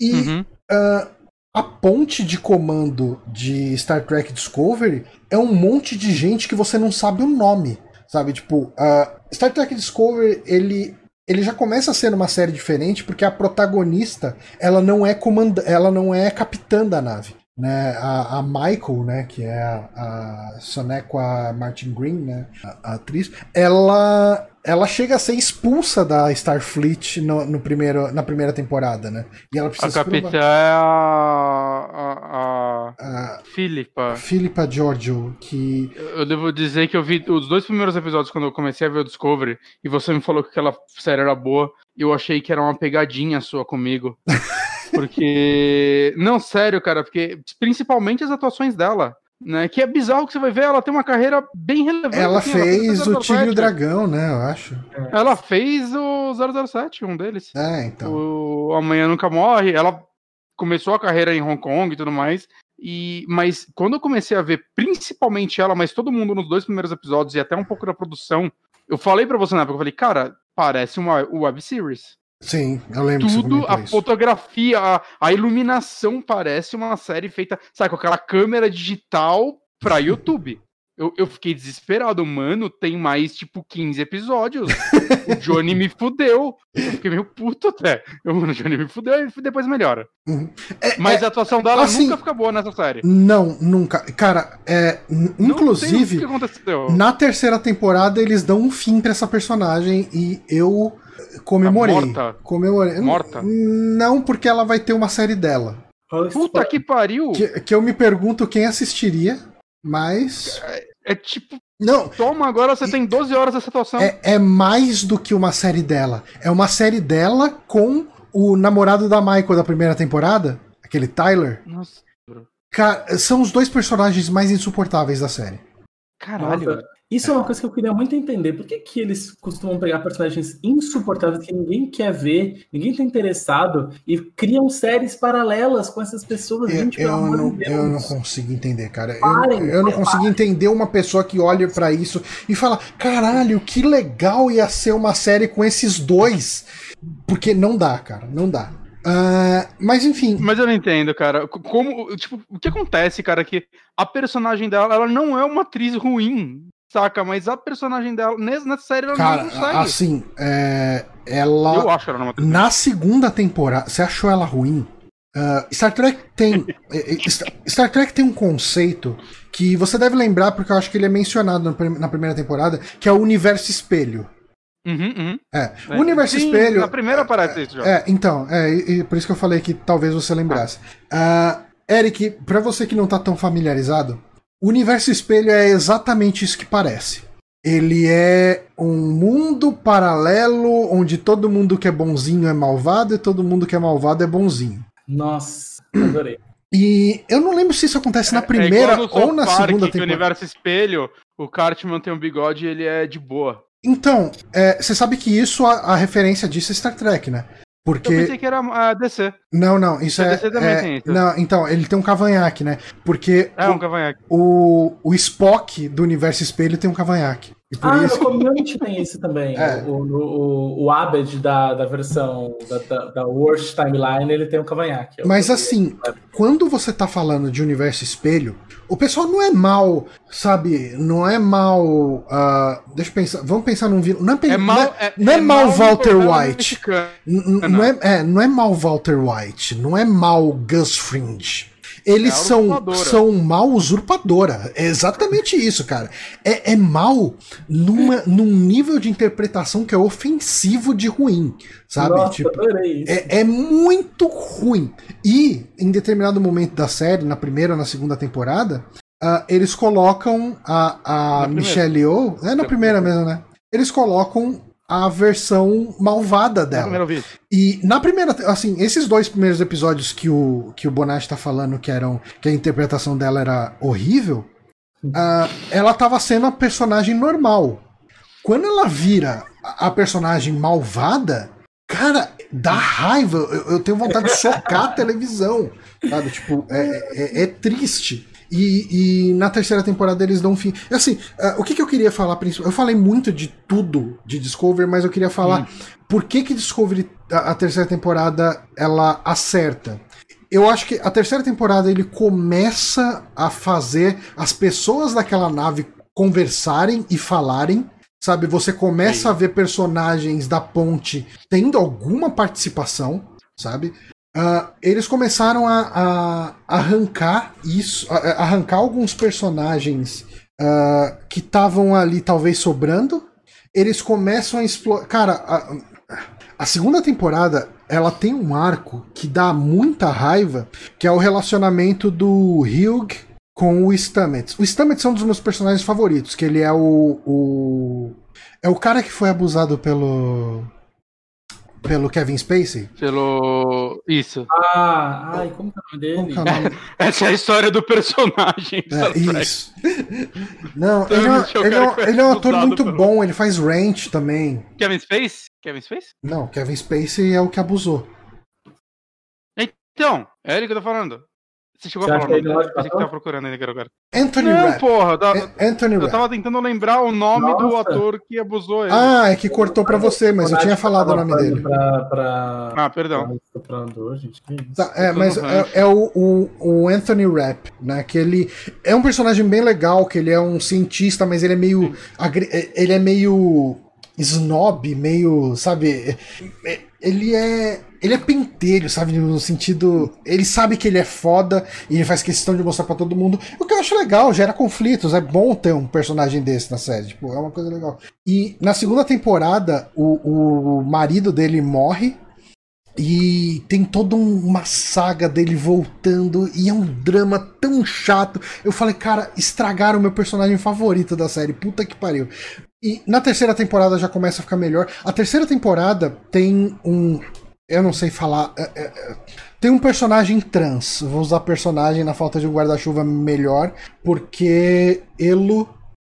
E. Uhum. Uh, a ponte de comando de Star Trek Discovery é um monte de gente que você não sabe o nome. Sabe, tipo, uh, Star Trek Discovery, ele, ele já começa a ser uma série diferente porque a protagonista, ela não é comanda ela não é capitã da nave. Né, a, a Michael, né, que é a, a Sonequa Martin Green, né, a, a, atriz, ela ela chega a ser expulsa da Starfleet no, no primeiro, na primeira temporada, né? E ela precisa a capitã é a, a, a, Philippa. Philippa Giorgio, que... Eu devo dizer que eu vi os dois primeiros episódios quando eu comecei a ver o Discovery, e você me falou que aquela série era boa, e eu achei que era uma pegadinha sua comigo. Porque. Não, sério, cara, porque principalmente as atuações dela. Né, que é bizarro que você vai ver, ela tem uma carreira bem relevante. Ela assim, fez ela o Tigre e o Dragão, né? Eu acho. Ela fez o 007, um deles. É, então. O Amanhã Nunca Morre. Ela começou a carreira em Hong Kong e tudo mais. E, mas quando eu comecei a ver, principalmente ela, mas todo mundo nos dois primeiros episódios e até um pouco da produção, eu falei para você na época, eu falei, cara, parece uma web series. Sim, eu lembro Tudo, a isso. fotografia, a, a, iluminação parece uma série feita, sabe, com aquela câmera digital pra YouTube. Eu, eu fiquei desesperado, mano, tem mais, tipo, 15 episódios. o Johnny me fudeu. Eu fiquei meio puto até. Eu, mano, o Johnny me fudeu e depois melhora. Uhum. É, Mas é, a atuação dela assim, nunca fica boa nessa série. Não, nunca. Cara, é, inclusive, na terceira temporada eles dão um fim pra essa personagem e eu Comemorei. Tá morta? Comemorei. Morta? Não, porque ela vai ter uma série dela. Puta que pariu! Que, que eu me pergunto quem assistiria, mas. É, é, tipo. Não. Toma, agora você tem 12 horas dessa atuação. É, é mais do que uma série dela. É uma série dela com o namorado da Michael da primeira temporada, aquele Tyler. Nossa. Cara, são os dois personagens mais insuportáveis da série. Caralho. Nossa. Isso é uma coisa que eu queria muito entender. Por que, que eles costumam pegar personagens insuportáveis que ninguém quer ver, ninguém tá interessado, e criam séries paralelas com essas pessoas? Eu, Gente, eu, não, de eu não consigo entender, cara. Parem, eu, eu não consigo parem. entender uma pessoa que olha para isso e fala: caralho, que legal ia ser uma série com esses dois. Porque não dá, cara, não dá. Uh, mas enfim. Mas eu não entendo, cara. Como, tipo, o que acontece, cara, que a personagem dela, ela não é uma atriz ruim. Saca, mas a personagem dela, nessa série, ela Cara, não consegue. Assim, é, ela. Eu acho ela não Na segunda temporada. Você achou ela ruim? Uh, Star Trek tem. É, é, Star Trek tem um conceito que você deve lembrar, porque eu acho que ele é mencionado na primeira temporada, que é o universo espelho. Uhum, uhum. É. O é. universo Sim, espelho. Na primeira aparece isso já. É, então, é, e, por isso que eu falei que talvez você lembrasse. Uh, Eric, pra você que não tá tão familiarizado, o universo espelho é exatamente isso que parece. Ele é um mundo paralelo onde todo mundo que é bonzinho é malvado e todo mundo que é malvado é bonzinho. Nossa, adorei. E eu não lembro se isso acontece na é, é primeira é ou na Park, segunda temporada. o universo espelho, o Cartman tem um bigode e ele é de boa. Então, é, você sabe que isso, a, a, referência disso é Star Trek, né? Porque... Eu pensei que era a DC. Não, não, isso a é. DC também é, tem isso. Não, então, ele tem um cavanhaque, né? Porque. É um cavanhaque. O, o Spock do universo espelho tem um cavanhaque ah, isso... no Community tem isso também. É. O, o, o Abed da, da versão da, da, da, Worst Timeline, ele tem um cavanhaque. Mas assim, quando você tá falando de universo espelho, o pessoal não é mal, sabe? Não é mal. Uh, deixa eu pensar. Vamos pensar num vilão. Não é, é mal, não é, é, não é, é mal, mal Walter White. Não é, é, não é mal Walter White. Não é mal Gus Fringe. Eles é são, são mal usurpadora. É exatamente isso, cara. É, é mal numa, num nível de interpretação que é ofensivo de ruim. Sabe? Nossa, tipo, é, é muito ruim. E, em determinado momento da série, na primeira ou na segunda temporada, uh, eles colocam a, a Michelle Yeoh. É na primeira mesmo, né? Eles colocam a versão malvada dela. E na primeira, assim, esses dois primeiros episódios que o, que o Bonatti tá falando que eram que a interpretação dela era horrível, uh, ela tava sendo a personagem normal. Quando ela vira a personagem malvada, cara, dá raiva. Eu, eu tenho vontade de socar a televisão, sabe? Tipo, é, é, é triste. E, e, na terceira temporada eles dão fim. Assim, uh, o que, que, eu queria falar Eu falei muito de tudo de Discovery, mas eu queria falar hum. por que, que Discovery, a, a, terceira temporada, ela acerta. Eu acho que a terceira temporada ele começa a fazer as pessoas daquela nave conversarem e falarem. Sabe, você começa Sim. a ver personagens da ponte tendo alguma participação, sabe? Uh, eles começaram a, a arrancar isso, a, a arrancar alguns personagens uh, que estavam ali talvez sobrando. Eles começam a explorar. Cara, a, a segunda temporada ela tem um arco que dá muita raiva, que é o relacionamento do Hugh com o Stamets. O Stamets é um dos meus personagens favoritos, que ele é o, o é o cara que foi abusado pelo pelo Kevin Spacey? Pelo. Isso. Ah, ai, como que é o nome dele? É o nome? Essa é a história do personagem. É, isso. Não, ele, é, ele, é, ele é um ator muito pelo... bom, ele faz Ranch também. Kevin Spacey? Kevin Spacey? Não, Kevin Spacey é o que abusou. Então, é ele que eu tô falando. Você chegou Você a falar o nome que tava procurando ainda agora. Anthony não, Rapp. porra. Anthony eu tava tentando lembrar o nome Nossa. do ator que abusou ele. Ah, é que cortou pra você, mas eu tinha falado o nome dele. Pra, pra... Ah, perdão. Tá, é, mas é, é o, o, o, Anthony Rapp, né? Que ele é um personagem bem legal, que ele é um cientista, mas ele é meio... Ele é meio snob, meio, sabe? Ele é ele é pentelho, sabe? No sentido. Ele sabe que ele é foda e ele faz questão de mostrar para todo mundo. O que eu acho legal, gera conflitos. É bom ter um personagem desse na série. Tipo, é uma coisa legal. E na segunda temporada, o, o marido dele morre. E tem toda uma saga dele voltando. E é um drama tão chato. Eu falei, cara, estragaram o meu personagem favorito da série. Puta que pariu. E na terceira temporada já começa a ficar melhor. A terceira temporada tem um eu não sei falar. É, é, é, tem um personagem trans. Vou usar personagem na falta de um guarda-chuva melhor, porque Elo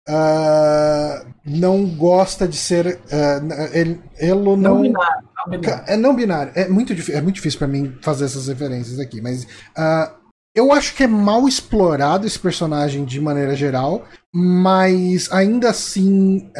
uh, não gosta de ser. Uh, ele, Elo não. não binário, não binário. É não binário. É muito, é muito difícil para mim fazer essas referências aqui, mas. Uh, eu acho que é mal explorado esse personagem de maneira geral, mas ainda assim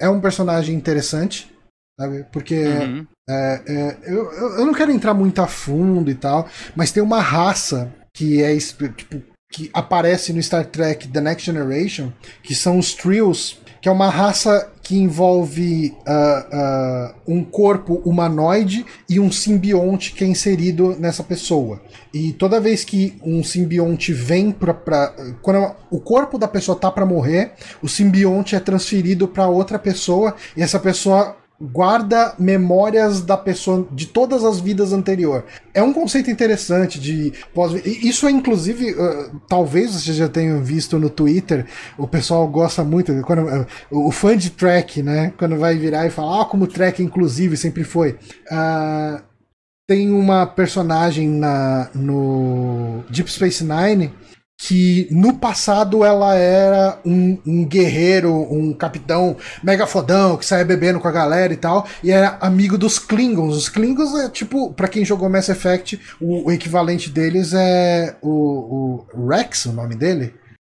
é um personagem interessante, sabe? Porque uhum. É, é, eu, eu não quero entrar muito a fundo e tal, mas tem uma raça que é tipo, que aparece no Star Trek The Next Generation, que são os Trills, que é uma raça que envolve uh, uh, um corpo humanoide e um simbionte que é inserido nessa pessoa. E toda vez que um simbionte vem para quando o corpo da pessoa tá para morrer, o simbionte é transferido para outra pessoa e essa pessoa guarda memórias da pessoa de todas as vidas anterior. É um conceito interessante de pós isso é inclusive uh, talvez vocês já tenham visto no Twitter, o pessoal gosta muito quando uh, o fã de track, né, quando vai virar e falar ah, como track inclusive sempre foi. Uh, tem uma personagem na no Deep Space Nine que no passado ela era um, um, guerreiro, um capitão mega fodão que saia bebendo com a galera e tal, e era amigo dos Klingons. Os Klingons é tipo, para quem jogou Mass Effect, o, o equivalente deles é o, o, Rex, o nome dele.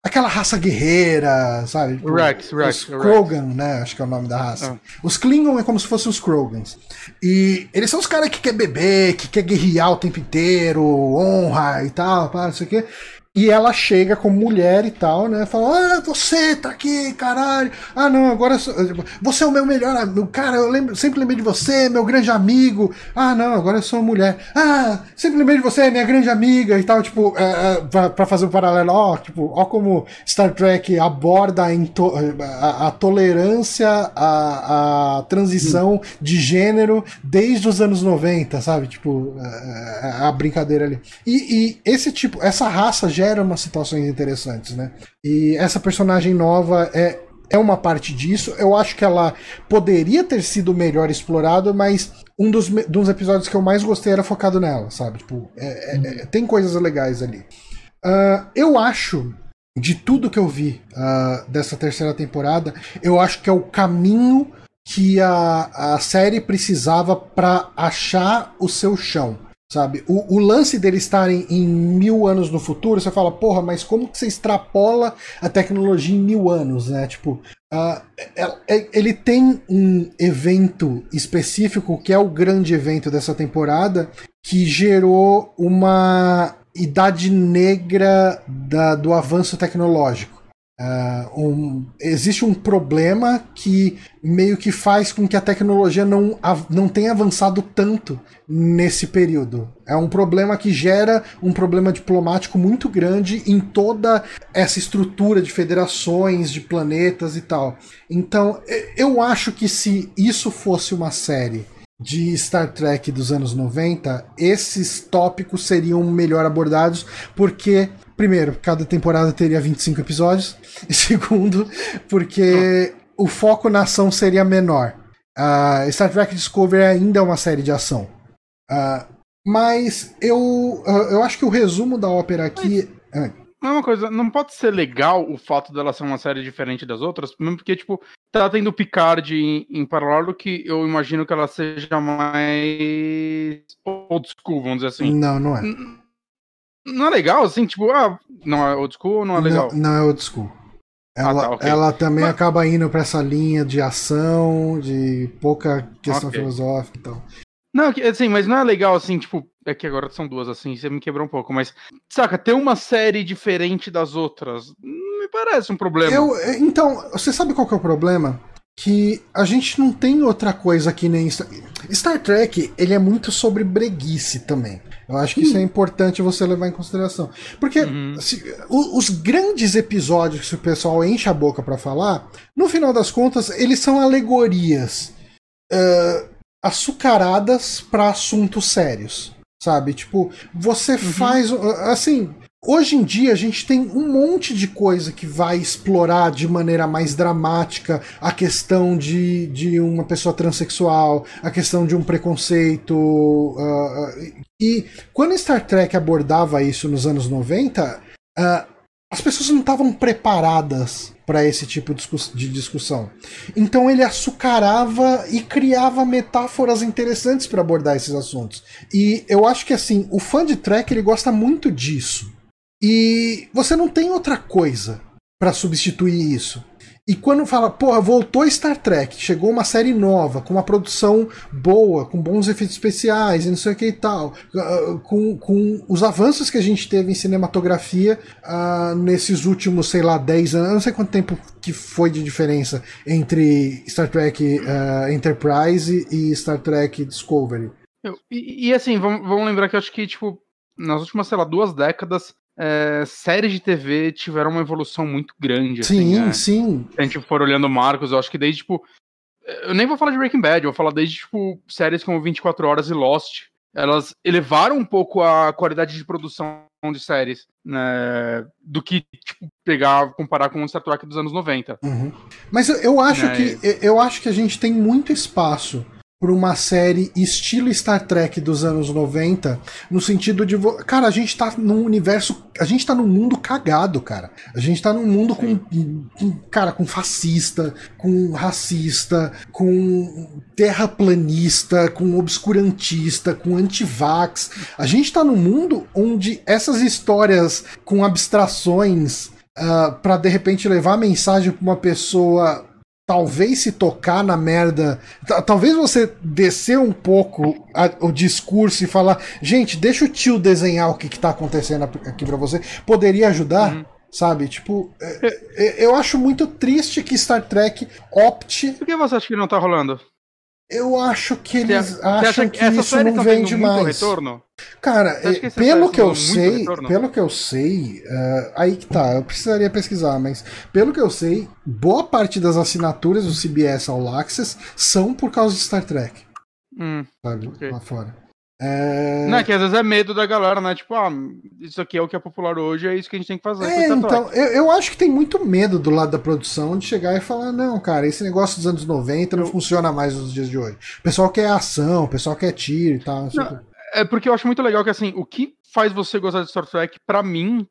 Aquela raça guerreira, sabe? Tipo, Rex, Rex. Os Krogan, Rex. né? Acho que é o nome da raça. Ah. Os Klingon é como se fossem os Krogans. E eles são os caras que quer beber, que quer guerrear o tempo inteiro, honra e tal, não sei o quê. E ela chega como mulher e tal, né? Fala, ah, você tá aqui, caralho. Ah, não, agora você é o meu melhor amigo. Cara, eu lembro, sempre lembrei de você, meu grande amigo. Ah, não, agora eu sou mulher. Ah, sempre lembrei de você, minha grande amiga e tal. Tipo, é, é, pra, pra, fazer um paralelo, ó, tipo, ó como Star Trek aborda a, a, a tolerância, a, a transição de gênero desde os anos 90, sabe? Tipo, a, é, é, a brincadeira ali. E, e esse tipo, essa raça gera gera umas situações interessantes, né? E essa personagem nova é, é uma parte disso. Eu acho que ela poderia ter sido melhor explorada, mas um dos, dos episódios que eu mais gostei era focado nela, sabe? Tipo, é, é, é tem coisas legais ali. Uh, eu acho, de tudo que eu vi uh, dessa terceira temporada, eu acho que é o caminho que a, a série precisava para achar o seu chão. Sabe? O, o, lance dele estarem em mil anos no futuro, você fala, porra, mas como que você extrapola a tecnologia em mil anos, né? Tipo, uh, ele tem um evento específico, que é o grande evento dessa temporada, que gerou uma idade negra da, do avanço tecnológico. Uh, um, existe um problema que meio que faz com que a tecnologia não, não tenha avançado tanto nesse período. É um problema que gera um problema diplomático muito grande em toda essa estrutura de federações, de planetas e tal. Então, eu acho que se isso fosse uma série de Star Trek dos anos 90, esses tópicos seriam melhor abordados, porque, primeiro, cada temporada teria 25 episódios, e segundo, porque o foco na ação seria menor. Uh, Star Trek Discovery ainda é uma série de ação. Uh, mas eu, uh, eu acho que o resumo da ópera aqui. Não é uma coisa, não pode ser legal o fato dela ser uma série diferente das outras, mesmo porque, tipo, tá tendo Picard em, em paralelo que eu imagino que ela seja mais old school, vamos dizer assim. Não, não é. Não é legal, assim, tipo, ah, não é old school ou não é legal? Não, não é old school. Ela, ah, tá, okay. ela também Mas... acaba indo para essa linha de ação, de pouca questão okay. filosófica e tal. Não, assim, mas não é legal assim, tipo, é que agora são duas assim, você me quebrou um pouco, mas saca, ter uma série diferente das outras, me parece um problema. Eu, é, então, você sabe qual que é o problema? Que a gente não tem outra coisa que nem Star, Trek, ele é muito sobre breguice também. Eu acho que hum. isso é importante você levar em consideração. Porque uhum. se, os, os, grandes episódios que o pessoal enche a boca para falar, no final das contas, eles são alegorias. Uh, açucaradas para assuntos sérios, sabe? Tipo, você uhum. faz assim. Hoje em dia a gente tem um monte de coisa que vai explorar de maneira mais dramática a questão de, de uma pessoa transexual, a questão de um preconceito. Uh, e quando Star Trek abordava isso nos anos 90, uh, as pessoas não estavam preparadas para esse tipo de discussão. Então ele açucarava e criava metáforas interessantes para abordar esses assuntos. E eu acho que assim, o fã de Trek ele gosta muito disso. E você não tem outra coisa para substituir isso. E quando fala, porra, voltou Star Trek, chegou uma série nova, com uma produção boa, com bons efeitos especiais e não sei o que e tal, uh, com, com os avanços que a gente teve em cinematografia uh, nesses últimos, sei lá, 10 anos, eu não sei quanto tempo que foi de diferença entre Star Trek uh, Enterprise e Star Trek Discovery. E, e assim, vamos, vamos lembrar que eu acho que, tipo, nas últimas, sei lá, duas décadas, é, séries de TV tiveram uma evolução muito grande. Assim, sim, né? sim. Se a gente for olhando Marcos, eu acho que desde, tipo. Eu nem vou falar de Breaking Bad, eu vou falar desde, tipo, séries como 24 Horas e Lost. Elas elevaram um pouco a qualidade de produção de séries, né? Do que, tipo, pegar, comparar com o Star Trek dos anos 90. Uhum. Mas eu, eu acho né? que eu acho que a gente tem muito espaço por uma série estilo Star Trek dos anos 90, no sentido de. Cara, a gente tá num universo. A gente tá num mundo cagado, cara. A gente tá num mundo com, com. Cara, com fascista, com racista, com terraplanista, com obscurantista, com antivax. A gente tá num mundo onde essas histórias com abstrações. Uh, para de repente levar a mensagem para uma pessoa talvez se tocar na merda, talvez você descer um pouco a, o discurso e falar, gente, deixa o tio desenhar o que, que tá acontecendo aqui para você, poderia ajudar. Uhum. Sabe? Tipo, é, é, eu acho muito triste que Star Trek opte. Por que você acha que não tá rolando? Eu acho que eles você acham que, que isso não vende mais. Retorno? Cara, que pelo, que eu sei, pelo que eu sei, aí que tá, eu precisaria pesquisar, mas pelo que eu sei, boa parte das assinaturas do CBS All Access são por causa de Star Trek. Hum, sabe? Okay. Lá fora. É... Não, é que às vezes é medo da galera, né? Tipo, ah, isso aqui é o que é popular hoje, é isso que a gente tem que fazer. É, então, eu, eu, acho que tem muito medo do lado da produção de chegar e falar, não, cara, esse negócio dos anos 90 não eu... funciona mais nos dias de hoje. O pessoal quer ação, o pessoal quer tiro e tal. Não, é porque eu acho muito legal que, assim, o que faz você gostar de Star Trek, para mim,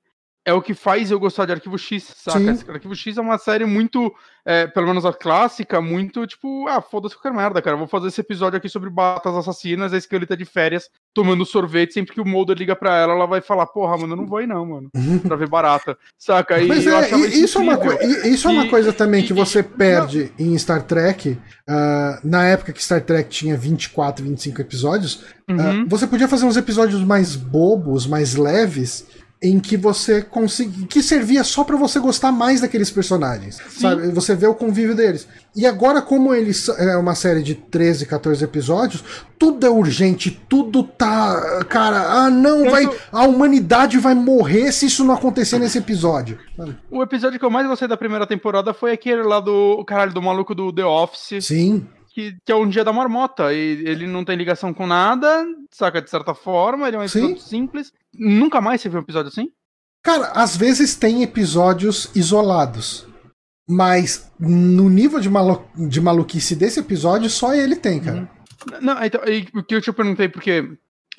é o que faz eu gostar de Arquivo X, saca? Sim. Arquivo X é uma série muito, é, pelo menos a clássica, muito tipo, ah, foda-se qualquer merda, cara. Vou fazer esse episódio aqui sobre batas assassinas, a esqueleta de férias, tomando sorvete, sempre que o Mulder liga pra ela, ela vai falar, porra, mano, eu não vou ir não, mano, pra ver barata, saca? E Mas é, isso, é uma, isso é uma coisa também e, que você e, perde não. em Star Trek, uh, na época que Star Trek tinha 24, 25 episódios, uh, uhum. uh, você podia fazer uns episódios mais bobos, mais leves, em que você conseguia. que servia só para você gostar mais daqueles personagens. Sim. Sabe? Você vê o convívio deles. E agora, como eles é uma série de 13, 14 episódios, tudo é urgente, tudo tá. Cara, ah, não, vai. A humanidade vai morrer se isso não acontecer nesse episódio. O episódio que eu mais gostei da primeira temporada foi aquele lá do. Caralho, do maluco do The Office. Sim que, que é um dia da marmota. E ele não tem ligação com nada, saca? De certa forma, ele é um episódio Sim. simples. Nunca mais você viu um episódio assim? Cara, às vezes tem episódios isolados. Mas no nível de, malu de maluquice desse episódio, só ele tem, cara. Uhum. Não, então, o que eu te perguntei, porque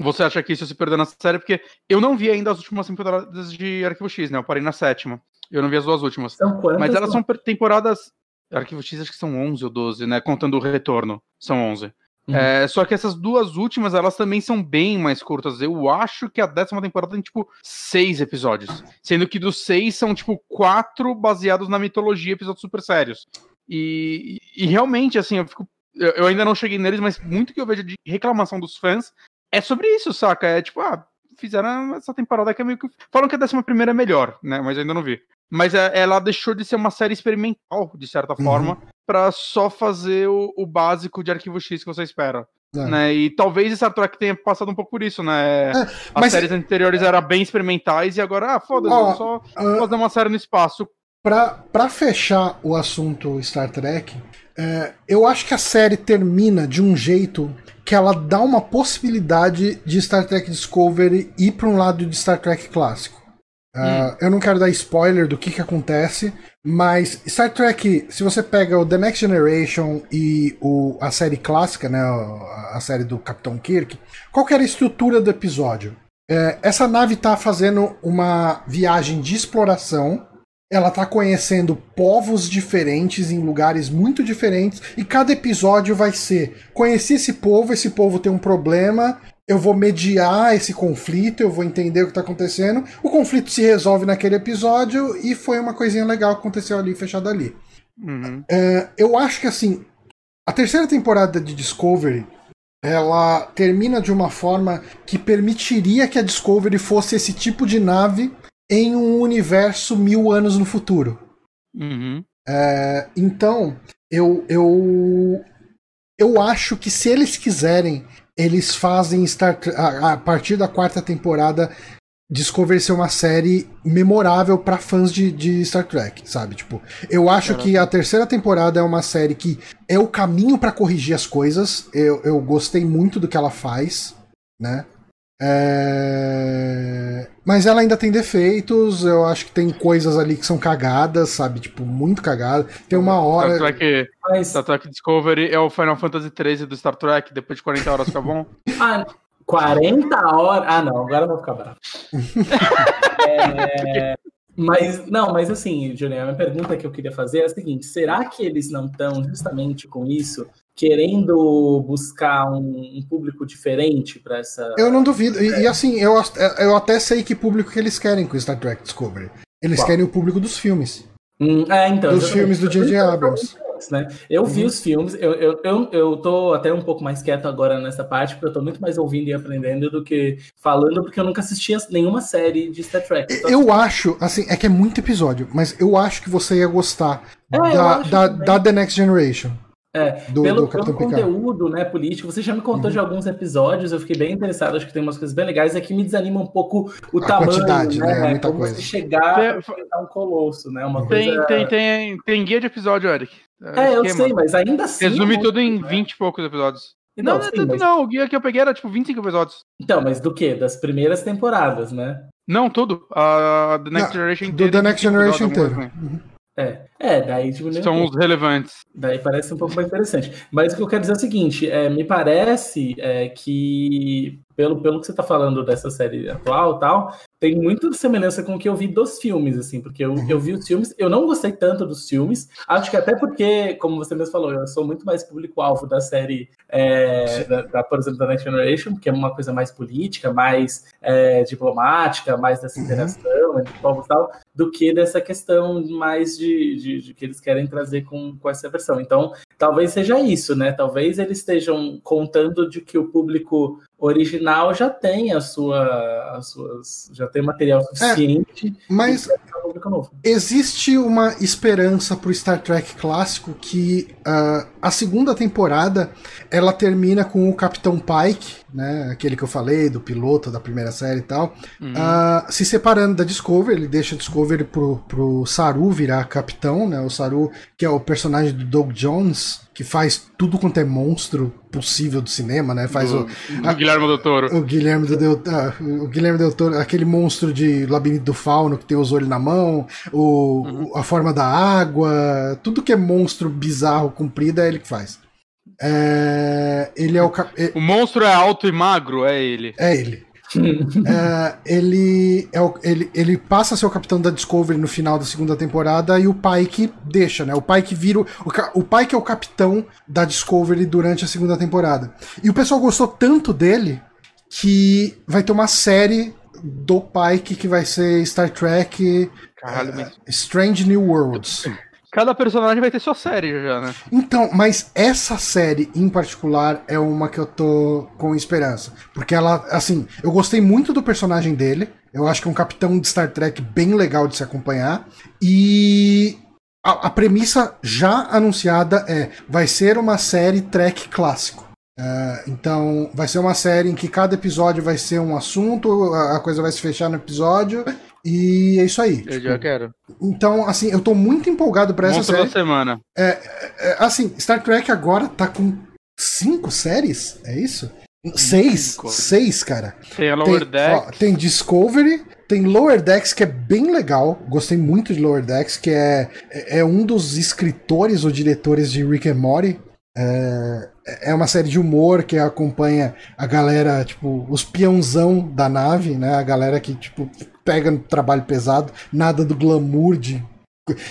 você acha que isso se perdeu na série, porque eu não vi ainda as últimas temporadas de Arquivo X, né? Eu parei na sétima. Eu não vi as duas últimas. Mas elas são temporadas Arquivo X acho que são 11 ou 12, né? Contando o retorno, são 11. Uhum. É, só que essas duas últimas, elas também são bem mais curtas. Eu acho que a décima temporada tem, tipo, seis episódios. Sendo que dos seis são, tipo, quatro baseados na mitologia, episódios super sérios. E, e, realmente, assim, eu fico. Eu, eu ainda não cheguei neles, mas muito que eu vejo de reclamação dos fãs é sobre isso, saca? É tipo, ah, fizeram essa temporada que é meio que. Falam que a décima primeira é melhor, né? Mas ainda não vi mas é, ela deixou de ser uma série experimental, de certa uhum. forma, para só fazer o, o, básico de arquivo X que você espera. É. Né? E talvez Star Trek tenha passado um pouco por isso, né? É, As séries anteriores eram bem experimentais e agora, ah, foda-se, oh, só uh, fazer uma série no espaço. Pra, pra fechar o assunto Star Trek, é, eu acho que a série termina de um jeito que ela dá uma possibilidade de Star Trek Discovery ir para um lado de Star Trek clássico. Uh, Eu não quero dar spoiler do que, que acontece, mas Star Trek, se você pega o The Next Generation e o, a série clássica, né, a série do Capitão Kirk, qual que era a estrutura do episódio? É, essa nave está fazendo uma viagem de exploração, ela está conhecendo povos diferentes em lugares muito diferentes, e cada episódio vai ser: conheci esse povo, esse povo tem um problema, eu vou mediar esse conflito, eu vou entender o que está acontecendo. O conflito se resolve naquele episódio e foi uma coisinha legal que aconteceu ali, fechado ali. Uhum. É, eu acho que assim, a terceira temporada de Discovery ela termina de uma forma que permitiria que a Discovery fosse esse tipo de nave em um universo mil anos no futuro. Uhum. É, então, eu, eu, eu acho que se eles quiserem eles fazem Star a, a partir da quarta temporada Discovery ser uma série memorável para fãs de, de, Star Trek, sabe? Tipo, eu acho que a terceira temporada é uma série que é o caminho para corrigir as coisas. Eu, eu gostei muito do que ela faz, né? É... Mas ela ainda tem defeitos, eu acho que tem coisas ali que são cagadas, sabe? Tipo, muito cagadas. Tem uma hora. Star Trek, Mas... Star Trek Discovery é o Final Fantasy XIII do Star Trek, depois de 40 horas fica bom. ah, 40 horas? Ah, não, agora eu vou ficar bravo. é... Mas, não, mas assim, Juliana, a minha pergunta que eu queria fazer é a seguinte: será que eles não estão justamente com isso querendo buscar um, um público diferente para essa. Eu não duvido. E, e, assim, eu, eu até sei que público que eles querem com Star Trek Discovery. Eles Qual? querem o público dos filmes. Hum, é, então. Dos filmes do J.J. Abrams. Né? Eu vi uhum. os filmes, eu, eu, eu, eu tô até um pouco mais quieto agora nessa parte, porque eu tô muito mais ouvindo e aprendendo do que falando, porque eu nunca assisti nenhuma série de Star Trek. Então, eu acho, assim, é que é muito episódio, mas eu acho que você ia gostar é, da, da, da The Next Generation. É, do, pelo, do pelo conteúdo né, político, você já me contou uhum. de alguns episódios, eu fiquei bem interessado, acho que tem umas coisas bem legais, é que me desanima um pouco o a tamanho, né? né? Muita Como coisa. você chegar tem, a um colosso, né? Uma tem, coisa... tem, tem, tem guia de episódio, Eric. É, é eu sei, mas ainda assim. Resume é tudo em 20 e poucos episódios. Não, não, sim, não, mas... não, o guia que eu peguei era tipo 25 episódios. Então, mas do que? Das primeiras temporadas, né? Não, tudo. A The Next Generation inteiro. Do The Next Generation inteiro. É, é, daí tipo, São os relevantes. Daí parece um pouco mais interessante. Mas o que eu quero dizer é o seguinte: é, me parece é, que, pelo, pelo que você está falando dessa série atual tal, tem muita semelhança com o que eu vi dos filmes, assim, porque eu, eu vi os filmes, eu não gostei tanto dos filmes, acho que até porque, como você mesmo falou, eu sou muito mais público-alvo da série, é, da, da, por exemplo, da Next Generation, que é uma coisa mais política, mais é, diplomática, mais dessa uhum. interação uhum. entre povos e tal, do que dessa questão mais de, de, de, que eles querem trazer com, com essa versão. Então, talvez seja isso, né? Talvez eles estejam contando de que o público original já tem a sua, as suas, já tem material suficiente. É, mas existe uma esperança para o Star Trek clássico que uh, a segunda temporada ela termina com o Capitão Pike, né, aquele que eu falei do piloto da primeira série e tal, uhum. uh, se separando da Discovery. Ele deixa a Discovery pro, pro Saru virar capitão, né? O Saru que é o personagem do Doug Jones que faz tudo quanto é monstro possível do cinema, né? Faz do, o, do Guilherme Del Toro. O Guilherme do Del, ah, o Guilherme Del Toro, aquele monstro de Labirinto do Fauno que tem os olhos na mão, o, uhum. a forma da água, tudo que é monstro bizarro comprido é ele que faz. É, ele é o. O monstro é alto e magro, é ele. É ele. é, ele, é o, ele, ele passa a ser o capitão da Discovery no final da segunda temporada e o Pike deixa, né? O Pike vira. O, o Pike é o capitão da Discovery durante a segunda temporada. E o pessoal gostou tanto dele que vai ter uma série do Pike que vai ser Star Trek Caralho, uh, Strange New Worlds. Cada personagem vai ter sua série já, né? Então, mas essa série em particular é uma que eu tô com esperança. Porque ela, assim, eu gostei muito do personagem dele. Eu acho que é um capitão de Star Trek bem legal de se acompanhar. E a, a premissa já anunciada é: vai ser uma série Trek clássico. Uh, então, vai ser uma série em que cada episódio vai ser um assunto, a, a coisa vai se fechar no episódio e é isso aí. Eu tipo, já quero. Então, assim, eu tô muito empolgado pra essa série. da semana. É, é, é, assim, Star Trek agora tá com cinco séries? É isso? Seis? Cinco. Seis, cara. Tem a Lower tem, Decks. Ó, tem Discovery, tem Lower Decks, que é bem legal. Gostei muito de Lower Decks, que é, é um dos escritores ou diretores de Rick and Morty. É, é uma série de humor que acompanha a galera, tipo, os peãozão da nave, né? A galera que, tipo, pega no trabalho pesado, nada do glamour de.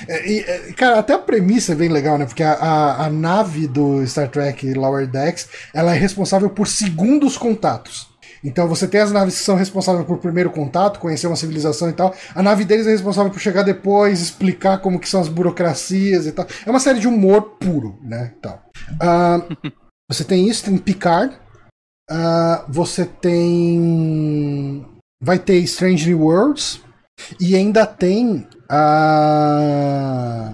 É, e, é, cara, até a premissa é bem legal, né? Porque a, a, a nave do Star Trek Lower Decks ela é responsável por segundos contatos. Então você tem as naves que são responsáveis por primeiro contato, conhecer uma civilização e tal. A nave deles é responsável por chegar depois, explicar como que são as burocracias e tal. É uma série de humor puro, né? Então, uh, você tem isso, tem Picard. Uh, você tem. Vai ter Strange New Worlds. E ainda tem a.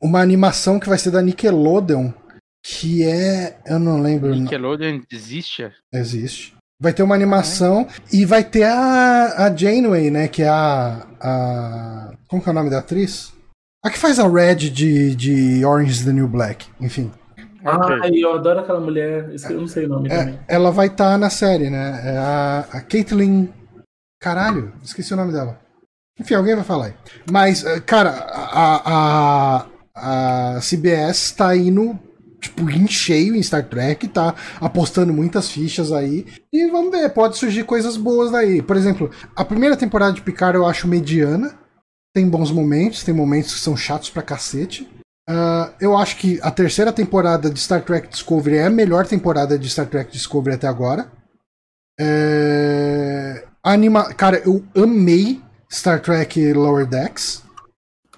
Uma animação que vai ser da Nickelodeon. Que é. Eu não lembro. Nickelodeon existe? Existe. Vai ter uma animação e vai ter a, a Janeway, né? Que é a, a. Como que é o nome da atriz? A que faz a Red de, de Orange is the New Black. Enfim. Ah, eu adoro aquela mulher. Eu não sei o nome é, também. Ela vai estar tá na série, né? É a, a Caitlyn. Caralho, esqueci o nome dela. Enfim, alguém vai falar aí. Mas, eh, cara, a, a, a CBS tá indo tipo, em cheio em Star Trek, tá apostando muitas fichas aí. E vamos ver, pode surgir coisas boas daí. Por exemplo, a primeira temporada de Picard eu acho mediana. Tem bons momentos, tem momentos que são chatos pra cacete. Uh, eu acho que a terceira temporada de Star Trek Discovery é a melhor temporada de Star Trek Discovery até agora. É... Anima... Cara, eu amei Star Trek Lower Decks.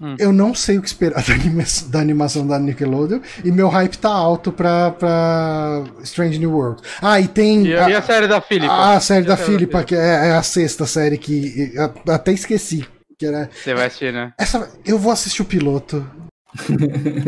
Hum. Eu não sei o que esperar da, anima da, animação da Nickelodeon e meu hype tá alto pra, pra Strange New World. Ah, e tem. E, a, e a série da Philippa? Ah, a série da Philippa, que é, é, a sexta série que. Até esqueci. Que era... Você vai assistir, né? Essa, eu vou assistir o piloto.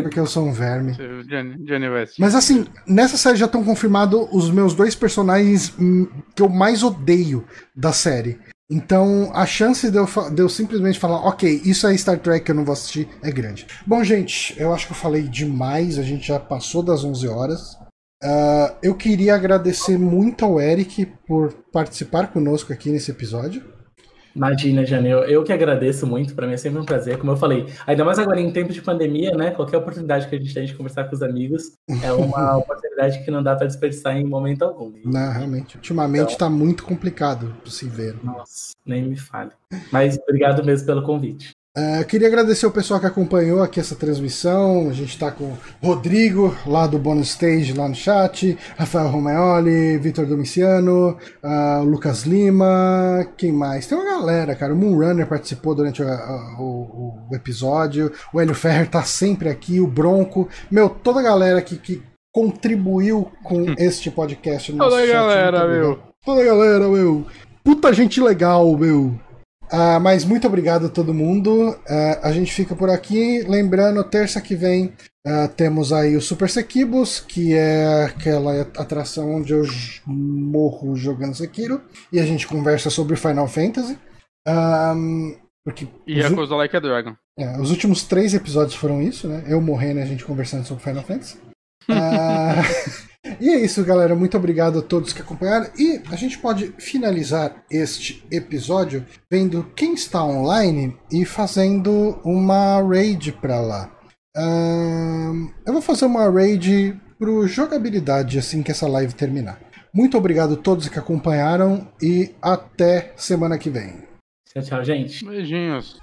Porque eu sou um verme. Johnny, Johnny West. Mas assim, nessa série já estão confirmados os meus dois personagens hum, que eu mais odeio da série. Então, a chance de eu, de eu, simplesmente falar, ok, isso é Star Trek que eu não vou assistir, é grande. Bom, gente, eu acho que eu falei demais, a gente já passou das 11 horas. Uh, eu queria agradecer muito ao Eric por participar conosco aqui nesse episódio. Imagina, Jane, eu, eu que agradeço muito, para mim é sempre um prazer, como eu falei, ainda mais agora em tempo de pandemia, né, qualquer oportunidade que a gente tem de conversar com os amigos é uma oportunidade que não dá para desperdiçar em momento algum. Não, realmente, ultimamente está então, muito complicado se ver. Nossa, nem me fale. Mas obrigado mesmo pelo convite. Uh, queria agradecer o pessoal que acompanhou aqui essa transmissão. A gente está com Rodrigo, lá do Bonus Stage, lá no chat, Rafael Romagnoli, Vitor Domiciano, uh, Lucas Lima, quem mais? Tem uma galera, cara. O Moonrunner participou durante o, o, o, episódio, o Hélio Ferrer tá sempre aqui, o Bronco. Meu, toda a galera que, que contribuiu com hum. este podcast. No Fala galera, meu. Fala galera, meu. Puta gente legal, meu. Ah, mas muito obrigado a todo mundo. Ah, a gente fica por aqui. Lembrando, terça que vem ah, temos aí o Super Sequibus, que é aquela atração onde eu morro jogando Sekiro. E a gente conversa sobre Final Fantasy. Porque e a coisa Like a Dragon. É, os últimos três episódios foram isso, né? Eu morrendo e a gente conversando sobre Final Fantasy. Uh, E é isso, galera. Muito obrigado a todos que acompanharam. E a gente pode finalizar este episódio vendo quem está online e fazendo uma raid para lá. Uh, eu vou fazer uma raid pro jogabilidade assim que essa live terminar. Muito obrigado a todos que acompanharam e até semana que vem. Tchau, tchau, gente. Beijinhos.